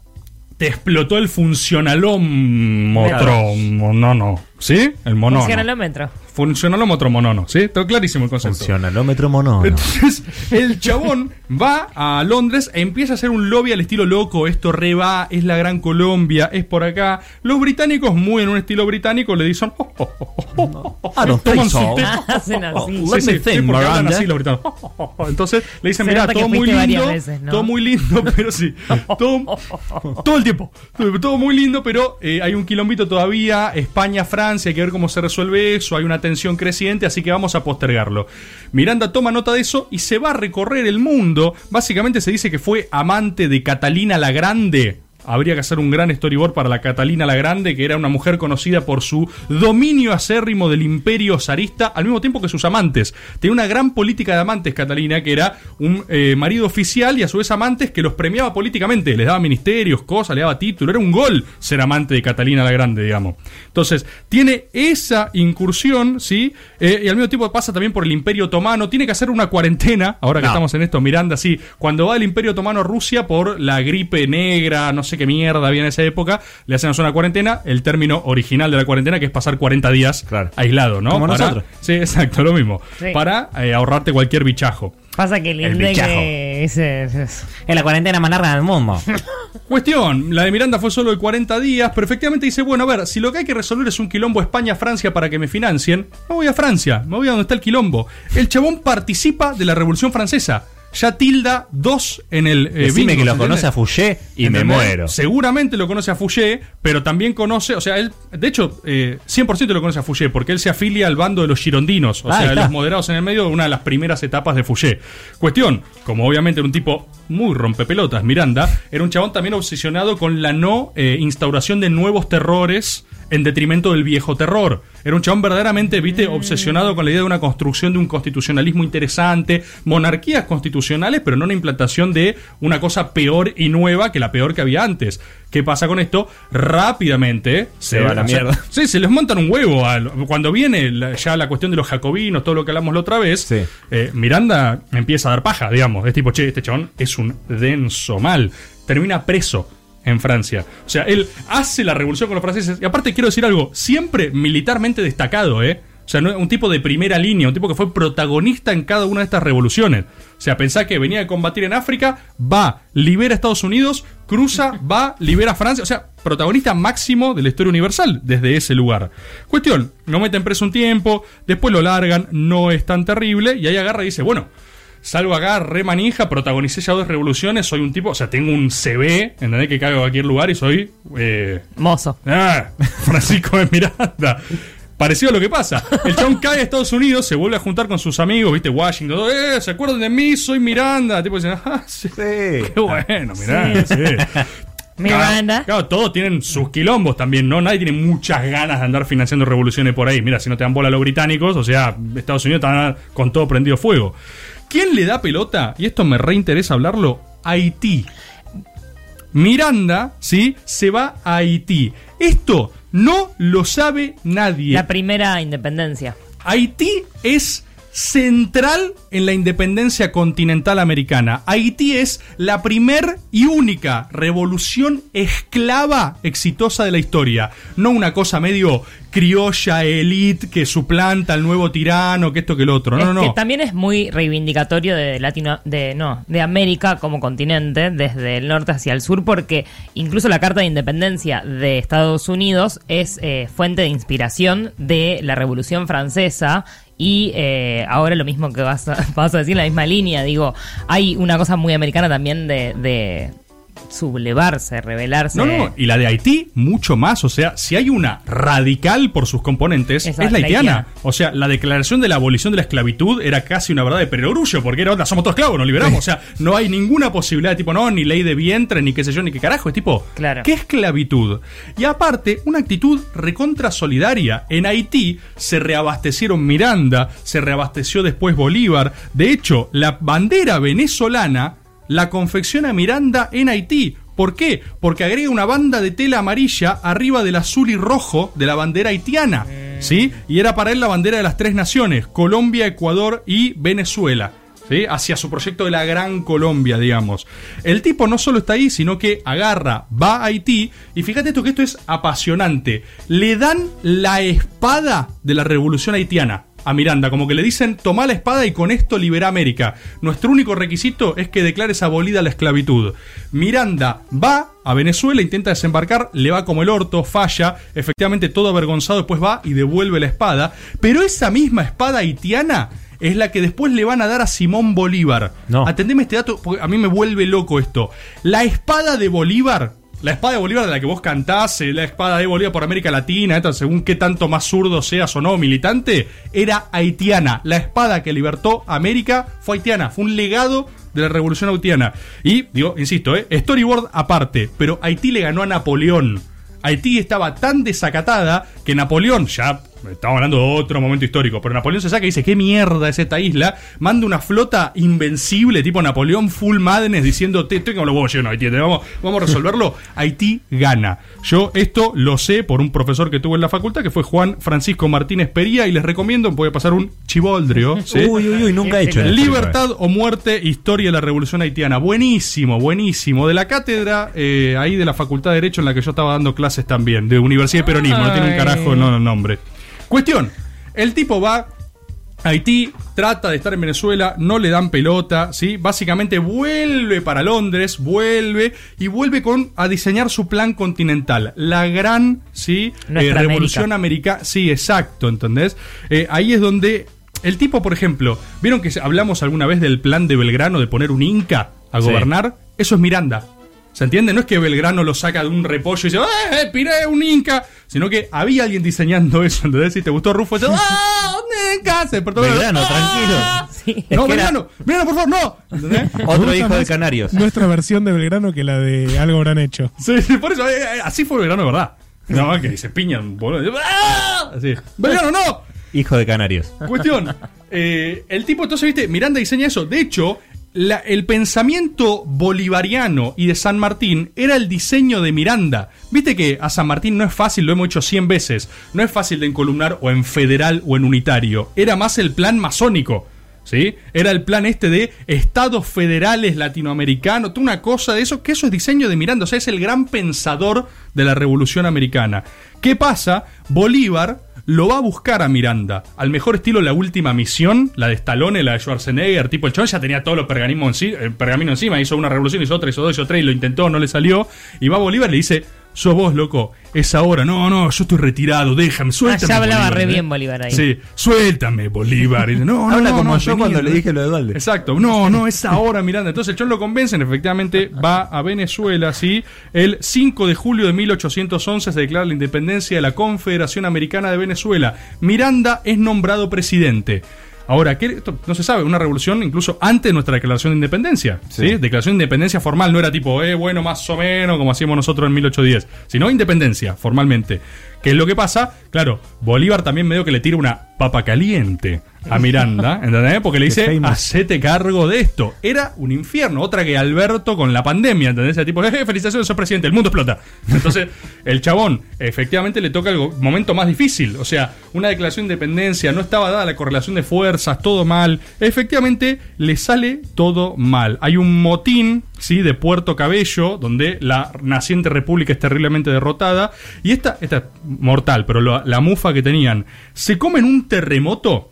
Speaker 2: te explotó el funcionalómetro. No, no. ¿Sí? El monono.
Speaker 13: Funcionalómetro.
Speaker 2: Funcionalómetro monono. ¿Sí? Todo clarísimo el concepto.
Speaker 12: Funcionalómetro monono.
Speaker 2: Entonces, el chabón va a Londres e empieza a hacer un lobby al estilo loco. Esto re va, es la Gran Colombia, es por acá. Los británicos, muy en un estilo británico, le dicen. "Oh, oh, oh, oh, oh".
Speaker 12: I don't
Speaker 2: Toman
Speaker 12: think so.
Speaker 2: su té.
Speaker 13: Hacen así.
Speaker 2: Sí,
Speaker 12: Let
Speaker 2: sí,
Speaker 12: me
Speaker 2: sí,
Speaker 12: think,
Speaker 2: porque hablan
Speaker 12: Miranda.
Speaker 2: así los británicos. Entonces le dicen, mira, todo muy lindo,
Speaker 13: veces, ¿no?
Speaker 2: todo muy lindo, pero sí, todo, todo el tiempo, todo muy lindo, pero eh, hay un quilombito todavía, España, Francia, hay que ver cómo se resuelve eso, hay una tensión creciente, así que vamos a postergarlo. Miranda toma nota de eso y se va a recorrer el mundo, básicamente se dice que fue amante de Catalina la Grande, Habría que hacer un gran storyboard para la Catalina la Grande, que era una mujer conocida por su dominio acérrimo del imperio zarista, al mismo tiempo que sus amantes. Tenía una gran política de amantes, Catalina, que era un eh, marido oficial y a su vez amantes que los premiaba políticamente. Les daba ministerios, cosas, le daba título. Era un gol ser amante de Catalina la Grande, digamos. Entonces, tiene esa incursión, ¿sí? Eh, y al mismo tiempo pasa también por el imperio otomano. Tiene que hacer una cuarentena, ahora que
Speaker 12: No.
Speaker 2: estamos en esto, Miranda, sí. Cuando va el imperio otomano a Rusia por la gripe negra, no sé qué mierda había en esa época, le hacen una cuarentena, el término original de la cuarentena, que es pasar 40 días aislado, ¿no?
Speaker 12: Como
Speaker 2: Para-
Speaker 12: nosotros.
Speaker 2: Sí, exacto, lo mismo.
Speaker 13: Sí.
Speaker 2: Para eh, ahorrarte cualquier bichajo.
Speaker 13: Pasa que el
Speaker 12: El
Speaker 13: ese-
Speaker 12: Es la cuarentena más larga del mundo.
Speaker 2: Cuestión, la de Miranda fue solo de 40 días, pero efectivamente dice, bueno, a ver, si lo que hay que resolver es un quilombo España-Francia para que me financien, me voy a Francia, me voy a donde está el quilombo. El chabón participa de la Revolución Francesa. Ya tilda dos en el... eh,
Speaker 12: Decime
Speaker 2: bingo,
Speaker 12: que lo
Speaker 2: ¿se
Speaker 12: conoce a Fouché y me muero.
Speaker 2: Seguramente lo conoce a Fouché, pero también conoce, o sea, él, de hecho, eh, 100% lo conoce a Fouché, porque él se afilia al bando de los girondinos, o
Speaker 12: Ah,
Speaker 2: sea, de los moderados en el medio de una de las primeras etapas de Fouché. Cuestión, como obviamente era un tipo muy rompepelotas, Miranda, era un chabón también obsesionado con la no eh, instauración de nuevos terrores en detrimento del viejo terror. Era un chabón verdaderamente, viste, obsesionado con la idea de una construcción de un constitucionalismo interesante, monarquías constitucionales, pero no una implantación de una cosa peor y nueva que la peor que había antes. ¿Qué pasa con esto? Rápidamente
Speaker 12: Se va a la mierda.
Speaker 2: sí, se les montan un huevo. al- cuando viene la- ya la cuestión de los jacobinos, todo lo que hablamos la otra vez, eh, Miranda empieza a dar paja, digamos. Es tipo, che, este chabón es un denso mal. Termina preso en Francia. O sea, él hace la revolución con los franceses. Y aparte quiero decir algo, siempre militarmente destacado, ¿eh? O sea, no un tipo de primera línea, un tipo que fue protagonista en cada una de estas revoluciones. O sea, pensá que venía a combatir en África, va, libera a Estados Unidos, cruza, va, libera a Francia. O sea, protagonista máximo de la historia universal desde ese lugar. Cuestión, lo meten preso un tiempo, después lo largan, no es tan terrible, y ahí agarra y dice, bueno, salgo acá, re manija, protagonicé ya dos revoluciones, soy un tipo, o sea, tengo un CV, ¿entendés? Que caigo a cualquier lugar y soy... Eh,
Speaker 13: Mozo.
Speaker 2: Ah, Francisco de Miranda. Parecido a lo que pasa. El chabón cae a Estados Unidos, se vuelve a juntar con sus amigos, viste, Washington, todo, eh, ¿se acuerdan de mí? Soy Miranda. Tipo dicen, ah, sí. Qué bueno, Miranda, sí.
Speaker 13: Miranda.
Speaker 2: Claro, claro, todos tienen sus quilombos también, ¿no? Nadie tiene muchas ganas de andar financiando revoluciones por ahí. Mira, si no te dan bola a los británicos, o sea, Estados Unidos está con todo prendido fuego. ¿Quién le da pelota? Y esto me reinteresa hablarlo. Haití. Miranda, ¿sí? Se va a Haití. Esto no lo sabe nadie.
Speaker 13: La primera independencia.
Speaker 2: Haití es central en la independencia continental americana. Haití es la primer y única revolución esclava exitosa de la historia. No una cosa medio criolla, elite, que suplanta al nuevo tirano, que esto que el otro. No,
Speaker 13: Es
Speaker 2: no,
Speaker 13: que
Speaker 2: no.
Speaker 13: también es muy reivindicatorio de Latino, de no, de América como continente, desde el norte hacia el sur, porque incluso la Carta de Independencia de Estados Unidos es eh, fuente de inspiración de la Revolución Francesa. Y eh, ahora lo mismo que vas a, vas a decir, la misma línea, digo, hay una cosa muy americana también de, de sublevarse, rebelarse.
Speaker 2: No, no, y la de Haití, mucho más. O sea, si hay una radical por sus componentes, es la haitiana. O sea, la declaración de la abolición de la esclavitud era casi una verdad de perogrullo, porque era onda, somos todos esclavos, nos liberamos. O sea, no hay ninguna posibilidad de tipo, no, ni ley de vientre, ni qué sé yo, ni qué carajo. Es tipo,
Speaker 13: Claro.
Speaker 2: ¿qué esclavitud? Y aparte, una actitud recontra solidaria. En Haití se reabastecieron Miranda, se reabasteció después Bolívar. De hecho, la bandera venezolana la confecciona Miranda en Haití. ¿Por qué? Porque agrega una banda de tela amarilla arriba del azul y rojo de la bandera haitiana. ¿Sí? Y era para él la bandera de las tres naciones: Colombia, Ecuador y Venezuela. ¿Sí? Hacia su proyecto de la Gran Colombia, digamos. El tipo no solo está ahí, sino que agarra, va a Haití, y fíjate esto que esto es apasionante. Le dan la espada de la revolución haitiana a Miranda, como que le dicen, toma la espada y con esto libera América. Nuestro único requisito es que declares abolida la esclavitud. Miranda va a Venezuela, intenta desembarcar, le va como el orto, falla, efectivamente todo avergonzado, después va y devuelve la espada, pero esa misma espada haitiana es la que después le van a dar a Simón Bolívar. Atendeme este dato, porque a mí me vuelve loco esto. La espada de Bolívar, la espada de Bolívar de la que vos cantás, eh, la espada de Bolívar por América Latina, según qué tanto más zurdo seas o no, militante, era haitiana. La espada que libertó América fue haitiana, fue un legado de la revolución haitiana. Y, digo, insisto, eh, storyboard aparte, pero Haití le ganó a Napoleón. Haití estaba tan desacatada que Napoleón, ya estamos hablando de otro momento histórico, pero Napoleón se saca y dice, ¿qué mierda es esta isla? Manda una flota invencible, tipo Napoleón Full Madness, diciendo, te estoy con los huevos llenos, Haití, vamos, vamos a resolverlo. Haití gana. Yo esto lo sé por un profesor que tuve en la facultad, que fue Juan Francisco Martínez Pería, y les recomiendo, puede pasar un chivoldrio. ¿sí?
Speaker 12: Uy, uy, uy, nunca he hecho.
Speaker 2: Libertad o muerte, historia de la revolución haitiana. Buenísimo, buenísimo. De la cátedra, eh, ahí de la Facultad de Derecho en la que yo estaba dando clases también, de Universidad de Peronismo, no tiene un carajo no, no, nombre. Cuestión, el tipo va a Haití, trata de estar en Venezuela, no le dan pelota, ¿sí? Básicamente vuelve para Londres, vuelve y vuelve con a diseñar su plan continental, la gran, ¿sí? Eh, revolución americana, sí, exacto, ¿entendés? Eh, ahí es donde el tipo, por ejemplo, ¿vieron que hablamos alguna vez del plan de Belgrano de poner un inca a
Speaker 12: Sí.
Speaker 2: gobernar? Eso es Miranda. ¿Se entiende? No es que Belgrano lo saca de un repollo y dice, ¡eh, piré un inca! Sino que había alguien diseñando eso, ¿entendés? Si te gustó Rufo, dice, ¡ah, un inca! Se despertó
Speaker 12: Belgrano,
Speaker 2: ¡Ah!
Speaker 12: tranquilo.
Speaker 2: No,
Speaker 12: era-
Speaker 2: Belgrano, Belgrano, por favor, no. ¿Entendés?
Speaker 12: Otro hijo de Canarios.
Speaker 7: Nuestra versión de Belgrano que la de algo habrán hecho.
Speaker 2: Sí, sí, por eso, eh, eh, así fue Belgrano, de verdad. No, que se piñan, boludo. ¡Ah! Así. ¡Belgrano, no!
Speaker 12: Hijo de Canarios.
Speaker 2: Cuestión. eh, el tipo, entonces, viste, Miranda diseña eso. De hecho, el pensamiento bolivariano y de San Martín era el diseño de Miranda. Viste que a San Martín no es fácil, lo hemos hecho 100 veces. No es fácil de encolumnar o en federal o en unitario. Era más el plan masónico. ¿Sí? Era el plan este de estados federales latinoamericanos, una cosa de eso, que eso es diseño de Miranda, o sea, es el gran pensador de la revolución americana. ¿Qué pasa? Bolívar lo va a buscar a Miranda, al mejor estilo la última misión, la de Stallone, la de Schwarzenegger, tipo el chabón ya tenía todos los pergaminos eh, pergamino encima, hizo una revolución, hizo otra, hizo dos, hizo tres, y lo intentó, no le salió, y va a Bolívar y le dice, sos vos, loco, es ahora, no, no, yo estoy retirado, déjame, suéltame.
Speaker 13: Ah, ya hablaba
Speaker 2: Bolívar",
Speaker 13: re
Speaker 2: ¿eh?
Speaker 13: bien Bolívar ahí.
Speaker 2: Sí, suéltame, Bolívar. Y no, no,
Speaker 12: Habla
Speaker 2: no,
Speaker 12: como
Speaker 2: no,
Speaker 12: yo
Speaker 2: vení,
Speaker 12: cuando le
Speaker 2: ¿no?
Speaker 12: dije lo de Dualde.
Speaker 2: Exacto, no, no, es ahora, Miranda. Entonces el chon lo convencen, efectivamente va a Venezuela, ¿sí? El 5 de julio de 1811 se declara la independencia de la Confederación Americana de Venezuela. Miranda es nombrado presidente. Ahora, ¿qué? Esto no se sabe, una revolución incluso antes de nuestra declaración de independencia. ¿sí? Declaración de independencia formal, no era tipo, eh, bueno, más o menos, como hacíamos nosotros en 1810, sino independencia, formalmente. ¿Qué es lo que pasa? Claro, Bolívar también medio que le tira una papa caliente a Miranda, ¿entendés? Porque le dice, hacete cargo de esto. Era un infierno, otra que Alberto con la pandemia, ¿entendés? El tipo, eh, felicitaciones, sos presidente, el mundo explota. Entonces, el chabón, efectivamente le toca el momento más difícil. O sea, una declaración de independencia, no estaba dada la correlación de fuerzas, todo mal. Efectivamente, le sale todo mal. Hay un motín, ¿sí? De Puerto Cabello, donde la naciente república es terriblemente derrotada. Y esta, esta es mortal, pero lo- la mufa que tenían, se comen un terremoto.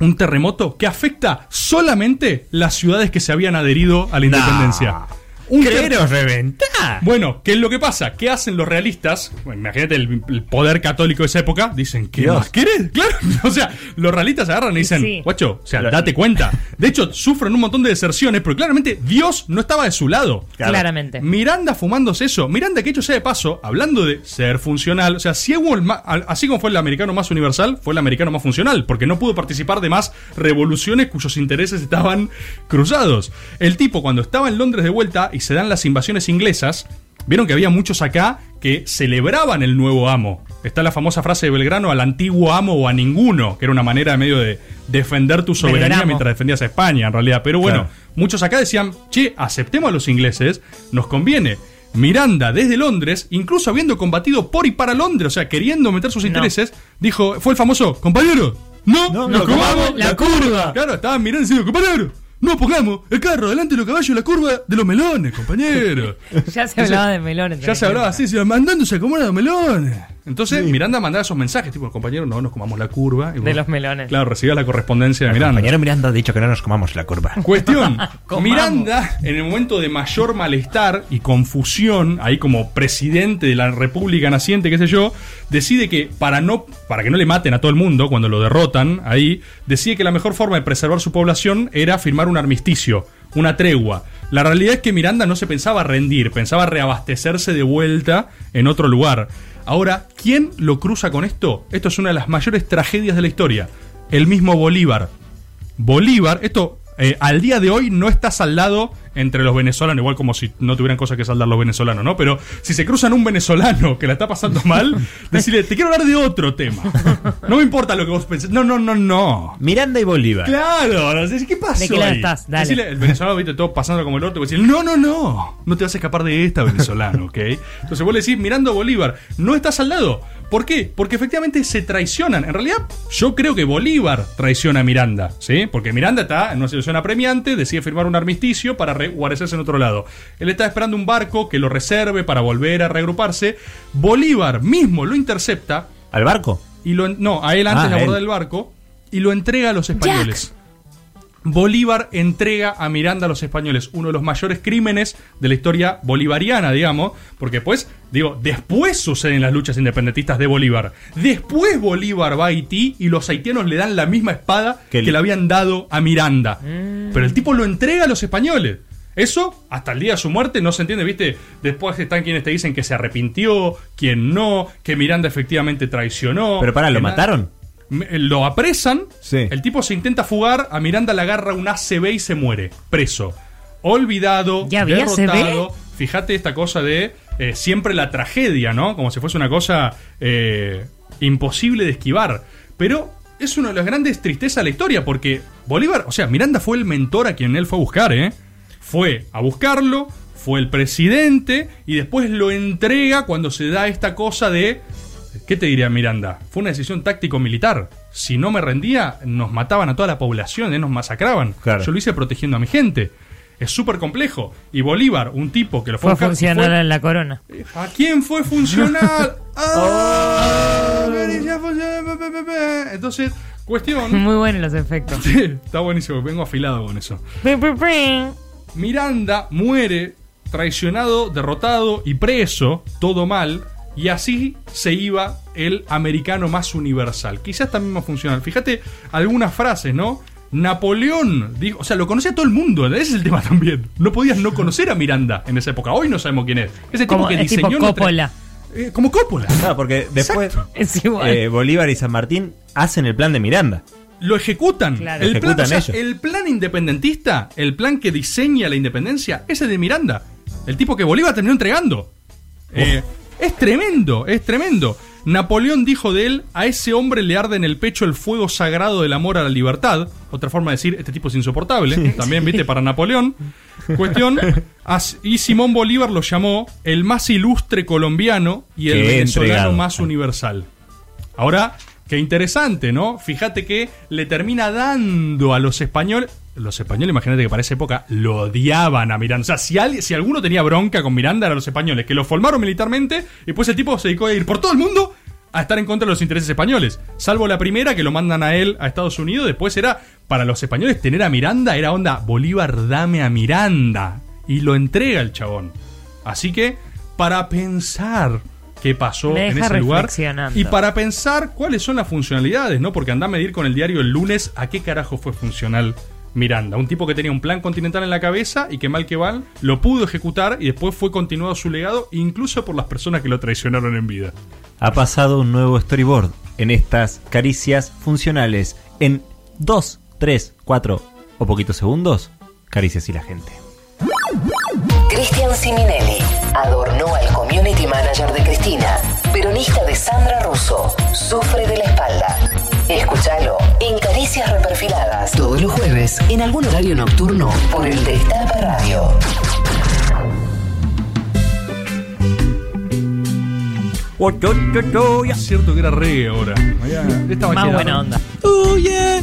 Speaker 2: Un terremoto que afecta solamente las ciudades que se habían adherido a la independencia. Un
Speaker 12: reventar.
Speaker 2: Bueno, ¿qué es lo que pasa? ¿Qué hacen los realistas? Bueno, imagínate el, el poder católico de esa época. Dicen, ¿qué
Speaker 12: Dios.
Speaker 2: más querés? Claro. O sea, los realistas agarran y dicen,
Speaker 13: Sí.
Speaker 2: guacho, o sea, date cuenta. De hecho, sufren un montón de deserciones, pero claramente Dios no estaba de su lado.
Speaker 13: Claramente.
Speaker 2: Miranda fumándose eso. Miranda, que hecho sea de paso, hablando de ser funcional, o sea, si hubo el así como fue el americano más universal, fue el americano más funcional, porque no pudo participar de más revoluciones cuyos intereses estaban cruzados. El tipo, cuando estaba en Londres de vuelta y se dan las invasiones inglesas, vieron que había muchos acá que celebraban el nuevo amo. Está la famosa frase de Belgrano al antiguo amo o a ninguno, que era una manera de medio de defender tu soberanía
Speaker 13: Belgramo.
Speaker 2: mientras defendías a España, en realidad. Pero bueno,
Speaker 12: Claro.
Speaker 2: muchos acá decían, che, aceptemos a los ingleses, nos conviene. Miranda, desde Londres, incluso habiendo combatido por y para Londres, o sea, queriendo meter sus intereses, dijo, fue el famoso, compañero, no,
Speaker 12: No,
Speaker 2: nos comamos la curva. Claro, estaban mirando diciendo, compañero, no pongamos el carro delante de los caballos en la curva de los melones, compañero.
Speaker 13: Ya se hablaba de melones.
Speaker 2: Ya se hablaba así, se iba mandándose a comer a los melones. Entonces Miranda mandaba esos mensajes, tipo, compañero, no nos comamos la curva. Y
Speaker 13: De los melones.
Speaker 2: Claro, recibía la correspondencia de Miranda.
Speaker 12: Compañero Miranda ha dicho que no nos comamos la curva.
Speaker 2: Cuestión. Miranda, en el momento de mayor malestar y confusión, ahí como presidente de la República naciente, qué sé yo, decide que para no, para que no le maten a todo el mundo cuando lo derrotan, ahí, decide que la mejor forma de preservar su población era firmar un armisticio, una tregua. La realidad es que Miranda no se pensaba rendir, pensaba reabastecerse de vuelta en otro lugar. Ahora, ¿quién lo cruza con esto? Esto es una de las mayores tragedias de la historia. El mismo Bolívar. Bolívar, esto eh, al día de hoy no está saldado entre los venezolanos, igual como si no tuvieran cosas que saldar los venezolanos, ¿no? Pero si se cruzan un venezolano que la está pasando mal, decirle, te quiero hablar de otro tema. No me importa lo que vos pensés. No, no, no, no.
Speaker 12: Miranda y Bolívar.
Speaker 2: Claro, ¿qué pasó?
Speaker 13: ¿De qué lado
Speaker 2: ahí?
Speaker 13: estás? Dale.
Speaker 2: Decirle, el venezolano, viste, todo pasando como el orto, decís, no, no, no, no te vas a escapar de esta, venezolano, ¿ok? Entonces vos le decís, mirando a Bolívar, no estás al lado. ¿Por qué? Porque efectivamente se traicionan. En realidad, yo creo que Bolívar traiciona a Miranda, ¿sí? Porque Miranda está en una situación apremiante, decide firmar un armisticio para guarecerse en otro lado. Él está esperando un barco que lo reserve para volver a reagruparse. Bolívar mismo lo intercepta.
Speaker 12: ¿Al barco?
Speaker 2: Y lo, no, a él antes
Speaker 12: Ah,
Speaker 2: de
Speaker 12: a
Speaker 2: abordar el barco y lo entrega a los españoles. Bolívar entrega a Miranda a los españoles, uno de los mayores crímenes de la historia bolivariana, digamos, porque pues, digo, después suceden las luchas independentistas de Bolívar. Después Bolívar va a Haití y los haitianos le dan la misma espada que, le habían dado a Miranda. Pero el tipo lo entrega a los españoles. Eso, hasta el día de su muerte, no se entiende, ¿viste? Después están quienes te dicen que se arrepintió, quien no, que Miranda efectivamente traicionó.
Speaker 12: Pero pará, ¿lo mataron?
Speaker 2: me- Lo apresan, el tipo se intenta fugar, a Miranda le agarra un ACB y se muere, preso. Olvidado,
Speaker 13: ¿Ya había
Speaker 2: derrotado. Fíjate esta cosa de eh, siempre la tragedia, ¿no? Como si fuese una cosa eh, imposible de esquivar. Pero es una de las grandes tristezas de la historia, porque Bolívar, o sea, Miranda fue el mentor a quien él fue a buscar, ¿eh? Fue a buscarlo, fue el presidente, y después lo entrega cuando se da esta cosa de ¿Qué te diría Miranda? Fue una decisión táctico-militar. Si no me rendía, nos mataban a toda la población, ¿eh? nos masacraban. Yo lo hice protegiendo a mi gente. Es súper complejo. Y Bolívar, un tipo que lo fue,
Speaker 13: Fue funcional
Speaker 2: fue-
Speaker 13: en la corona.
Speaker 2: ¿A quién fue funcional? ¡Ah! Entonces, cuestión.
Speaker 13: Muy buenos los efectos.
Speaker 2: Sí, está buenísimo, vengo afilado con eso. Miranda muere traicionado, derrotado y preso, todo mal, y así se iba el americano más universal, quizás también más funcional. Fíjate algunas frases, ¿no? Napoleón, dijo, o sea, lo conocía todo el mundo, ese es el tema también. No podías no conocer a Miranda en esa época, hoy no sabemos quién es. Ese tipo
Speaker 13: Como-
Speaker 2: que
Speaker 13: es tipo
Speaker 2: diseñó nuestra-
Speaker 13: Coppola.
Speaker 2: Eh, como Coppola.
Speaker 12: Claro, porque después
Speaker 13: Es igual.
Speaker 12: eh, Bolívar y San Martín hacen el plan de Miranda.
Speaker 2: Lo ejecutan.
Speaker 12: Claro.
Speaker 2: El, plan, o sea, el plan independentista, el plan que diseña la independencia, ese de Miranda. El tipo que Bolívar terminó entregando. Eh, es tremendo, es tremendo. Napoleón dijo de él, a ese hombre le arde en el pecho el fuego sagrado del amor a la libertad. Otra forma de decir, este tipo es insoportable. También, viste, para Napoleón. Cuestión. Y Simón Bolívar lo llamó el más ilustre colombiano y el
Speaker 12: Qué
Speaker 2: venezolano
Speaker 12: entregado.
Speaker 2: más universal. Ahora, qué interesante, ¿no? Fíjate que le termina dando a los españoles. Los españoles, imagínate que para esa época lo odiaban a Miranda. O sea, si, si alguno tenía bronca con Miranda, eran los españoles, que lo formaron militarmente y después el tipo se dedicó a ir por todo el mundo a estar en contra de los intereses españoles. Salvo la primera, que lo mandan a él a Estados Unidos. Después era, para los españoles, tener a Miranda era onda, Bolívar, dame a Miranda. y lo entrega el chabón. Así que, para pensar qué pasó
Speaker 13: Me
Speaker 2: en ese lugar y para pensar cuáles son las funcionalidades, ¿no? Porque anda a medir con el diario el lunes a qué carajo fue funcional Miranda. Un tipo que tenía un plan continental en la cabeza y que mal que mal lo pudo ejecutar y después fue continuado su legado incluso por las personas que lo traicionaron en vida.
Speaker 12: Ha pasado un nuevo storyboard en estas caricias funcionales. En 2, 3, 4 o poquitos segundos, caricias y la gente.
Speaker 14: Cristian Siminelli adornó al community manager de Cristina, peronista de Sandra Russo, sufre de la espalda. Escúchalo en Caricias Reperfiladas. Todos los jueves, en algún horario nocturno, por el Destape Radio.
Speaker 2: Es cierto que era reggae ahora.
Speaker 13: Más
Speaker 2: quedando.
Speaker 13: buena onda.
Speaker 2: Oh, yeah.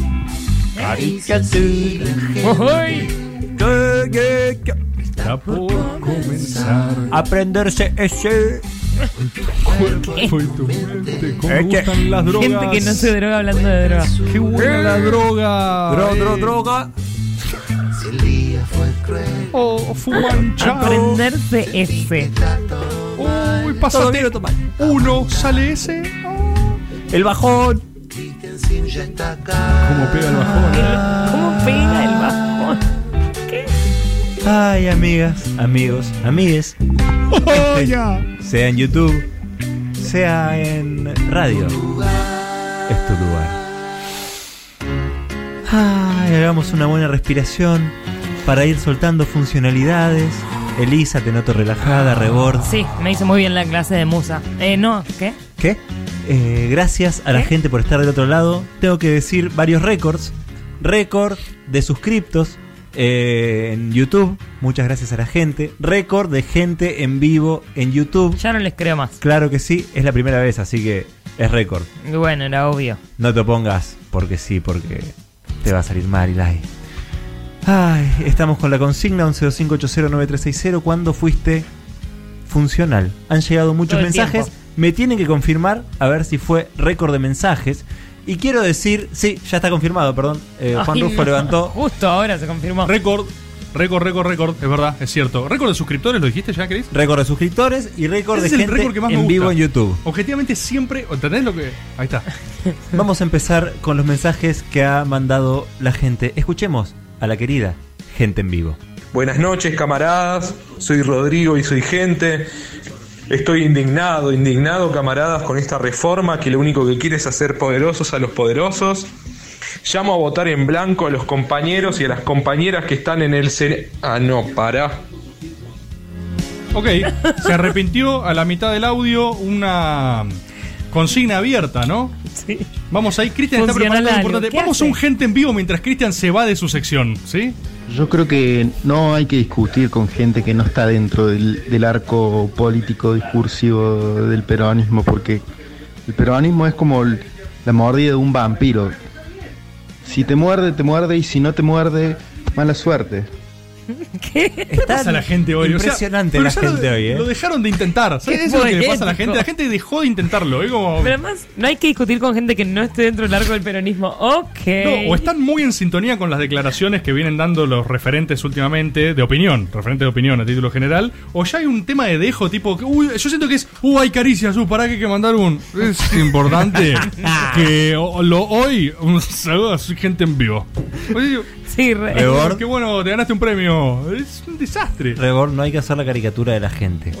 Speaker 2: Está por comenzar.
Speaker 12: Aprenderse ese.
Speaker 2: Fue tu mente, ¿Cómo
Speaker 12: Es que-
Speaker 2: gustan las drogas?
Speaker 13: Gente que no se droga hablando de droga.
Speaker 2: Qué buena la droga.
Speaker 12: Dro, dro,
Speaker 2: Eh.
Speaker 12: droga.
Speaker 2: Oh, fuman chao.
Speaker 13: Aprenderse ese.
Speaker 2: Uy, pásate. Uno, sale ese.
Speaker 12: El bajón.
Speaker 2: ¿Cómo pega el bajón?
Speaker 13: ¿Cómo pega el bajón?
Speaker 12: Ay, amigas, amigos, amigues.
Speaker 2: Oh,
Speaker 12: Este, sea en YouTube, sea en radio. Es tu lugar. Ay, hagamos una buena respiración para ir soltando funcionalidades. Elisa, te noto relajada, rebord.
Speaker 13: Sí, me hizo muy bien la clase de musa. Eh, no, ¿qué?
Speaker 12: ¿Qué? Eh, gracias a la gente por estar del otro lado. Tengo que decir varios récords. Récord de suscriptos eh, en YouTube. Muchas gracias a la gente. Récord de gente en vivo en YouTube.
Speaker 13: Ya no les creo más.
Speaker 12: Claro que sí, es la primera vez, así que es récord.
Speaker 13: Bueno, era obvio.
Speaker 12: No te opongas porque sí, porque te va a salir mal. Ay, estamos con la consigna 1125809360. ¿Cuándo fuiste funcional? Han llegado muchos mensajes.
Speaker 13: tiempo.
Speaker 12: Me tienen que confirmar a ver si fue récord de mensajes. Y quiero decir, sí, ya está confirmado, perdón. Eh, Juan
Speaker 13: Ay,
Speaker 12: Rufo
Speaker 13: no.
Speaker 12: levantó.
Speaker 13: Justo ahora se confirmó.
Speaker 2: Récord, récord, récord, récord. Es verdad, es cierto. Récord de suscriptores, ¿lo dijiste ya, Cris?
Speaker 12: Récord de suscriptores y récord de
Speaker 2: es el
Speaker 12: gente
Speaker 2: récord que más
Speaker 12: en
Speaker 2: gusta.
Speaker 12: vivo en YouTube.
Speaker 2: Objetivamente siempre. ¿Entendés lo que.? Ahí está.
Speaker 12: Vamos a empezar con los mensajes que ha mandado la gente. Escuchemos a la querida gente en vivo.
Speaker 22: Buenas noches, camaradas. Soy Rodrigo y soy gente. Estoy indignado, indignado, camaradas, con esta reforma que lo único que quiere es hacer poderosos a los poderosos. Llamo a votar en blanco a los compañeros y a las compañeras que están en el Senado. Ah, no, pará.
Speaker 2: Ok, se arrepintió a la mitad del audio una consigna abierta, ¿no?
Speaker 13: Sí.
Speaker 2: Vamos ahí, Cristian está preparando algo importante.
Speaker 13: ¿Qué
Speaker 2: Vamos a un gente en vivo mientras Cristian se va de su sección, ¿sí?
Speaker 23: Yo creo que no hay que discutir con gente que no está dentro del, del arco político discursivo del peronismo, porque el peronismo es como el- la mordida de un vampiro. Si te muerde, te muerde, y si no te muerde, mala suerte.
Speaker 2: ¿Qué pasa a la gente hoy? O sea,
Speaker 12: impresionante la
Speaker 2: ya lo-
Speaker 12: gente hoy, ¿eh?
Speaker 2: Lo dejaron de intentar. ¿Sabes
Speaker 13: Qué
Speaker 2: eso es lo que le pasa a la gente? La gente dejó de intentarlo. Como.
Speaker 13: Pero además, no hay que discutir con gente que no esté dentro del arco del peronismo. Ok.
Speaker 2: No, o están muy en sintonía con las declaraciones que vienen dando los referentes últimamente de opinión, referentes de opinión a título general, o ya hay un tema de dejo tipo, que, uy, yo siento que es, uy, hay caricias, uh, para que hay que mandar un... Es importante que lo, hoy un saludo a su gente en vivo. Oye, digo,
Speaker 13: Sí, re-
Speaker 2: qué bueno, te ganaste un premio. Es un desastre.
Speaker 12: Rebord, no hay que hacer la caricatura de la gente.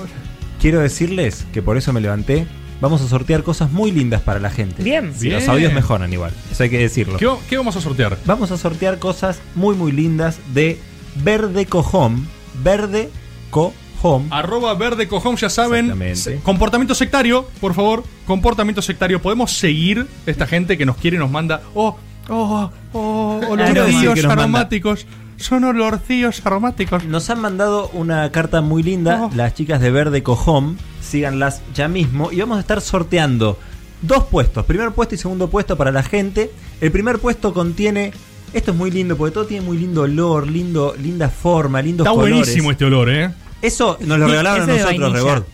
Speaker 12: Quiero decirles que por eso me levanté. Vamos a sortear cosas muy lindas para la gente.
Speaker 13: Bien.
Speaker 12: Si los
Speaker 2: Bien.
Speaker 12: audios mejoran igual, eso hay que decirlo.
Speaker 2: ¿Qué, va- qué vamos a sortear?
Speaker 12: Vamos a sortear cosas muy muy lindas de Verde Cojón. Verde Cojón.
Speaker 2: Arroba verde cojón, ya saben. Se- Comportamiento sectario, por favor. Comportamiento sectario. Podemos seguir esta gente que nos quiere y nos manda. Oh, oh, oh,
Speaker 12: decir
Speaker 2: olorcillos aromáticos. Son olorcillos aromáticos.
Speaker 12: Nos han mandado una carta muy linda, las chicas de Verde Cojón. Síganlas ya mismo. Y vamos a estar sorteando dos puestos. Primer puesto y segundo puesto para la gente. El primer puesto contiene. Esto es muy lindo porque todo tiene muy lindo olor, lindo, linda forma, lindos
Speaker 2: Está
Speaker 12: colores.
Speaker 2: buenísimo este olor, ¿eh?
Speaker 12: Eso nos lo regalaron a nosotros. Rebord.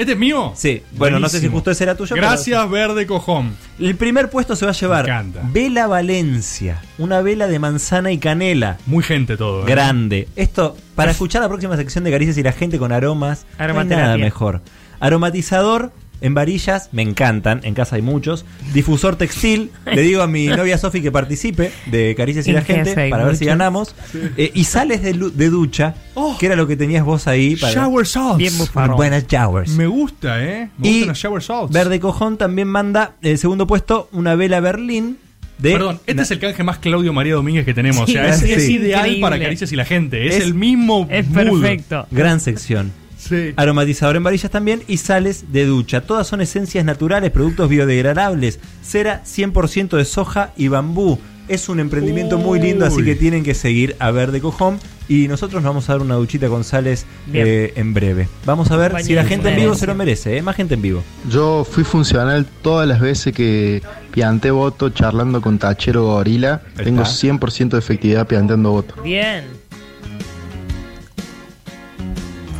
Speaker 2: ¿Este es mío?
Speaker 12: Sí, bueno, no sé si justo ese era tuyo. pero-
Speaker 2: Gracias, verde cojón.
Speaker 12: El primer puesto se va a llevar Vela Valencia, una vela de manzana y canela.
Speaker 2: Muy gente todo. ¿eh?
Speaker 12: Grande. Esto, para escuchar la próxima sección de Caricias y la gente con aromas, no hay nada mejor. Aromatizador en varillas, me encantan, en casa hay muchos. Difusor textil, le digo a mi novia Sofi que participe de Caricias y la gente para ver si ganamos. Eh, y sales de, ducha, que era lo que tenías vos ahí. Para
Speaker 2: Shower salts.
Speaker 12: Bien bufarrón. Buenas showers.
Speaker 2: Me gusta, ¿eh? Me
Speaker 12: Y
Speaker 2: gustan los shower salts.
Speaker 12: Verde Cojón también manda el segundo puesto una vela Berlín de
Speaker 2: Perdón, este es el canje más Claudio María Domínguez que tenemos.
Speaker 12: Sí,
Speaker 2: o sea, es,
Speaker 12: sí.
Speaker 2: es ideal
Speaker 12: Increíble.
Speaker 2: para caricias y la gente. Es,
Speaker 12: Es-
Speaker 2: el mismo. mood.
Speaker 12: Gran sección.
Speaker 2: Sí.
Speaker 12: Aromatizador en varillas también y sales de ducha. Todas son esencias naturales, productos biodegradables, cera 100% de soja y bambú. Es un emprendimiento muy lindo, así que tienen que seguir a Verde Cojón. Y nosotros nos vamos a dar una duchita con sales eh, en breve. Vamos a ver si la gente en vivo se lo merece, ¿eh? más gente en vivo.
Speaker 23: Yo fui funcional todas las veces que pianté voto charlando con Tachero Gorila. Tengo
Speaker 12: está.
Speaker 23: 100% de efectividad pianteando voto.
Speaker 13: Bien.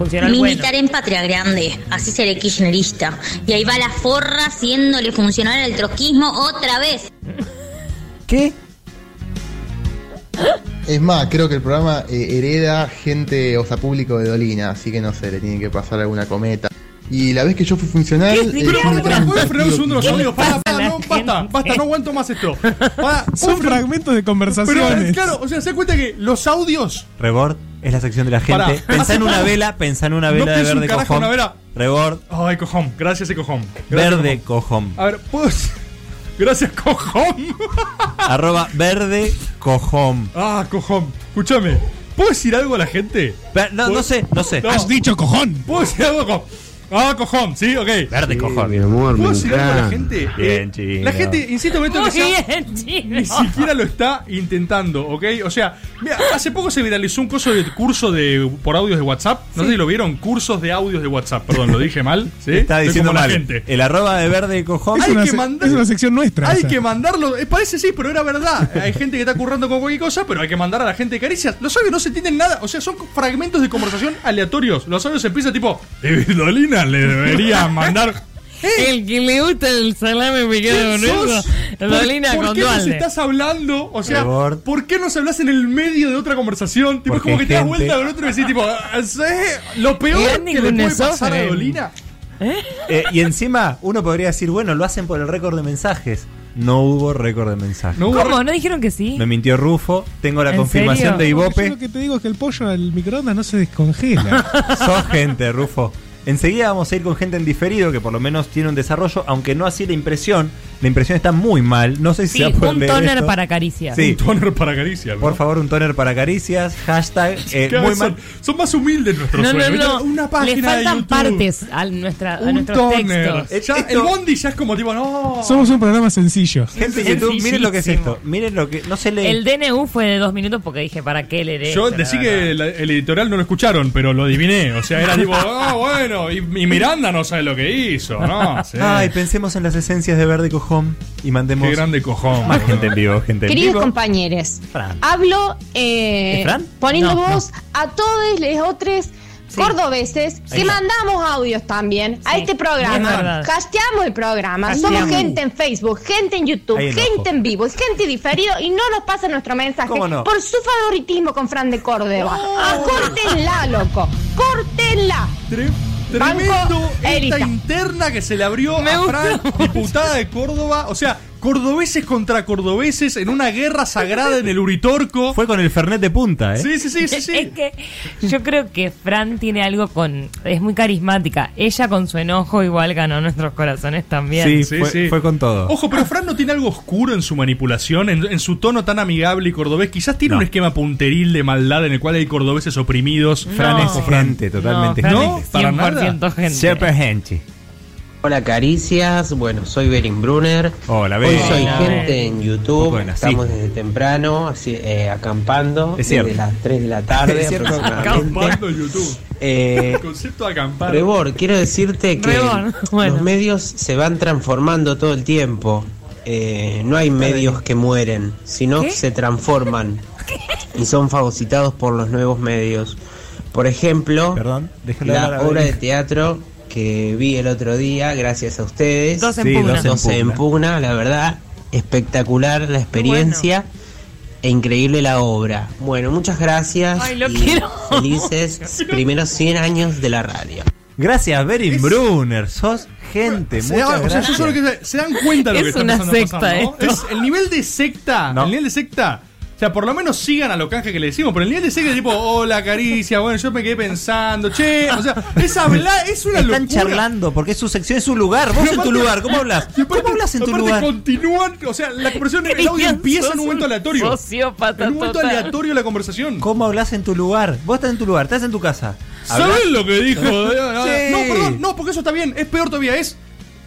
Speaker 13: Funcional
Speaker 24: Me
Speaker 13: bueno.
Speaker 24: invitaré en Patria Grande, así seré kirchnerista. Y ahí va la forra haciéndole funcionar el troquismo otra vez.
Speaker 12: ¿Qué?
Speaker 25: Es más, creo que el programa eh, hereda gente, o sea, público de Dolina, así que no sé, le tiene que pasar alguna cometa. Y la vez que yo fui funcional.
Speaker 2: ¿Qué?
Speaker 25: eh,
Speaker 2: Pero,
Speaker 25: fue un
Speaker 2: para, ¿puedes frenar un
Speaker 25: partido
Speaker 2: segundo los audios? Para, para, no, basta, basta, no aguanto más esto. Para,
Speaker 7: Son fragmentos de
Speaker 2: Pero,
Speaker 7: conversaciones.
Speaker 2: claro, o sea, se da cuenta que los audios.
Speaker 12: Rebord es la sección de la gente.
Speaker 2: Pará,
Speaker 12: pensá en una vela, pensá en una
Speaker 2: No
Speaker 12: vela de
Speaker 2: pienso un
Speaker 12: Verde
Speaker 2: carajo en
Speaker 12: Cojón.
Speaker 2: una vela.
Speaker 12: Rebord,
Speaker 2: Ay, cojón. Gracias, ese cojón. Gracias,
Speaker 12: Verde Cojón.
Speaker 2: A ver, ¿puedo.? Gracias, cojón.
Speaker 12: Arroba Verde Cojón.
Speaker 2: Ah, cojón. Escúchame. ¿Puedo decir algo a la gente?
Speaker 12: no, no sé, no sé.
Speaker 2: Has
Speaker 7: dicho cojón.
Speaker 2: ¿Puedo decir algo? co- Ah, cojón, sí, ok.
Speaker 12: Verde Cojón.
Speaker 26: Mi amor,
Speaker 2: ¿Puedo decir algo a la gente?
Speaker 12: Bien,
Speaker 2: Eh. La gente, insisto en esto
Speaker 13: Muy bien.
Speaker 2: Ni siquiera lo está intentando, ¿ok? O sea, mira, hace poco se viralizó un curso de curso de por audios de WhatsApp. No sé si lo vieron, cursos de audios de WhatsApp. Perdón, lo dije mal. ¿sí?
Speaker 12: Está diciendo
Speaker 2: la
Speaker 12: mal.
Speaker 2: gente.
Speaker 12: El arroba de Verde Cojón.
Speaker 2: Hay que mandar-
Speaker 7: es una sección nuestra.
Speaker 2: Hay
Speaker 7: esa.
Speaker 2: que mandarlo, eh, parece sí, pero era verdad. Hay gente que está currando con cualquier cosa, pero hay que mandar a la gente de caricias. Los audios no se entienden nada, o sea, son fragmentos de conversación aleatorios. Los audios empiezan tipo, "Eh, Le debería mandar.
Speaker 13: El que le gusta el salame me queda con
Speaker 2: ¿Quién
Speaker 13: eso. Dolina
Speaker 2: ¿Por, ¿por qué nos estás hablando? O sea,
Speaker 12: Rebord.
Speaker 2: ¿por qué nos hablas en el medio de otra conversación? Tipo, es como que te das
Speaker 12: gente-
Speaker 2: vuelta con otro y decís, tipo, "Ah, ¿sí? lo peor que le puede pasar a Dolina.
Speaker 12: Eh, y encima, uno podría decir, bueno, lo hacen por el récord de mensajes. No hubo récord de mensajes.
Speaker 13: ¿Cómo? ¿No dijeron que sí?
Speaker 12: Me mintió Rufo. Tengo la
Speaker 13: ¿En
Speaker 12: confirmación
Speaker 13: serio?
Speaker 12: de
Speaker 7: Yo
Speaker 12: Ibope.
Speaker 7: lo que te digo es que el pollo al microondas no se descongela.
Speaker 12: Sos gente, Rufo. Enseguida vamos a ir con gente en diferido que por lo menos tiene un desarrollo, aunque no así la impresión. La impresión está muy mal. No sé si
Speaker 13: Sí,
Speaker 12: se poder
Speaker 13: un
Speaker 12: leer
Speaker 13: toner
Speaker 12: esto.
Speaker 13: para caricias.
Speaker 12: Sí.
Speaker 2: Un toner para caricias. ¿no?
Speaker 12: Por favor, un toner para caricias. Hashtag eh,
Speaker 2: ¿Qué
Speaker 12: muy
Speaker 2: son,
Speaker 12: mal.
Speaker 2: son más humildes nuestros
Speaker 13: No, no,
Speaker 2: sueños.
Speaker 13: no.
Speaker 2: Una
Speaker 13: Le
Speaker 2: página
Speaker 13: faltan partes a, nuestra, a
Speaker 2: un
Speaker 13: nuestros
Speaker 2: toner.
Speaker 13: textos.
Speaker 2: Ya, el bondi ya es como tipo, no.
Speaker 7: Somos un programa sencillo.
Speaker 12: Gente de YouTube, miren lo que es esto. Miren lo que. No se lee.
Speaker 13: El DNU fue de dos minutos porque dije, ¿para qué leer
Speaker 2: Yo
Speaker 13: esto?
Speaker 2: decí que la- el editorial no lo escucharon, pero lo adiviné. O sea, era tipo, ah, bueno, y, y Miranda no sabe lo que hizo, ¿no? Sí.
Speaker 12: Ay, pensemos en las esencias de verde cojón y mandemos.
Speaker 2: Qué grande cojón.
Speaker 12: Más gente en vivo, gente en
Speaker 27: Queridos
Speaker 12: vivo.
Speaker 27: compañeros, hablo eh, poniendo
Speaker 12: No,
Speaker 27: voz a todos los otros cordobeses que mandamos audios también a este
Speaker 13: es
Speaker 27: programa.
Speaker 13: verdad.
Speaker 27: Hasteamos el programa. Somos gente en Facebook, gente en YouTube, gente en vivo, gente diferido y no nos pasa nuestro mensaje por su favoritismo con Fran de Córdoba. Ah, córtenla, loco. Córtenla. Banco
Speaker 2: Tremendo esta
Speaker 27: Erika.
Speaker 2: interna que se le abrió a Fran, diputada de Córdoba. O sea, cordobeses contra cordobeses en una guerra sagrada en el Uritorco.
Speaker 12: Fue con el Fernet de punta, ¿eh?
Speaker 2: Sí, sí, sí, sí,
Speaker 13: Es
Speaker 2: sí.
Speaker 13: que yo creo que Fran tiene algo con. Es muy carismática. Ella con su enojo igual ganó nuestros corazones también.
Speaker 12: Sí,
Speaker 2: Sí,
Speaker 12: fue,
Speaker 2: sí.
Speaker 12: fue con todo.
Speaker 2: Ojo, pero Fran no tiene algo oscuro en su manipulación, en, en su tono tan amigable y cordobés. Quizás tiene
Speaker 12: No.
Speaker 2: un esquema punteril de maldad en el cual hay cordobeses oprimidos.
Speaker 12: Fran
Speaker 13: No.
Speaker 12: es gente, totalmente
Speaker 13: Fran
Speaker 2: ¿No?
Speaker 13: es
Speaker 2: Para
Speaker 13: 100% gente.
Speaker 12: Siempre gente.
Speaker 28: Hola Caricias, bueno, soy Berin Brunner.
Speaker 12: Hola,
Speaker 28: Hoy
Speaker 12: Berin.
Speaker 28: soy
Speaker 13: Hola,
Speaker 28: gente en YouTube.
Speaker 12: Bueno, sí.
Speaker 28: Estamos desde temprano, así, eh, acampando,
Speaker 12: Es
Speaker 28: desde las 3 de la tarde
Speaker 12: Es cierto.
Speaker 28: aproximadamente.
Speaker 2: Acampando en YouTube.
Speaker 28: Eh,
Speaker 2: El concepto de acampar.
Speaker 28: Rebor, quiero decirte que
Speaker 13: Rebor, bueno.
Speaker 28: los medios se van transformando todo el tiempo. Eh, no hay medios que mueren, sino
Speaker 13: ¿Qué?
Speaker 28: que se transforman y son fagocitados por los nuevos medios. Por ejemplo,
Speaker 12: Perdón,
Speaker 28: la obra de teatro que vi el otro día, gracias a ustedes.
Speaker 13: Dos en Sí, pugna. dos en
Speaker 28: Dos en
Speaker 13: pugna.
Speaker 28: pugna, la verdad, espectacular la experiencia e increíble la obra. Bueno, muchas gracias.
Speaker 13: Ay, lo
Speaker 28: y
Speaker 13: quiero.
Speaker 28: Felices primeros 100 años de la radio.
Speaker 12: Gracias, Berin Brunner. Sos gente.
Speaker 2: Se,
Speaker 12: Muchas
Speaker 2: o sea, yo solo que se dan cuenta de lo que
Speaker 13: Es
Speaker 2: está
Speaker 13: una secta esto.
Speaker 2: Es el nivel de secta, el nivel de secta. O sea, por lo menos sigan a lo canje que le decimos, pero el nivel de es tipo, hola caricia, bueno, yo me quedé pensando, che, o sea, es hablar, es una
Speaker 12: Están
Speaker 2: locura.
Speaker 12: charlando porque es su sección, es su lugar. Vos en tu lugar, ¿cómo hablas? ¿Cómo hablas en tu
Speaker 2: Aparte
Speaker 12: lugar?
Speaker 2: continúan, o sea, la conversación, el audio
Speaker 13: Cristian,
Speaker 2: empieza en un momento aleatorio.
Speaker 13: sociópata
Speaker 2: En un momento
Speaker 13: total.
Speaker 2: aleatorio la conversación.
Speaker 12: ¿Cómo hablas en tu lugar? Vos estás en tu lugar, estás en tu casa.
Speaker 2: ¿Sabes lo que dijo?
Speaker 12: Sí.
Speaker 2: No, perdón, no, porque eso está bien. Es peor todavía, es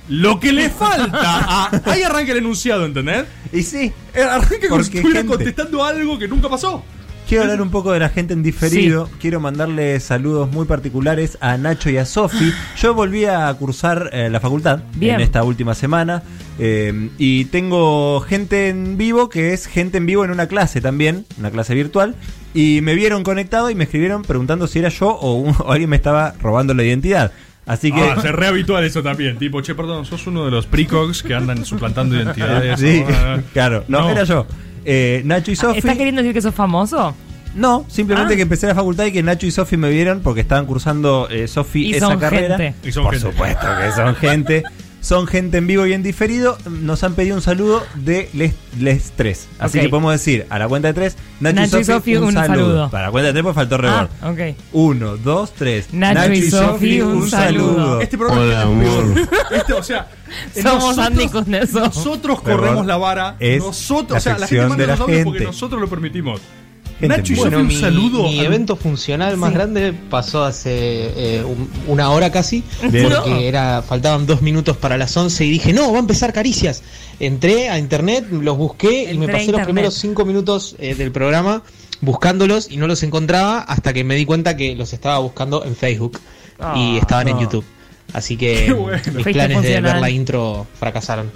Speaker 2: lo que le falta. a- ahí arranca el enunciado, ¿entendés?
Speaker 12: Y sí.
Speaker 2: Arranca como si estuviera
Speaker 12: gente-
Speaker 2: contestando algo que nunca pasó.
Speaker 12: Quiero hablar un poco de la gente en diferido. Quiero mandarle saludos muy particulares a Nacho y a Sofi. Yo volví a cursar eh, la facultad
Speaker 13: Bien.
Speaker 12: en esta última semana. eh, y tengo gente en vivo que es gente en vivo en una clase también, una clase virtual. Y me vieron conectado y me escribieron preguntando si era yo o, un- o alguien me estaba robando la identidad. Así que.
Speaker 2: Ah, se re habitual eso también. Tipo, che, perdón, sos uno de los precogs que andan suplantando identidades.
Speaker 12: Sí,
Speaker 2: Ah,
Speaker 12: claro. No,
Speaker 2: no.
Speaker 12: era yo. Eh, Nacho y Sofi.
Speaker 13: ¿Estás queriendo decir que sos famoso?
Speaker 12: No, simplemente
Speaker 13: Ah.
Speaker 12: que empecé la facultad y que Nacho y Sofi me vieron porque estaban cursando eh, Sofi
Speaker 13: Y
Speaker 12: esa
Speaker 13: son
Speaker 12: carrera.
Speaker 13: gente.
Speaker 2: Y son
Speaker 12: Por
Speaker 2: gente.
Speaker 12: supuesto que son gente. Son gente en vivo y en diferido. Nos han pedido un saludo de les, les tres. Así
Speaker 13: Ok.
Speaker 12: que podemos decir a la cuenta de tres, Nacho,
Speaker 13: Nacho
Speaker 12: y Sofi, un,
Speaker 13: un
Speaker 12: saludo.
Speaker 13: saludo.
Speaker 12: Para la cuenta de tres pues faltó rebord.
Speaker 13: Ah, ok.
Speaker 12: Uno, dos, tres.
Speaker 13: Nacho y Sofi, un saludo.
Speaker 2: Este programa
Speaker 12: Hola,
Speaker 2: es
Speaker 12: amor.
Speaker 2: peor. Este, o sea,
Speaker 13: Somos Andy Kuznetsov.
Speaker 2: Nosotros corremos la vara.
Speaker 12: es
Speaker 2: nosotros,
Speaker 12: la
Speaker 2: o sea, la gente
Speaker 12: sección
Speaker 2: manda
Speaker 12: de la
Speaker 2: los audios porque
Speaker 12: gente.
Speaker 2: nosotros lo permitimos.
Speaker 12: Gente
Speaker 2: Nacho y
Speaker 12: en
Speaker 2: Sofi,
Speaker 12: vivo.
Speaker 2: un saludo.
Speaker 29: Mi
Speaker 2: al-
Speaker 29: evento funcional más
Speaker 13: Sí.
Speaker 29: grande pasó hace eh, un- una hora casi,
Speaker 12: Bien.
Speaker 29: porque
Speaker 13: No.
Speaker 29: era faltaban dos minutos para las 11 y dije, no, va a empezar Caricias. Entré a internet, los busqué y me pasé los primeros cinco minutos eh, del programa buscándolos y no los encontraba hasta que me di cuenta que los estaba buscando en Facebook y
Speaker 13: Ah,
Speaker 29: estaban en
Speaker 12: no.
Speaker 29: YouTube. Así que
Speaker 2: bueno.
Speaker 29: mis planes de ver la intro fracasaron.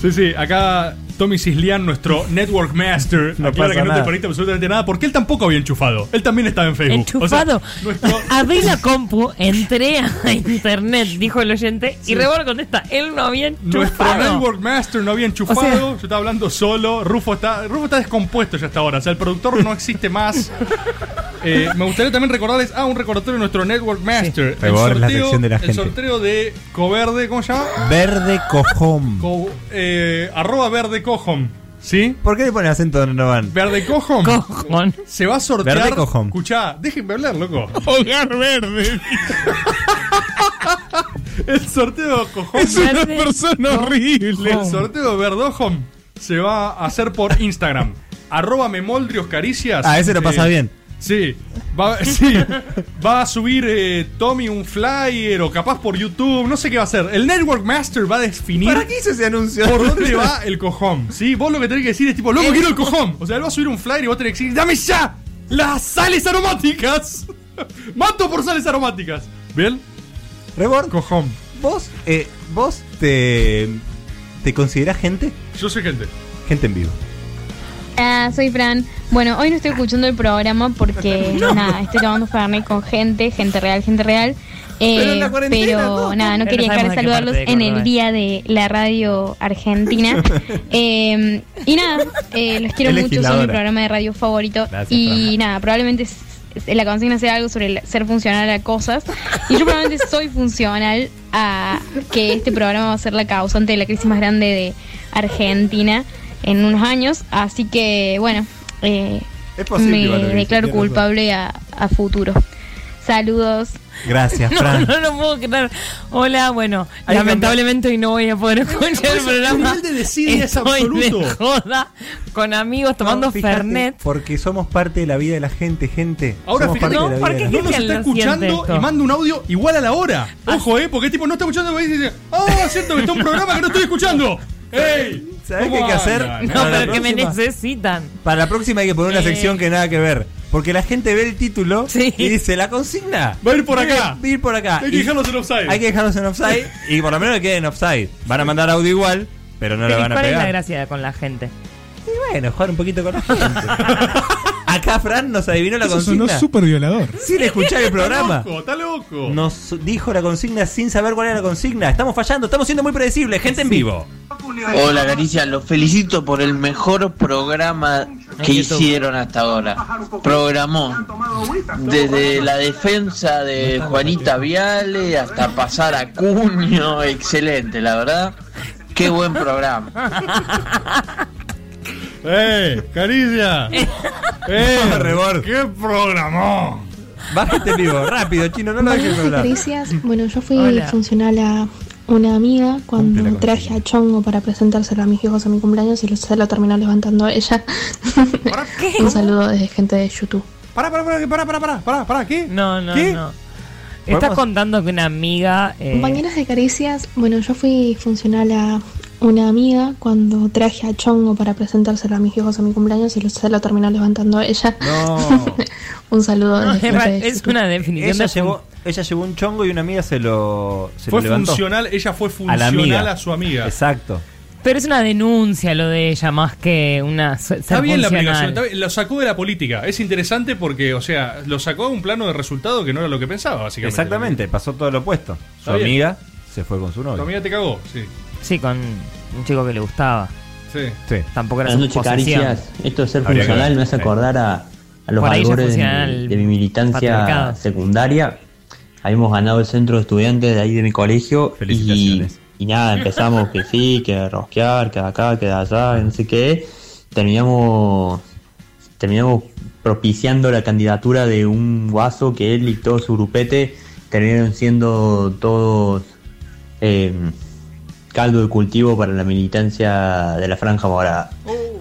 Speaker 2: Sí, sí, acá Tommy Cislian, nuestro Network Master,
Speaker 12: No
Speaker 2: aclara
Speaker 12: pasa
Speaker 2: que no
Speaker 12: nada.
Speaker 2: te perdiste absolutamente nada porque él tampoco había enchufado. Él también estaba en Facebook.
Speaker 13: Enchufado.
Speaker 2: O sea, nuestro-
Speaker 13: Abrí la compu, entré a internet, dijo el oyente, y Rebor contesta, él no había
Speaker 2: Nuestro
Speaker 13: enchufado.
Speaker 2: Network Master no había enchufado,
Speaker 13: O sea-
Speaker 2: yo estaba hablando solo, Rufo está, Rufo está descompuesto ya hasta ahora, o sea, el productor no existe más. Eh, me gustaría también recordarles, ah, un recordatorio de nuestro Network Master.
Speaker 12: Rebord es la sección de la
Speaker 2: el
Speaker 12: gente.
Speaker 2: sorteo de Coverde, ¿cómo se llama?
Speaker 12: Verde cojón.
Speaker 2: Co- eh, arroba verde cojom, ¿sí?
Speaker 12: ¿Por qué le ponen acento donde no van?
Speaker 2: Verde cojom.
Speaker 13: Cojón.
Speaker 2: Se va a sortear.
Speaker 12: Verde cojom.
Speaker 2: Escuchá, déjenme hablar, loco. Hogar verde. el sorteo de cojom.
Speaker 13: Es una persona
Speaker 2: horrible. El sorteo de verdojom se va a hacer por Instagram. Arroba memoldrios caricias.
Speaker 12: Ah, ese lo pasa
Speaker 2: Eh,
Speaker 12: bien.
Speaker 2: Sí, va, sí, va a subir eh, Tommy un flyer o capaz por YouTube, no sé qué va a hacer. El Network Master va a definir
Speaker 12: ¿Para qué hizo ese anuncio?
Speaker 2: por dónde va el cojón. ¿Sí? Vos lo que tenés que decir es tipo, loco, quiero el cojón. O sea, él va a subir un flyer y vos tenés que decir, dame ya las sales aromáticas. Mato por sales aromáticas. ¿Bien?
Speaker 12: Rebord,
Speaker 2: Cojón.
Speaker 12: vos, eh, vos te, te considerás gente?
Speaker 2: Yo soy gente.
Speaker 12: Gente en vivo.
Speaker 30: Ah, soy Fran. Bueno, hoy no estoy escuchando el programa porque nada, estoy tomando Fernet con gente, gente real, gente real. Eh,
Speaker 12: Pero en la cuarentena,
Speaker 30: pero
Speaker 12: ¿no?
Speaker 30: nada, no quería dejar de saludarlos
Speaker 13: de
Speaker 30: en el día de la radio argentina. Eh, y nada, eh, los quiero mucho, son mi programa de radio favorito.
Speaker 12: Gracias,
Speaker 30: y
Speaker 12: Fran.
Speaker 30: nada, probablemente la consigna sea algo sobre el ser funcional a cosas. Y yo probablemente soy funcional a que este programa va a ser la causante de la crisis más grande de Argentina en unos años. Así que, bueno, eh,
Speaker 12: Es posible
Speaker 30: me declaro culpable a, a futuro. Saludos.
Speaker 12: Gracias,
Speaker 13: No,
Speaker 12: Fran.
Speaker 13: no lo puedo creer. Hola, bueno,
Speaker 12: Hay
Speaker 13: lamentablemente hoy no voy a poder escuchar el
Speaker 2: El
Speaker 13: programa.
Speaker 2: de es
Speaker 13: de
Speaker 2: absoluto.
Speaker 13: joda con amigos tomando
Speaker 12: No, fíjate,
Speaker 13: Fernet.
Speaker 12: Porque somos parte de la vida de la gente, gente.
Speaker 2: Ahora
Speaker 12: somos
Speaker 2: fíjate,
Speaker 12: parte de la
Speaker 13: ¿por
Speaker 12: vida
Speaker 13: qué
Speaker 12: de la
Speaker 2: no nos está escuchando
Speaker 13: esto?
Speaker 2: y manda un audio igual a la hora. Ojo, eh, porque tipo no está escuchando y dice, ah, es cierto que está un programa que no estoy escuchando. ¡Ey!
Speaker 12: ¿Sabés
Speaker 2: ¿Cómo
Speaker 12: qué hay que hacer?
Speaker 13: No,
Speaker 12: Para la
Speaker 13: pero que me
Speaker 12: próxima.
Speaker 13: necesitan.
Speaker 12: Para la próxima hay que poner una
Speaker 13: Eh.
Speaker 12: sección que nada que ver. Porque la gente ve el título
Speaker 13: Sí.
Speaker 12: y dice, la consigna.
Speaker 2: Va a ir por acá.
Speaker 12: Va a ir por acá.
Speaker 2: Hay que dejarlos en offside.
Speaker 12: Hay que dejarlos en offside y por lo menos que queden en offside. Van a mandar audio igual, pero no
Speaker 13: Pero
Speaker 12: van a
Speaker 13: ¿Cuál es la
Speaker 12: pegar.
Speaker 13: gracia con la gente?
Speaker 12: Y bueno, jugar un poquito con la gente. Acá Fran nos adivinó la
Speaker 7: Eso sonó
Speaker 12: consigna.
Speaker 7: súper violador.
Speaker 12: Sin escuchar el programa.
Speaker 2: Está loco, está loco.
Speaker 12: Nos dijo la consigna sin saber cuál era la consigna. Estamos fallando, estamos siendo muy predecibles. Gente en vivo.
Speaker 31: Hola Galicia, los felicito por el mejor programa que hicieron hasta ahora. Programó desde la defensa de Juanita Viale hasta pasar a Cuño, excelente, la verdad. Qué buen programa.
Speaker 2: ¡Eh! ¡Caricia! ¡Eh! ¡Qué programó!
Speaker 12: Bájate vivo, rápido, chino, no lo dejes hablar.
Speaker 32: Caricias. Bueno, yo fui
Speaker 12: Hola.
Speaker 32: funcional a una amiga cuando traje a Chongo para presentárselo a mis hijos a mi cumpleaños y se lo terminó levantando ella. Un saludo desde gente de YouTube.
Speaker 12: Pará, pará, pará, pará, pará, pará, pará, pará, ¿qué?
Speaker 13: No, no,
Speaker 12: ¿Qué?
Speaker 13: no. Estás
Speaker 32: ¿Podemos-
Speaker 13: contando que una amiga. eh,
Speaker 32: Compañeras de caricias, bueno, yo fui funcional a una amiga cuando traje a Chongo para presentárselo a mis hijos a mi cumpleaños y lo- se lo terminó levantando ella.
Speaker 12: No.
Speaker 32: Un saludo
Speaker 13: No,
Speaker 32: desde
Speaker 13: es
Speaker 32: de
Speaker 13: una definición
Speaker 12: Ella
Speaker 13: de
Speaker 12: llevó, ella llevó un chongo y una amiga se lo, se
Speaker 2: Fue
Speaker 12: lo levantó.
Speaker 2: funcional, ella fue
Speaker 12: a la
Speaker 2: funcional a su amiga.
Speaker 12: Exacto.
Speaker 13: Pero es una denuncia lo de ella más que una.
Speaker 2: Está bien la aplicación, está bien, lo sacó de la política. Es interesante porque, o sea, lo sacó a un plano de resultado que no era lo que pensaba, básicamente.
Speaker 12: Exactamente, pasó todo lo opuesto. Su amiga se fue con su
Speaker 2: Tu
Speaker 12: novio.
Speaker 2: amiga te cagó, sí.
Speaker 13: Sí, con un chico que le gustaba.
Speaker 2: Sí.
Speaker 12: Sí.
Speaker 13: Tampoco era
Speaker 33: Buenas
Speaker 13: su
Speaker 33: caricias. Esto de ser
Speaker 13: Habría que
Speaker 33: funcional
Speaker 13: ver.
Speaker 33: me hace acordar a, a los albores de, mi- de mi militancia
Speaker 13: patriarcado.
Speaker 33: secundaria. Habíamos ganado el centro de estudiantes de ahí de mi colegio. Y, y nada, empezamos que sí, que rosquear, que de acá, que de allá, que no sé qué. Terminamos, terminamos propiciando la candidatura de un guaso que él y todo su grupete terminaron siendo todos eh, caldo de cultivo para la militancia de la Franja Morada.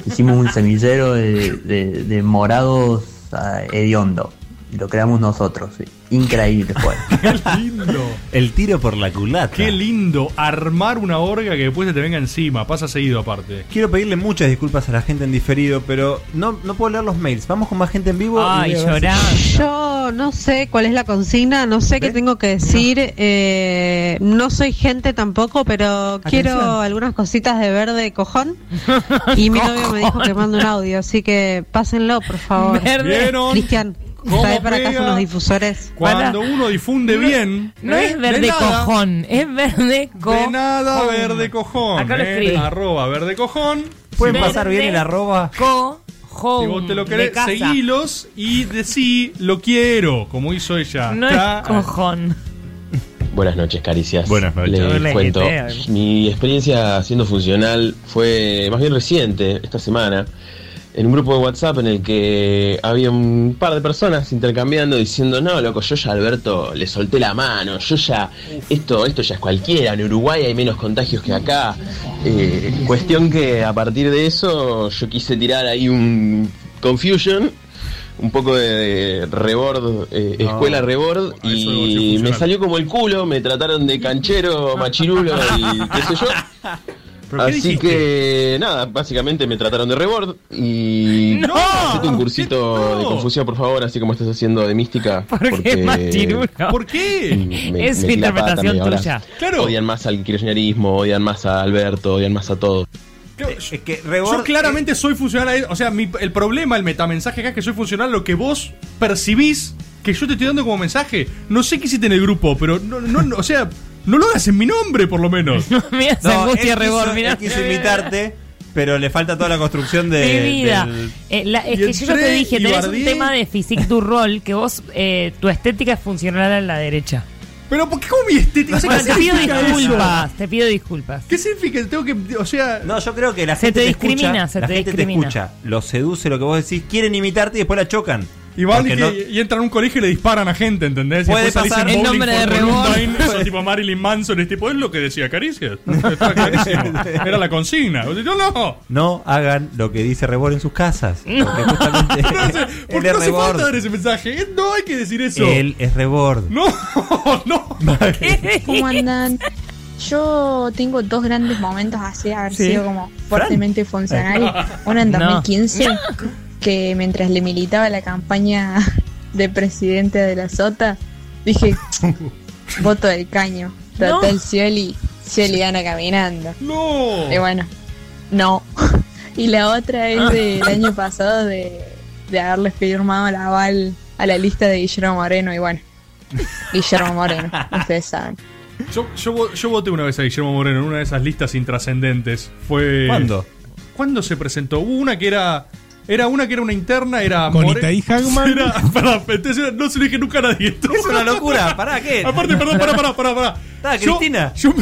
Speaker 33: Hicimos un semillero de, de- de morados ah, hediondo. Lo creamos nosotros. sí. Increíble fue.
Speaker 2: Qué lindo.
Speaker 12: El tiro por la culata.
Speaker 2: Qué lindo armar una orga que después se te venga encima. Pasa seguido aparte.
Speaker 12: Quiero pedirle muchas disculpas a la gente en diferido, pero no, no puedo leer los mails. Vamos con más gente en vivo. y leo a ver si-
Speaker 34: Yo no sé cuál es la consigna, no sé qué tengo que decir. eh, no soy gente tampoco, pero quiero algunas cositas de verde cojón. Y mi novio me dijo que mande un audio, así que pásenlo, por favor.
Speaker 2: Verde.
Speaker 34: Cristian,
Speaker 2: ¿Cómo
Speaker 34: para acá
Speaker 2: pega?
Speaker 34: unos difusores.
Speaker 2: Cuando uno difunde bien.
Speaker 13: No
Speaker 2: ¿eh?
Speaker 13: es
Speaker 2: De
Speaker 13: verde cojón, es verde cojón.
Speaker 2: De nada, verde cojón.
Speaker 13: Acá lo
Speaker 2: ¿eh?
Speaker 13: escribí.
Speaker 2: Arroba verde cojón.
Speaker 12: Pueden
Speaker 2: vos-
Speaker 12: pasar bien el arroba.
Speaker 13: Cojón.
Speaker 2: Si vos te lo querés, seguilos y decí lo quiero, como hizo ella.
Speaker 13: No
Speaker 2: Está-
Speaker 13: es cojón.
Speaker 26: Buenas noches, caricias.
Speaker 2: Buenas noches.
Speaker 26: Les
Speaker 2: Hola,
Speaker 26: cuento.
Speaker 2: ¿qué tal?
Speaker 26: Mi experiencia siendo funcional fue más bien reciente, esta semana, en un grupo de WhatsApp en el que había un par de personas intercambiando diciendo, no, loco, yo ya Alberto le solté la mano, yo ya, esto, esto ya es cualquiera, en Uruguay hay menos contagios que acá. Eh, cuestión que a partir de eso yo quise tirar ahí un confusion. Un poco de rebord, eh,
Speaker 2: No.
Speaker 26: escuela rebord,
Speaker 2: Ah,
Speaker 26: y me salió como el culo, me trataron de canchero, machirulo y qué sé yo.
Speaker 2: ¿Pero qué
Speaker 26: Así que nada, básicamente me trataron de rebord y
Speaker 13: ¡No!
Speaker 26: hacete un cursito de confusión por favor, así como estás haciendo de mística.
Speaker 13: ¿Por qué machirulo?
Speaker 2: ¿Por qué?
Speaker 26: me-
Speaker 13: Es
Speaker 26: pata,
Speaker 13: interpretación tuya.
Speaker 2: Claro.
Speaker 26: Odian más al kirchnerismo, odian más a Alberto, odian más a todo.
Speaker 12: Es que
Speaker 2: Yo claramente soy funcional a él. O sea, mi- el problema, el metamensaje acá es que soy funcional a lo que vos percibís que yo te estoy dando como mensaje. No sé qué hiciste en el grupo, pero no, no, no, o sea, no lo hagas en mi nombre, por lo menos.
Speaker 13: Mira esa angustia
Speaker 12: él
Speaker 13: rebord,
Speaker 12: quiso,
Speaker 13: mirá.
Speaker 12: él quiso imitarte, pero le falta toda la construcción de.
Speaker 13: Mi vida.
Speaker 12: del-
Speaker 13: Eh, la- es
Speaker 12: Y
Speaker 13: que yo ya te
Speaker 12: entré
Speaker 13: dije,
Speaker 12: y
Speaker 13: tenés un
Speaker 12: bardeé.
Speaker 13: tema de physique du rol que vos, eh, tu estética es funcional a la derecha.
Speaker 2: Pero ¿por qué como mi estética? O sea,
Speaker 13: Bueno,
Speaker 2: ¿qué
Speaker 13: te pido
Speaker 2: significa eso?
Speaker 13: disculpas, te pido disculpas.
Speaker 2: ¿Qué significa? Tengo que, o sea,
Speaker 12: No, yo creo que la
Speaker 13: Se
Speaker 12: gente
Speaker 13: te
Speaker 12: escucha,
Speaker 13: discrimina, se
Speaker 12: la
Speaker 13: te
Speaker 12: gente
Speaker 13: discrimina.
Speaker 12: te escucha, lo seduce lo que vos decís, quieren imitarte y después la chocan.
Speaker 2: Y van
Speaker 12: Porque
Speaker 2: y,
Speaker 12: no-
Speaker 2: y entran a un colegio y le disparan a gente, ¿entendés?
Speaker 12: Puede pasar.
Speaker 2: en
Speaker 12: nombre de Rebord.
Speaker 2: Columbine, sos tipo Marilyn Manson, es tipo, es lo que decía Caricias. Era la consigna. Yo no.
Speaker 12: No hagan lo que dice Rebord en sus casas. Porque justamente
Speaker 2: ¿Por
Speaker 12: él
Speaker 2: qué
Speaker 12: es
Speaker 2: no hace falta
Speaker 12: Rebord.
Speaker 2: dar ese mensaje? No hay que decir eso.
Speaker 12: Él es Rebord.
Speaker 2: No, no.
Speaker 27: ¿Cómo andan? Yo tengo dos grandes momentos así de haber
Speaker 13: Sí.
Speaker 27: sido como fuertemente funcional. Uno en
Speaker 13: No.
Speaker 27: 2015, que mientras le militaba la campaña de presidente de la Sota, dije, voto del caño. Total,
Speaker 13: No.
Speaker 27: Scioli, Scioli gana caminando.
Speaker 2: No.
Speaker 27: Y bueno, no. Y la otra es del año pasado de, de haberle firmado el aval a la lista de Guillermo Moreno y bueno, Guillermo Moreno, ustedes saben.
Speaker 2: Yo, yo, yo voté una vez a Guillermo Moreno en una de esas listas intrascendentes. Fue.
Speaker 12: ¿Cuándo?
Speaker 2: ¿Cuándo se presentó? Hubo una que era. Era una que era una interna, era.
Speaker 7: Con
Speaker 2: More-
Speaker 7: Itaí Hagman.
Speaker 2: Era, pará, entonces era- no se lo dije nunca a nadie. esto.
Speaker 12: Es una locura, pará, ¿qué?
Speaker 2: Aparte, perdón, pará, pará, pará. pará.
Speaker 12: Estaba
Speaker 2: Yo-
Speaker 12: Cristina.
Speaker 2: Yo,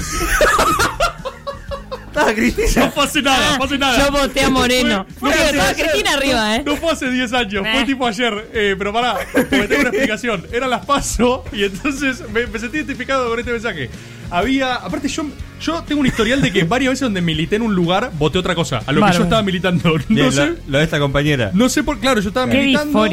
Speaker 12: Estaba Cristina.
Speaker 2: No fue hace nada,
Speaker 13: Ah,
Speaker 2: fue hace nada.
Speaker 13: yo voté a Moreno.
Speaker 2: Fue-
Speaker 13: Porque
Speaker 2: fue
Speaker 13: estaba
Speaker 2: hace-
Speaker 13: Cristina arriba, ¿eh?
Speaker 2: No fue hace 10 años, fue
Speaker 13: Eh.
Speaker 2: tipo ayer. Eh, pero pará, porque tengo una explicación. Eran las paso y entonces me, me sentí identificado con este mensaje. Había. Aparte, yo, yo tengo un historial de que varias veces donde milité en un lugar voté otra cosa. A lo que yo estaba militando. No
Speaker 12: Bien,
Speaker 2: sé.
Speaker 12: lo, lo de esta compañera.
Speaker 2: No sé por. Claro, yo estaba
Speaker 13: Qué
Speaker 2: militando.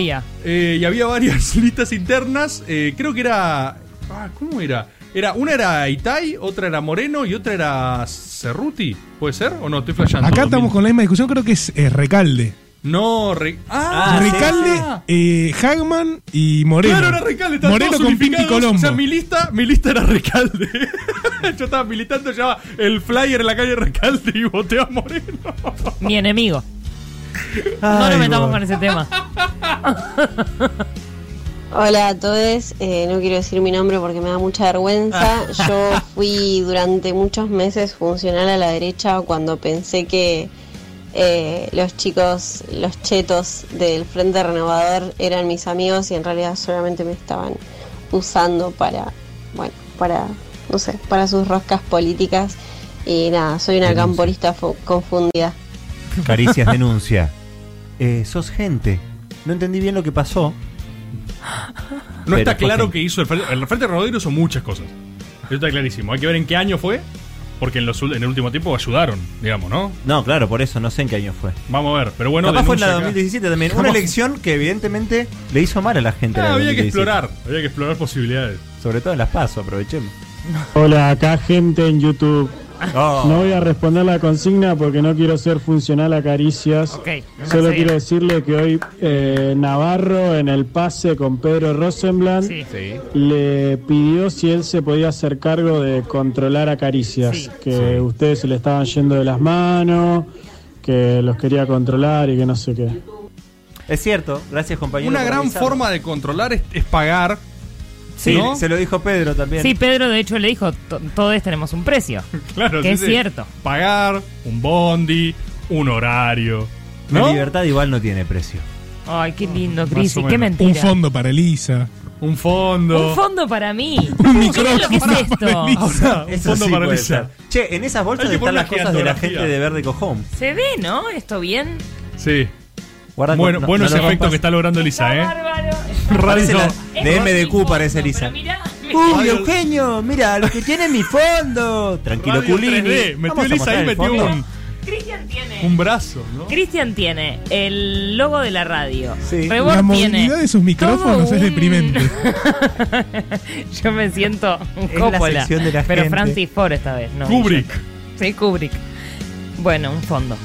Speaker 2: eh, y había varias listas internas. eh, creo que era. Ah, ¿Cómo era? Era, una era Itai, otra era Moreno y otra era Cerruti. ¿Puede ser? ¿O no? Estoy flasheando.
Speaker 7: Acá estamos con la misma discusión, creo que es eh, Recalde.
Speaker 2: No, Re- ah,
Speaker 7: Recalde, eh, Hagman y Moreno.
Speaker 2: Claro, era Recalde, estaban
Speaker 7: Moreno
Speaker 2: todos
Speaker 7: con Pinti
Speaker 2: unificados.
Speaker 7: Colombo.
Speaker 2: O sea, mi lista, mi lista era Recalde. Yo estaba militando, llevaba el flyer en la calle Recalde y voté a Moreno.
Speaker 13: Mi enemigo. no nos metamos con ese tema.
Speaker 35: Hola a todos, eh, no quiero decir mi nombre porque me da mucha vergüenza. Yo fui durante muchos meses funcional a la derecha cuando pensé que eh, los chicos, los chetos del Frente Renovador eran mis amigos y en realidad solamente me estaban usando para, bueno, para, no sé, para sus roscas políticas. Y nada, soy una
Speaker 12: Denuncia.
Speaker 35: camporista fu- confundida.
Speaker 12: Caricias denuncia. Eh, sos gente. No entendí bien lo que pasó.
Speaker 2: No
Speaker 12: Pero
Speaker 2: está claro que hizo el Frente, el Frente Renovador hizo muchas cosas. Eso está clarísimo. Hay que ver en qué año fue, porque en, los, en el último tiempo ayudaron, digamos, ¿no?
Speaker 12: No, claro, por eso no sé en qué año fue.
Speaker 2: Vamos a ver, pero bueno,
Speaker 12: Capaz fue en la
Speaker 2: denuncia acá.
Speaker 12: 2017 también. Una elección que evidentemente le hizo mal a la gente.
Speaker 2: Ah,
Speaker 12: la
Speaker 2: había que
Speaker 12: 2017.
Speaker 2: explorar, había que explorar posibilidades.
Speaker 12: Sobre todo en las pasos, aprovechemos.
Speaker 36: Hola, acá gente en YouTube.
Speaker 12: Oh.
Speaker 36: No voy a responder la consigna porque no quiero ser funcional a caricias. Solo quiero decirle que hoy eh, Navarro en el pase con Pedro Rosenblatt le pidió si él se podía hacer cargo de controlar a caricias, que ustedes se le estaban yendo de las manos, que los quería controlar y que no sé qué.
Speaker 12: Es cierto, gracias compañero.
Speaker 2: Una gran
Speaker 12: avisar.
Speaker 2: forma de controlar es, es pagar.
Speaker 12: Sí,
Speaker 2: ¿no?
Speaker 12: se lo dijo Pedro también.
Speaker 13: Sí, Pedro de hecho le dijo, "To- todos tenemos un precio.
Speaker 2: Claro,
Speaker 13: que
Speaker 2: sí,
Speaker 13: es
Speaker 2: sí.
Speaker 13: cierto.
Speaker 2: Pagar, un bondi, un horario.
Speaker 12: La libertad igual no tiene precio.
Speaker 13: Ay, qué lindo,
Speaker 2: o
Speaker 13: qué mentira.
Speaker 7: Un fondo para Elisa.
Speaker 2: Un fondo.
Speaker 13: Un fondo para mí.
Speaker 7: Un
Speaker 13: ¿Qué
Speaker 7: micrófono
Speaker 13: es lo que es
Speaker 7: para
Speaker 13: esto?
Speaker 2: Ahora, un
Speaker 12: Eso
Speaker 2: fondo
Speaker 12: sí
Speaker 2: para Elisa.
Speaker 12: Che, en esas bolsas están las cosas de la gente de Verde Cojón.
Speaker 13: ¿Se ve, no? ¿Esto bien?
Speaker 2: Sí.
Speaker 12: Guarda
Speaker 2: bueno,
Speaker 12: no-
Speaker 2: bueno
Speaker 12: no
Speaker 2: ese efecto
Speaker 12: rompas.
Speaker 2: que está logrando Elisa, ¿eh?
Speaker 12: De MDQ parece Elisa. Uy, Eugenio, mira, lo que tiene en mi fondo. Tranquilo,
Speaker 2: Radio
Speaker 12: Culini.
Speaker 2: 3D. Metió
Speaker 12: Vamos a
Speaker 2: Elisa ahí,
Speaker 12: el
Speaker 2: metió
Speaker 12: fondo.
Speaker 2: un,
Speaker 13: Cristian tiene.
Speaker 2: un brazo, ¿no?
Speaker 13: Cristian tiene el logo de la radio.
Speaker 12: Sí.
Speaker 13: Rebord
Speaker 7: La
Speaker 13: tiene
Speaker 7: movilidad de sus micrófonos
Speaker 13: todo
Speaker 7: es
Speaker 13: un-
Speaker 7: deprimente.
Speaker 13: Yo me siento un
Speaker 12: Es la
Speaker 13: Coppola.
Speaker 12: sección de la
Speaker 13: pero
Speaker 12: gente.
Speaker 13: Francis Ford esta vez, no.
Speaker 2: Kubrick.
Speaker 13: Sí, Kubrick. Bueno, un fondo.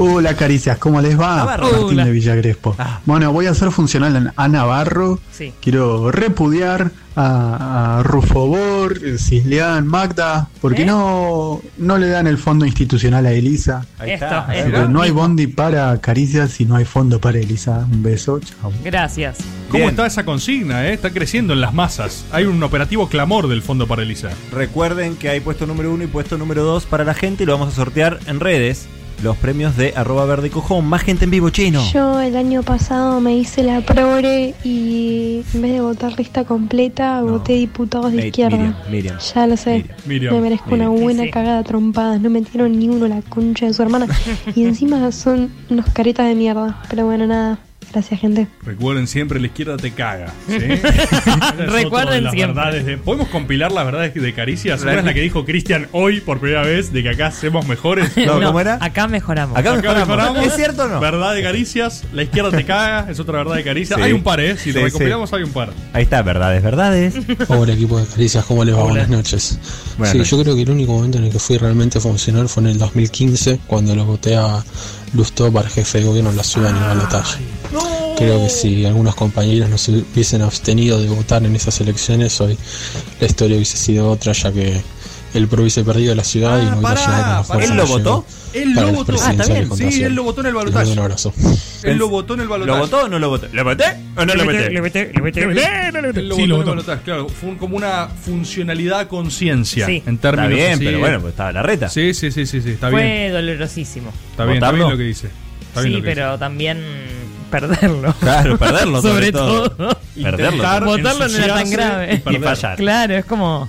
Speaker 37: Hola caricias, ¿cómo les va?
Speaker 13: Navarro.
Speaker 37: Martín
Speaker 13: Hola.
Speaker 37: de Villagrespo. Bueno, voy a ser funcional en- a Navarro.
Speaker 13: Sí.
Speaker 37: Quiero repudiar a, a Rufobor, Cisleán, Magda, porque
Speaker 13: ¿Eh?
Speaker 37: no, no le dan el fondo institucional a Elisa.
Speaker 12: Ahí está.
Speaker 37: no hay bondi para caricias y no hay fondo para Elisa. Un beso, chao.
Speaker 13: Gracias.
Speaker 2: ¿Cómo
Speaker 12: Bien.
Speaker 2: está esa consigna, eh? Está creciendo en las masas. Hay un operativo clamor del Fondo para Elisa.
Speaker 12: Recuerden que hay puesto número uno y puesto número dos para la gente y lo vamos a sortear en redes. Los premios de arroba verde cojón. Más gente en vivo, chino.
Speaker 32: Yo el año pasado me hice la progre y en vez de votar lista completa, voté diputados de izquierda.
Speaker 12: Miriam, Miriam.
Speaker 32: Ya lo sé.
Speaker 2: Miriam.
Speaker 32: Me merezco
Speaker 12: Miriam.
Speaker 32: una buena
Speaker 13: Sí.
Speaker 32: cagada trompada. No metieron ni uno la concha de su hermana. y encima son unos caretas de mierda. Pero bueno, nada. Gracias, gente.
Speaker 2: Recuerden siempre, la izquierda te caga. ¿sí?
Speaker 13: Recuerden
Speaker 2: las
Speaker 13: siempre.
Speaker 2: verdades de- ¿Podemos compilar las verdades de Caricias? Una es la que dijo Cristian hoy por primera vez, de que acá hacemos mejores.
Speaker 12: No, ¿cómo era?
Speaker 13: Acá mejoramos.
Speaker 12: Acá mejoramos. ¿Es cierto o no?
Speaker 2: Verdad de Caricias, la izquierda te caga, es otra verdad de Caricias.
Speaker 12: Sí.
Speaker 2: Hay un par, ¿eh? Si lo
Speaker 12: Sí,
Speaker 2: recopilamos, hay un par.
Speaker 12: Ahí está, verdades, verdades.
Speaker 38: Hola equipo de Caricias, ¿cómo les va?
Speaker 2: Hola.
Speaker 38: Buenas noches.
Speaker 12: Buenas
Speaker 38: sí,
Speaker 12: noches.
Speaker 38: yo creo que el único momento en el que fui realmente funcional fue en el 2015, cuando lo voté a Lustó para jefe de gobierno en la ciudad de Balotaje. Creo que si algunos compañeros no se hubiesen abstenido de votar en esas elecciones, hoy la historia hubiese sido otra, ya que el provice perdido de la ciudad y no iba a llegar con
Speaker 12: ¿Él lo votó?
Speaker 7: Él lo votó.
Speaker 38: presidenciales contra
Speaker 7: Sí,
Speaker 38: Scioli.
Speaker 7: él lo votó en el balotaje.
Speaker 38: mando un abrazo.
Speaker 7: Él lo votó en el balotaje.
Speaker 12: ¿Lo votó o no lo votó? ¿Lo voté o no lo voté?
Speaker 7: Él lo
Speaker 2: Sí,
Speaker 7: votó
Speaker 2: lo
Speaker 7: en el
Speaker 2: votó.
Speaker 7: balotaje.
Speaker 2: Claro, fue como una funcionalidad conciencia.
Speaker 13: Sí.
Speaker 2: En términos
Speaker 12: Está bien,
Speaker 2: así-
Speaker 12: pero bueno, pues estaba la reta.
Speaker 2: Sí, sí, sí, sí, sí, está
Speaker 13: Fue
Speaker 2: bien.
Speaker 13: dolorosísimo.
Speaker 2: Está bien, está bien lo que dice. Está bien
Speaker 13: Sí,
Speaker 2: lo que
Speaker 13: pero también perderlo.
Speaker 12: Claro, perderlo sobre
Speaker 13: sobre
Speaker 12: todo.
Speaker 13: todo.
Speaker 12: Perderlo.
Speaker 13: Votarlo no era tan grave.
Speaker 2: y
Speaker 12: fallar.
Speaker 13: Claro, es como.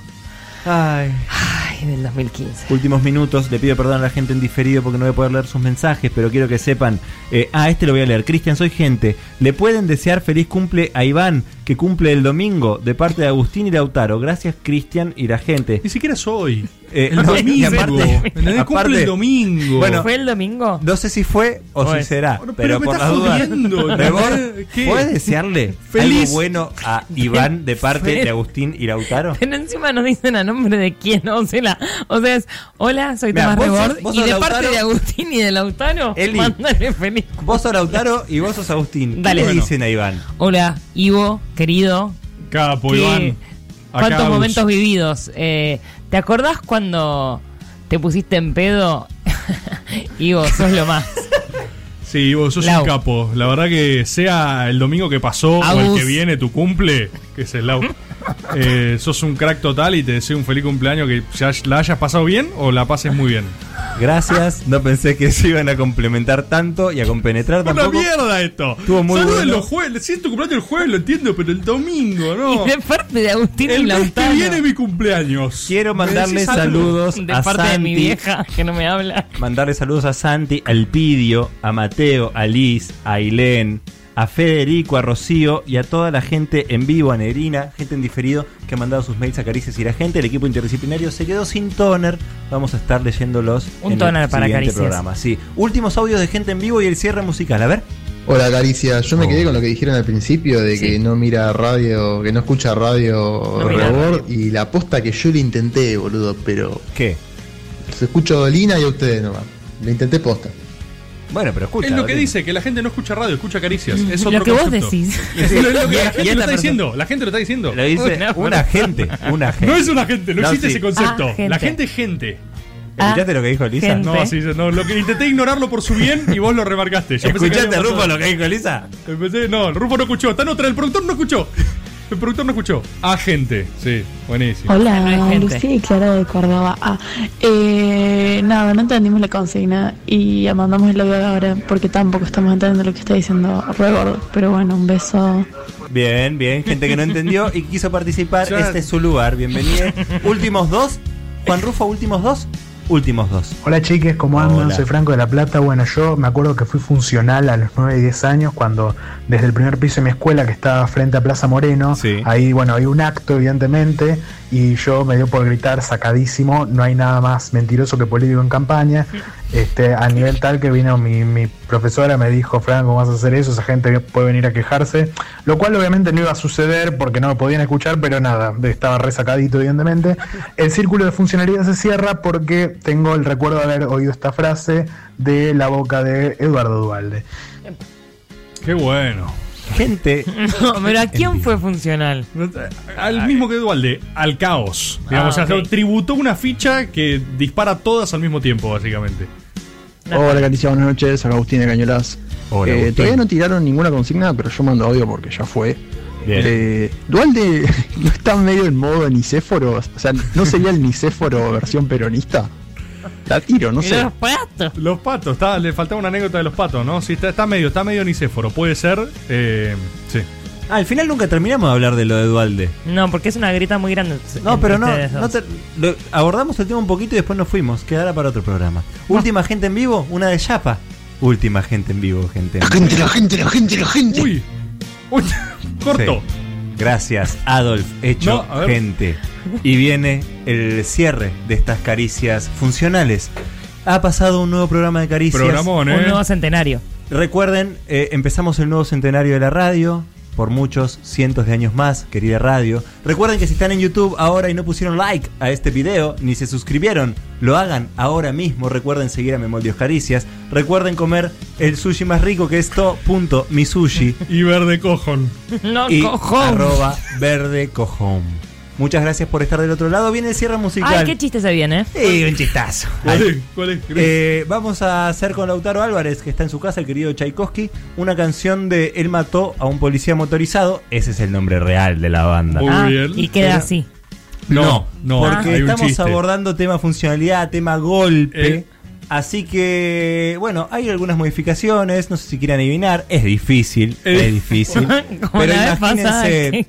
Speaker 12: Ay.
Speaker 13: Ay, del 2015.
Speaker 12: Últimos minutos, le pido perdón a la gente en diferido porque no voy a poder leer sus mensajes, pero quiero que sepan. eh, ah, este lo voy a leer. Cristian, soy gente. ¿Le pueden desear feliz cumple a Iván, que cumple el domingo, de parte de Agustín y Lautaro? Gracias, Cristian y la gente.
Speaker 2: Ni siquiera soy.
Speaker 12: Eh,
Speaker 2: El
Speaker 12: no,
Speaker 2: domingo.
Speaker 12: aparte-
Speaker 2: ¿Entendés? Cumple
Speaker 12: aparte-
Speaker 2: el domingo.
Speaker 12: Bueno,
Speaker 13: ¿Fue el domingo?
Speaker 12: No sé si fue o si será,
Speaker 2: Bueno,
Speaker 12: pero,
Speaker 2: pero me
Speaker 12: por
Speaker 2: estás
Speaker 12: las dudas.
Speaker 2: ¿Qué?
Speaker 12: ¿Puedes desearle
Speaker 2: Feliz.
Speaker 12: algo bueno a Iván de parte de Agustín y Lautaro?
Speaker 13: Pero encima nos dicen a nombre de quién, o sea, la- o sea es, hola, soy
Speaker 12: Mira,
Speaker 13: Tomás
Speaker 12: sos-
Speaker 13: Rebord, y de
Speaker 12: Lautaro.
Speaker 13: parte de Agustín y de Lautaro,
Speaker 12: Eli.
Speaker 13: mándale feliz.
Speaker 12: Vos sos Lautaro y vos sos Agustín. ¿Qué
Speaker 13: Dale.
Speaker 12: le
Speaker 13: Bueno.
Speaker 12: dicen a Iván?
Speaker 13: Hola, Ivo, querido.
Speaker 2: Capo,
Speaker 13: ¿Qué-
Speaker 2: Iván.
Speaker 13: ¿Cuántos momentos vividos? Eh, ¿Te acordás cuando te pusiste en pedo? Ivo, sos lo más.
Speaker 2: Sí, vos sos
Speaker 13: Lau.
Speaker 2: un capo. La verdad que sea el domingo que pasó o el que viene tu cumple, que es el Lau. eh, sos un crack total y te deseo un feliz cumpleaños que ya la hayas pasado bien o la pases muy bien.
Speaker 12: Gracias, no pensé que se iban a complementar tanto y a compenetrar
Speaker 2: Una
Speaker 12: tampoco.
Speaker 2: mierda esto.
Speaker 12: Estuvo muy bueno.
Speaker 2: los jueves. Si es tu cumpleaños el jueves lo entiendo, pero el domingo, ¿no?
Speaker 13: Y de parte de Agustín y
Speaker 2: el mes que viene mi cumpleaños.
Speaker 12: Quiero
Speaker 2: ¿Me
Speaker 12: mandarle saludos
Speaker 13: De
Speaker 12: a
Speaker 13: parte de mi vieja, que no me habla.
Speaker 12: Mandarle saludos a Santi, a Elpidio, a Mateo, a Liz, a Ailén, a Federico, a Rocío y a toda la gente en vivo, a Nerina, gente en diferido que ha mandado sus mails a Caricias y la gente. El equipo interdisciplinario se quedó sin toner. Vamos a estar leyéndolos
Speaker 13: Un
Speaker 12: en
Speaker 13: toner
Speaker 12: el
Speaker 13: para
Speaker 12: siguiente
Speaker 13: Caricias.
Speaker 12: programa. Sí. Últimos audios de gente en vivo y el cierre musical. A ver.
Speaker 25: Hola Caricia, yo me
Speaker 12: Oh.
Speaker 25: quedé con lo que dijeron al principio de que no mira radio, que no escucha radio
Speaker 13: No mira
Speaker 25: Rebord y la aposta que yo lo intenté, boludo, pero
Speaker 12: ¿Qué?
Speaker 25: se escucho a Dolina y a ustedes nomás. Lo intenté posta.
Speaker 12: Bueno, pero escucha.
Speaker 2: Es lo que dice, que la gente no escucha radio, escucha caricias. Es
Speaker 13: Lo
Speaker 2: otro
Speaker 13: que vos decís.
Speaker 2: Es lo, es lo que la gente lo está
Speaker 12: persona-
Speaker 2: diciendo. La gente lo está diciendo.
Speaker 12: Lo dice
Speaker 13: Una-
Speaker 12: gente. Una gente.
Speaker 2: No es una gente, no,
Speaker 12: No,
Speaker 2: existe
Speaker 12: sí.
Speaker 2: ese concepto.
Speaker 13: Ah, gente.
Speaker 2: La gente es gente.
Speaker 12: ¿Escuchaste lo que dijo Lisa?
Speaker 13: gente.
Speaker 2: No, sí, no, lo que intenté ignorarlo por su bien y vos lo remarcaste. Yo
Speaker 12: ¿Escuchaste, Rufo, lo que dijo Lisa?
Speaker 2: Empecé- no, el Rufo no escuchó. Está en otra, el productor no escuchó. El productor no escuchó. Ah, gente. Sí, buenísimo.
Speaker 39: Hola. Lucía y Clara de Córdoba. Ah, eh, nada, no entendimos la consigna y mandamos el audio ahora porque tampoco estamos entendiendo lo que está diciendo Rebord. Pero bueno, un beso.
Speaker 12: Bien, bien, gente que no entendió y quiso participar,
Speaker 2: Ya.
Speaker 12: este es su lugar, bienvenido. últimos dos, Juan Rufo, últimos dos, últimos dos.
Speaker 37: Hola chiques, ¿cómo andan?
Speaker 12: Hola.
Speaker 37: Soy Franco de La Plata. Bueno, yo me acuerdo que fui funcional a los 9 y 10 años cuando desde el primer piso de mi escuela que estaba frente a Plaza Moreno,
Speaker 12: Sí.
Speaker 37: ahí bueno, hay un acto evidentemente y yo me dio por gritar sacadísimo, no hay nada más mentiroso que político en campaña, este, a nivel tal que vino mi, mi profesora, me dijo, Franco, vas a hacer eso, esa gente puede venir a quejarse, lo cual obviamente no iba a suceder porque no me podían escuchar, pero nada, estaba resacadito evidentemente. El círculo de funcionalidad se cierra porque tengo el recuerdo de haber oído esta frase de la boca de Eduardo Dualde.
Speaker 2: Qué bueno.
Speaker 12: Gente,
Speaker 13: No, pero ¿a quién fue funcional?
Speaker 2: Al mismo que Dualde, al caos. Digamos,
Speaker 13: Ah,
Speaker 2: o sea, tributó una ficha que dispara todas al mismo tiempo, básicamente.
Speaker 40: Hola Caricia, buenas noches, acá Agustín de Cañolas.
Speaker 12: Hola,
Speaker 40: Eh, todavía no tiraron ninguna consigna, pero yo mando audio porque ya fue.
Speaker 12: Bien.
Speaker 40: Eh, Dualde no está medio en modo nicéforo, o sea, ¿no sería el nicéforo versión peronista? La tiro, no sé.
Speaker 13: los patos.
Speaker 2: Los patos, está- le faltaba una anécdota de los patos, ¿no? Sí, está, está medio, está medio nicéforo, puede ser. eh, sí.
Speaker 12: Ah, al final nunca terminamos de hablar de lo de Dualde.
Speaker 13: No, porque es una grieta muy grande.
Speaker 12: No, pero no, lo- abordamos el tema un poquito y después nos fuimos. Quedará para otro programa. Última gente en vivo, una de Chapa. Última gente en vivo, gente.
Speaker 40: La gente, la gente, la gente, la gente.
Speaker 2: Uy, uy, corto.
Speaker 12: Sí. Gracias, Adolf, hecho
Speaker 2: No,
Speaker 12: gente. Y viene el cierre de estas caricias funcionales. Ha pasado un nuevo programa de caricias.
Speaker 2: Programón,
Speaker 13: Un
Speaker 2: ¿eh?
Speaker 13: nuevo centenario.
Speaker 12: Recuerden, eh, empezamos el nuevo centenario de la radio. Por muchos cientos de años más, querida radio. Recuerden que si están en YouTube ahora y no pusieron like a este video, ni se suscribieron, lo hagan ahora mismo. Recuerden seguir a Memoldios Caricias. Recuerden comer el sushi más rico que es to.misushi.
Speaker 2: Y verde cojón.
Speaker 13: No,
Speaker 12: y
Speaker 13: cojón.
Speaker 12: arroba verde cojón. Muchas gracias por estar del otro lado. Viene el cierre musical.
Speaker 13: Ay, qué chiste se viene.
Speaker 12: Sí, un chistazo.
Speaker 2: ¿Cuál es? ¿Cuál es?
Speaker 12: Eh, vamos a hacer con Lautaro Álvarez, que está en su casa, el querido Tchaikovsky, una canción de Él mató a un policía motorizado. Ese es el nombre real de la banda.
Speaker 13: Ah, y queda así.
Speaker 12: No,
Speaker 2: no,
Speaker 12: porque
Speaker 2: hay un
Speaker 12: estamos
Speaker 2: chiste.
Speaker 12: abordando tema funcionalidad, tema golpe.
Speaker 2: Eh.
Speaker 12: Así que, bueno, hay algunas modificaciones. No sé si quieren adivinar. Es difícil,
Speaker 2: Eh.
Speaker 12: es difícil. Pero imagínense.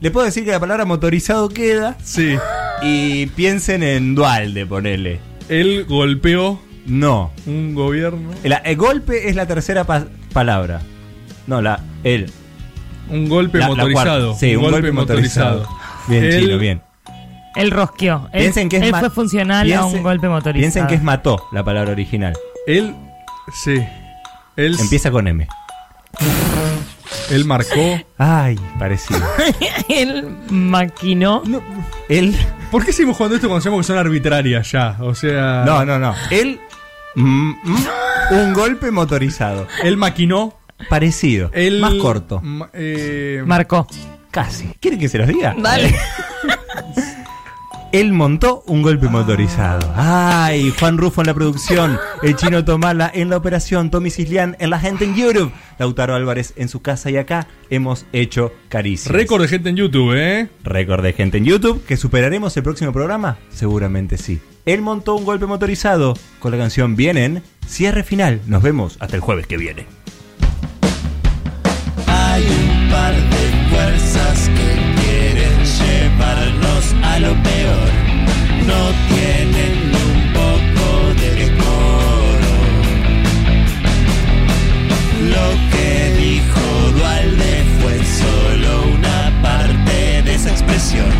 Speaker 12: Le puedo decir que la palabra motorizado queda.
Speaker 2: Sí.
Speaker 12: Y piensen en Dualde, ponele.
Speaker 2: Él golpeó
Speaker 12: No.
Speaker 2: un gobierno.
Speaker 12: El golpe es la tercera pa- palabra. No, la. El.
Speaker 2: Un golpe
Speaker 12: La-
Speaker 2: motorizado.
Speaker 12: Sí, un golpe motorizado. Bien,
Speaker 2: Él-
Speaker 12: chino, bien.
Speaker 13: Él rosqueó. Él,
Speaker 12: Piensen que
Speaker 13: él fue funcional a
Speaker 12: piensen-
Speaker 13: un golpe motorizado.
Speaker 12: Piensen que es mató la palabra original.
Speaker 2: Él. Sí. Él.
Speaker 12: Empieza con M.
Speaker 2: Él marcó.
Speaker 12: Ay, parecido.
Speaker 13: él maquinó.
Speaker 12: Él.
Speaker 2: ¿Por qué seguimos jugando esto cuando sabemos que son arbitrarias ya? O sea.
Speaker 12: No, no, no. Él. mm, mm, un golpe motorizado.
Speaker 2: Él maquinó.
Speaker 12: Parecido.
Speaker 2: Él.
Speaker 12: Más corto.
Speaker 2: ma- eh,
Speaker 13: Marcó.
Speaker 12: Casi. ¿Quieren que se los diga?
Speaker 13: Dale.
Speaker 12: Él montó un golpe motorizado. Ay, Juan Rufo en la producción, el chino Tomala en la operación, Tommy Cislián en la gente en YouTube, Lautaro Álvarez en su casa y acá hemos hecho caricias.
Speaker 2: Récord de gente en YouTube, ¿eh?
Speaker 12: Récord de gente en YouTube, que superaremos el próximo programa, seguramente sí. Él montó un golpe motorizado con la canción Vienen, cierre final. Nos vemos hasta el jueves que viene.
Speaker 41: Hay un par de lo peor. No tienen un poco de decoro. Lo que dijo Dualde fue solo una parte de esa expresión.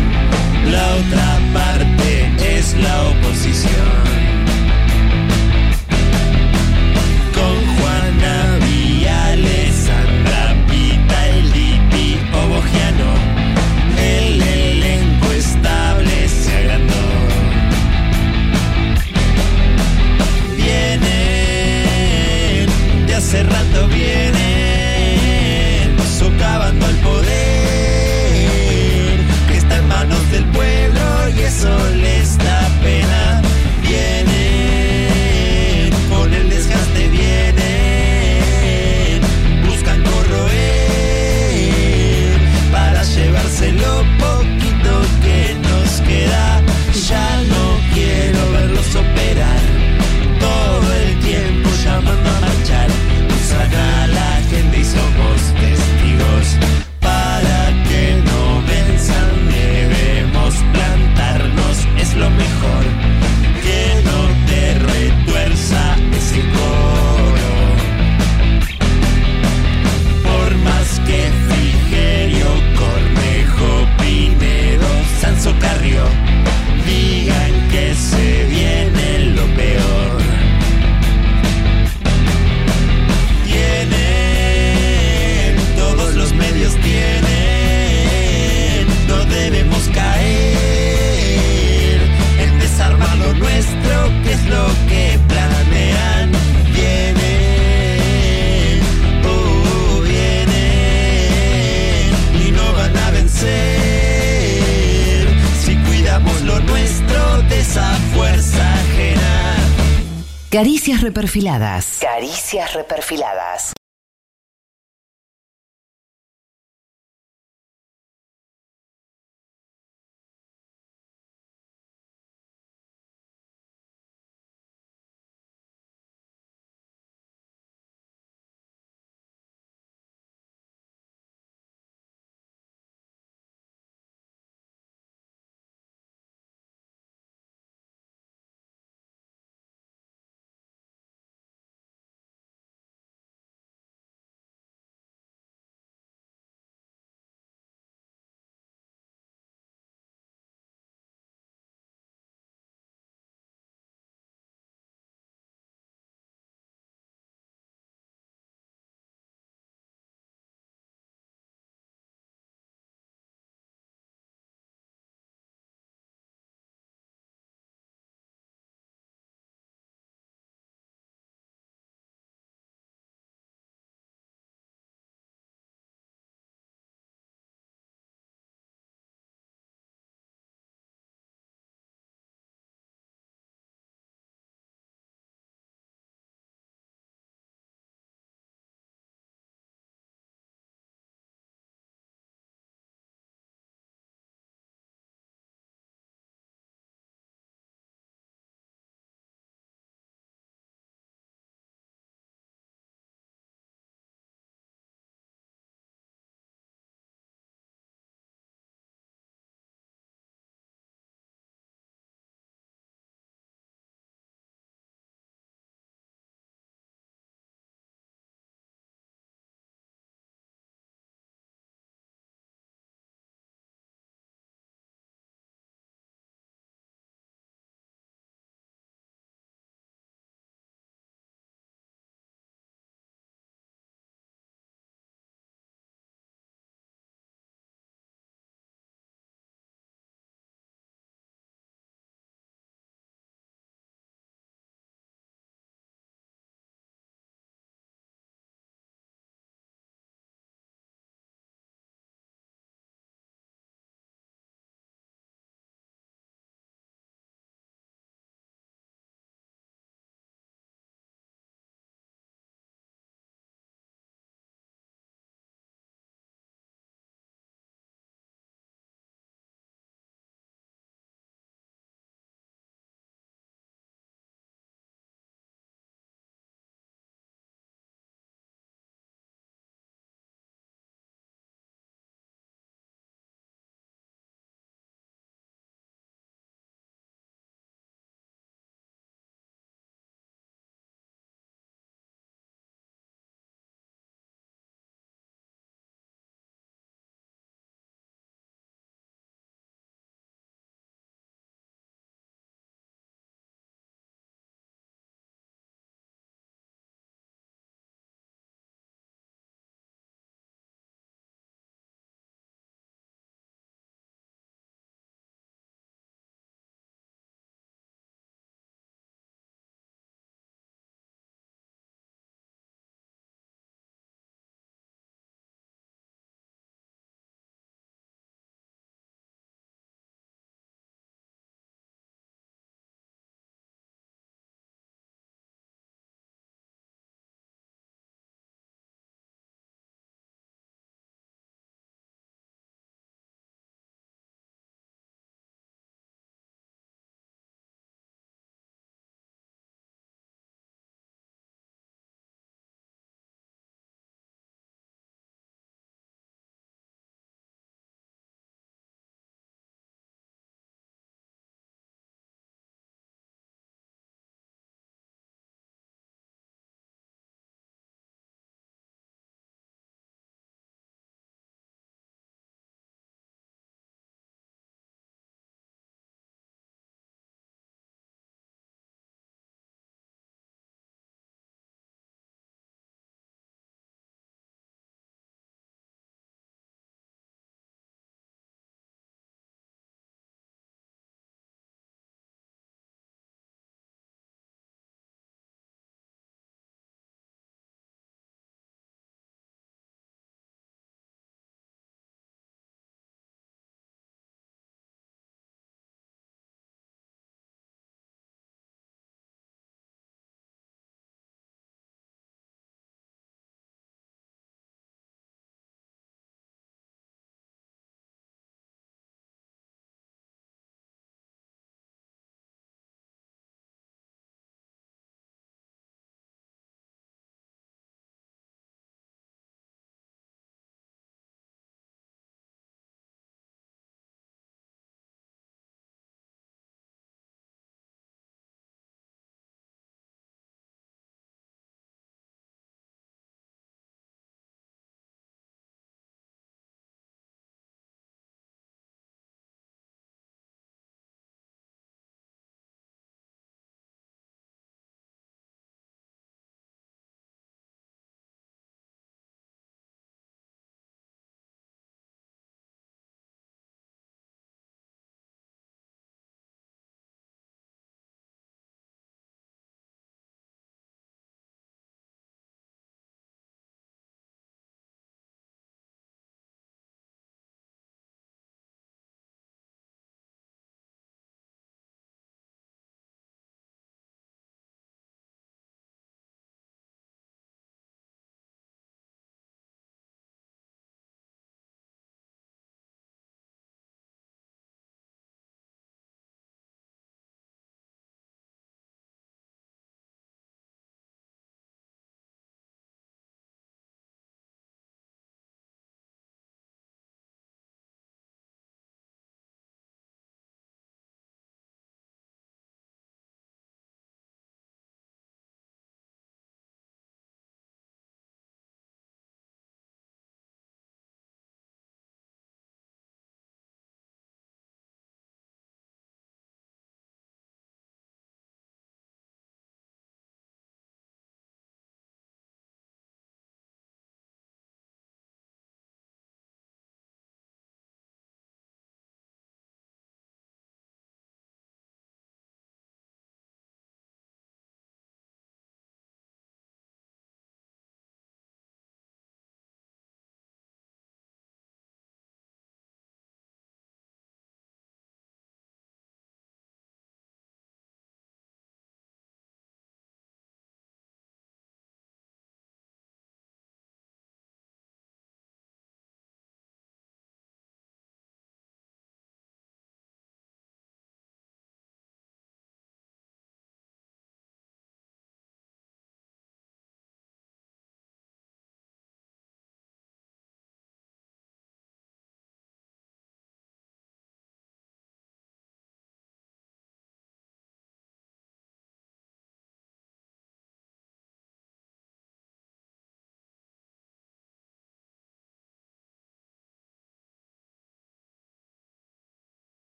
Speaker 41: La otra parte es la oposición. De
Speaker 42: Caricias reperfiladas. Caricias reperfiladas.